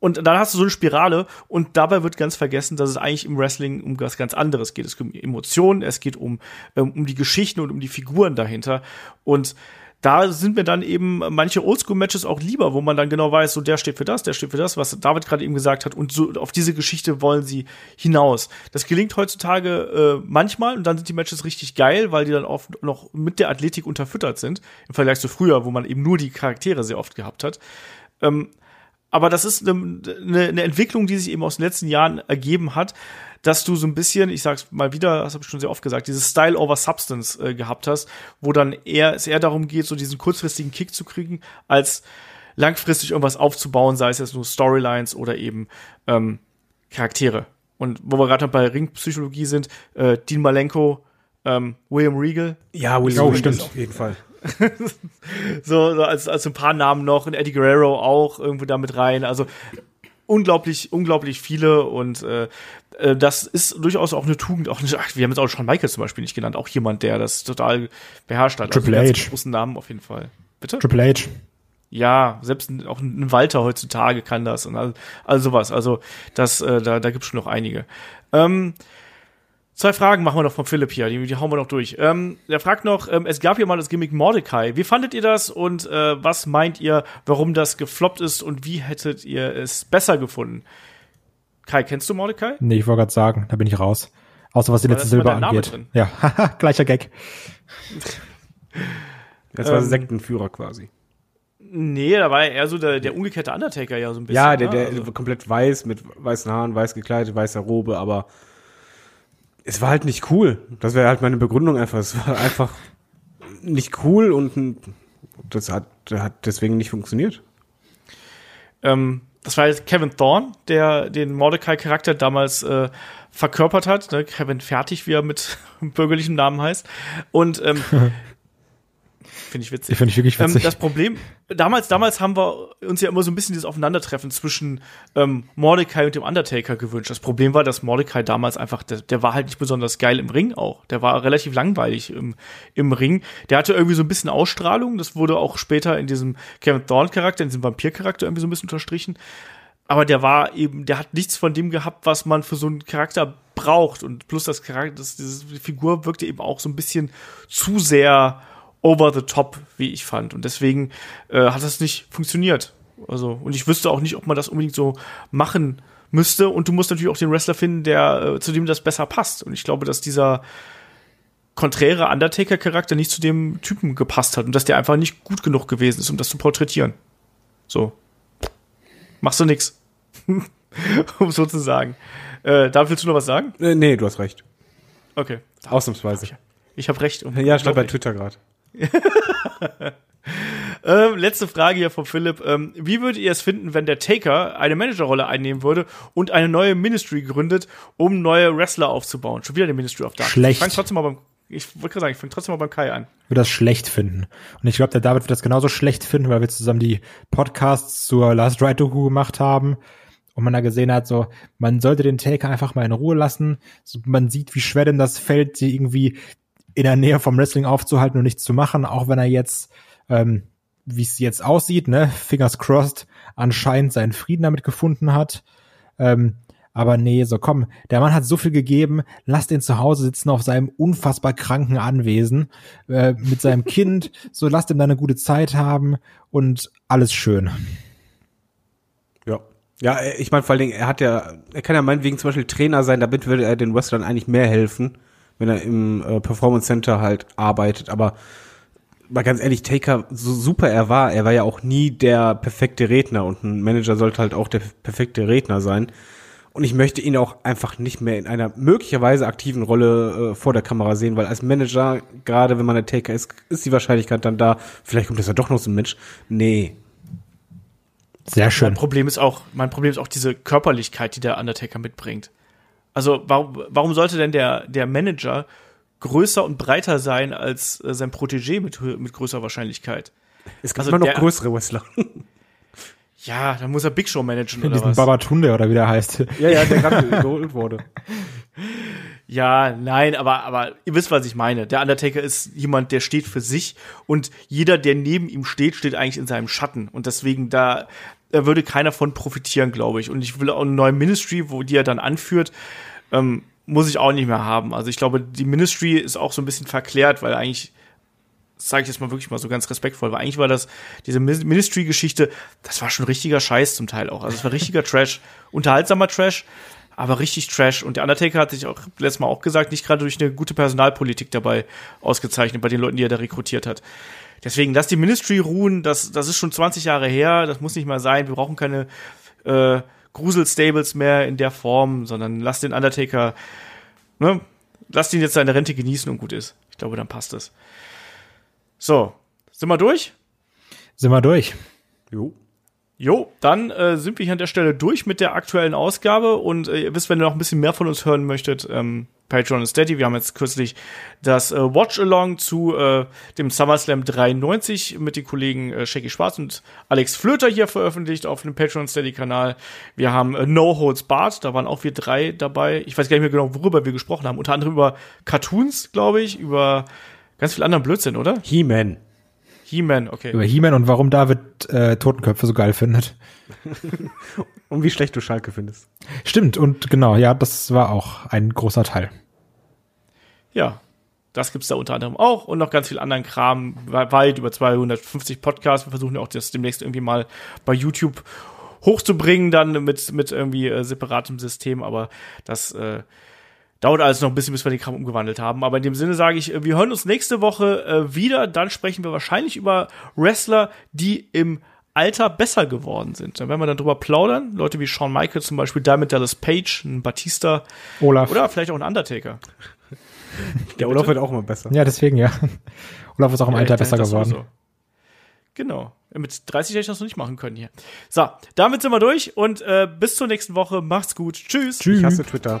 Und dann hast du so eine Spirale und dabei wird ganz vergessen, dass es eigentlich im Wrestling um was ganz anderes geht. Es geht um Emotionen, es geht um, ähm, um die Geschichten und um die Figuren dahinter. Und da sind mir dann eben manche Oldschool-Matches auch lieber, wo man dann genau weiß, so der steht für das, der steht für das, was David gerade eben gesagt hat. Und so auf diese Geschichte wollen sie hinaus. Das gelingt heutzutage äh, manchmal und dann sind die Matches richtig geil, weil die dann oft noch mit der Athletik unterfüttert sind, im Vergleich zu früher, wo man eben nur die Charaktere sehr oft gehabt hat. Ähm, aber das ist eine, eine, eine Entwicklung, die sich eben aus den letzten Jahren ergeben hat, dass du so ein bisschen, ich sag's mal wieder, das habe ich schon sehr oft gesagt, dieses Style over Substance äh, gehabt hast, wo dann eher es eher darum geht, so diesen kurzfristigen Kick zu kriegen, als langfristig irgendwas aufzubauen, sei es jetzt nur Storylines oder eben ähm, Charaktere. Und wo wir gerade bei Ringpsychologie sind, äh, Dean Malenko, ähm, William Regal. Ja, William Regal stimmt. auf jeden Fall. so, so als, als ein paar Namen noch, und Eddie Guerrero auch irgendwo da mit rein. Also unglaublich, unglaublich viele und äh, äh, das ist durchaus auch eine Tugend. Auch eine, ach, wir haben jetzt auch schon Michael zum Beispiel nicht genannt, auch jemand, der das total beherrscht hat. Triple also, H. großen Namen auf jeden Fall. Bitte? Triple H. Ja, selbst auch ein Walter heutzutage kann das und all, all sowas. Also das, äh, da, da gibt's schon noch einige. Ähm, zwei Fragen machen wir noch von Philipp hier, die, die hauen wir noch durch. Ähm, der fragt noch, ähm, es gab ja mal das Gimmick Mordecai. Wie fandet ihr das und äh, was meint ihr, warum das gefloppt ist und wie hättet ihr es besser gefunden? Kai, kennst du Mordecai? Nee, ich wollte gerade sagen, da bin ich raus. Außer was die letzte Silber angeht. drin? Ja, gleicher Gag. Das war Ähm, Sektenführer quasi. Nee, da war er eher so der, der umgekehrte Undertaker ja so ein bisschen. Ja, der, ne? der Also- komplett weiß, mit weißen Haaren, weiß gekleidet, weißer Robe, aber es war halt nicht cool. Das wäre halt meine Begründung einfach. Es war einfach nicht cool und das hat, hat deswegen nicht funktioniert. Ähm, das war jetzt Kevin Thorne, der den Mordecai-Charakter damals äh, verkörpert hat. Ne? Kevin Fertig, wie er mit bürgerlichem Namen heißt. Und ähm, finde ich witzig. Finde ich wirklich Ähm, witzig. das Problem, damals, damals haben wir uns ja immer so ein bisschen dieses Aufeinandertreffen zwischen ähm, Mordecai und dem Undertaker gewünscht. Das Problem war, dass Mordecai damals einfach, der, der war halt nicht besonders geil im Ring auch. Der war relativ langweilig im, im Ring. Der hatte irgendwie so ein bisschen Ausstrahlung. Das wurde auch später in diesem Kevin Thorne-Charakter, in diesem Vampir-Charakter irgendwie so ein bisschen unterstrichen. Aber der war eben, der hat nichts von dem gehabt, was man für so einen Charakter braucht. Und plus das Charakter, das, diese Figur wirkte eben auch so ein bisschen zu sehr over the top, wie ich fand. Und deswegen äh, hat das nicht funktioniert. Also, und ich wüsste auch nicht, ob man das unbedingt so machen müsste. Und du musst natürlich auch den Wrestler finden, der äh, zu dem das besser passt. Und ich glaube, dass dieser konträre Undertaker-Charakter nicht zu dem Typen gepasst hat und dass der einfach nicht gut genug gewesen ist, um das zu porträtieren. So. Machst du nix. um so zu sagen. Äh, da willst du noch was sagen? Äh, nee, du hast recht. Okay. Ausnahmsweise. Ich habe recht. Ja, stand bei Twitter gerade. Ähm, letzte Frage hier von Philipp. Ähm, wie würdet ihr es finden, wenn der Taker eine Managerrolle einnehmen würde und eine neue Ministry gründet, um neue Wrestler aufzubauen? Schon wieder eine Ministry of Darkness. Schlecht. Ich fang trotzdem mal beim, ich wollte gerade sagen, ich fange trotzdem mal beim Kai an. würde das schlecht finden. Und ich glaube, der David wird das genauso schlecht finden, weil wir zusammen die Podcasts zur Last Ride Doku gemacht haben und man da gesehen hat, so, man sollte den Taker einfach mal in Ruhe lassen. So, man sieht, wie schwer denn das fällt, sie irgendwie in der Nähe vom Wrestling aufzuhalten und nichts zu machen, auch wenn er jetzt, ähm, wie es jetzt aussieht, ne, fingers crossed, anscheinend seinen Frieden damit gefunden hat. Ähm, aber nee, so komm, der Mann hat so viel gegeben, lass den zu Hause sitzen auf seinem unfassbar kranken Anwesen äh, mit seinem Kind, so lass dem da eine gute Zeit haben und alles schön. Ja. Ja, äh, ich meine vor allen Dingen, er hat ja, er kann ja meinetwegen zum Beispiel Trainer sein, damit würde er den Wrestlern eigentlich mehr helfen, wenn er im äh, Performance Center halt arbeitet. Aber mal ganz ehrlich, Taker, so super er war, er war ja auch nie der perfekte Redner und ein Manager sollte halt auch der perfekte Redner sein. Und ich möchte ihn auch einfach nicht mehr in einer möglicherweise aktiven Rolle äh, vor der Kamera sehen, weil als Manager, gerade wenn man der Taker ist, ist die Wahrscheinlichkeit dann da, vielleicht kommt das ja doch noch so ein Mensch. Nee. Sehr Mein schön. Problem ist auch, mein Problem ist auch diese Körperlichkeit, die der Undertaker mitbringt. Also warum, warum sollte denn der, der Manager größer und breiter sein als äh, sein Protégé mit, mit größer Wahrscheinlichkeit? Es gibt Also immer noch der- größere Wrestler. Ja, dann muss er Big Show managen In oder diesem was? Babatunde oder wie der heißt. ja, ja, der gerade geholt wurde. Ja, nein, aber, aber ihr wisst, was ich meine. Der Undertaker ist jemand, der steht für sich und jeder, der neben ihm steht, steht eigentlich in seinem Schatten. Und deswegen da, da würde keiner von profitieren, glaube ich. Und ich will auch eine neue Ministry, wo die er dann anführt, ähm, muss ich auch nicht mehr haben. Also ich glaube, die Ministry ist auch so ein bisschen verklärt, weil eigentlich sage ich jetzt mal wirklich mal so ganz respektvoll, weil eigentlich war das, diese Ministry-Geschichte, das war schon richtiger Scheiß zum Teil auch. Also es war richtiger Trash, unterhaltsamer Trash, aber richtig Trash. Und der Undertaker hat sich auch letztes Mal auch gesagt, nicht gerade durch eine gute Personalpolitik dabei ausgezeichnet, bei den Leuten, die er da rekrutiert hat. Deswegen, lass die Ministry ruhen, das, das ist schon 20 Jahre her, das muss nicht mal sein, wir brauchen keine äh, Grusel-Stables mehr in der Form, sondern lass den Undertaker, ne, lass ihn jetzt seine Rente genießen und gut ist. Ich glaube, dann passt es. So, sind wir durch? Sind wir durch. Jo. Jo, dann äh, sind wir hier an der Stelle durch mit der aktuellen Ausgabe und äh, ihr wisst, wenn ihr noch ein bisschen mehr von uns hören möchtet, ähm, Patreon und Steady. Wir haben jetzt kürzlich das äh, Watch-Along zu äh, dem SummerSlam 93 mit den Kollegen äh, Shaggy Schwarz und Alex Flöter hier veröffentlicht auf dem Patreon Steady-Kanal. Wir haben äh, No Holds Barred, da waren auch wir drei dabei. Ich weiß gar nicht mehr genau, worüber wir gesprochen haben. Unter anderem über Cartoons, glaube ich, über ganz viel anderen Blödsinn, oder? He-Man. He-Man, okay. Über He-Man und warum David äh, Totenköpfe so geil findet. Und wie schlecht du Schalke findest. Stimmt, und genau, ja, das war auch ein großer Teil. Ja, das gibt's da unter anderem auch und noch ganz viel anderen Kram, weit über 250 Podcasts. Wir versuchen ja auch das demnächst irgendwie mal bei YouTube hochzubringen, dann mit, mit irgendwie äh, separatem System, aber das äh, dauert alles noch ein bisschen, bis wir den Kram umgewandelt haben. Aber in dem Sinne sage ich, äh, wir hören uns nächste Woche äh, wieder. Dann sprechen wir wahrscheinlich über Wrestler, die im Alter besser geworden sind. Da werden wir dann drüber plaudern. Leute wie Shawn Michaels zum Beispiel, Diamond Dallas Page, ein Batista. Olaf. Oder vielleicht auch ein Undertaker. Der Olaf wird auch immer besser. Ja, deswegen, ja. Olaf ist auch im Ja, Alter besser geworden. Genau. Mit 30 hätte ich das noch nicht machen können hier. So, damit sind wir durch und äh, bis zur nächsten Woche. Macht's gut. Tschüss. Ich hasse Twitter.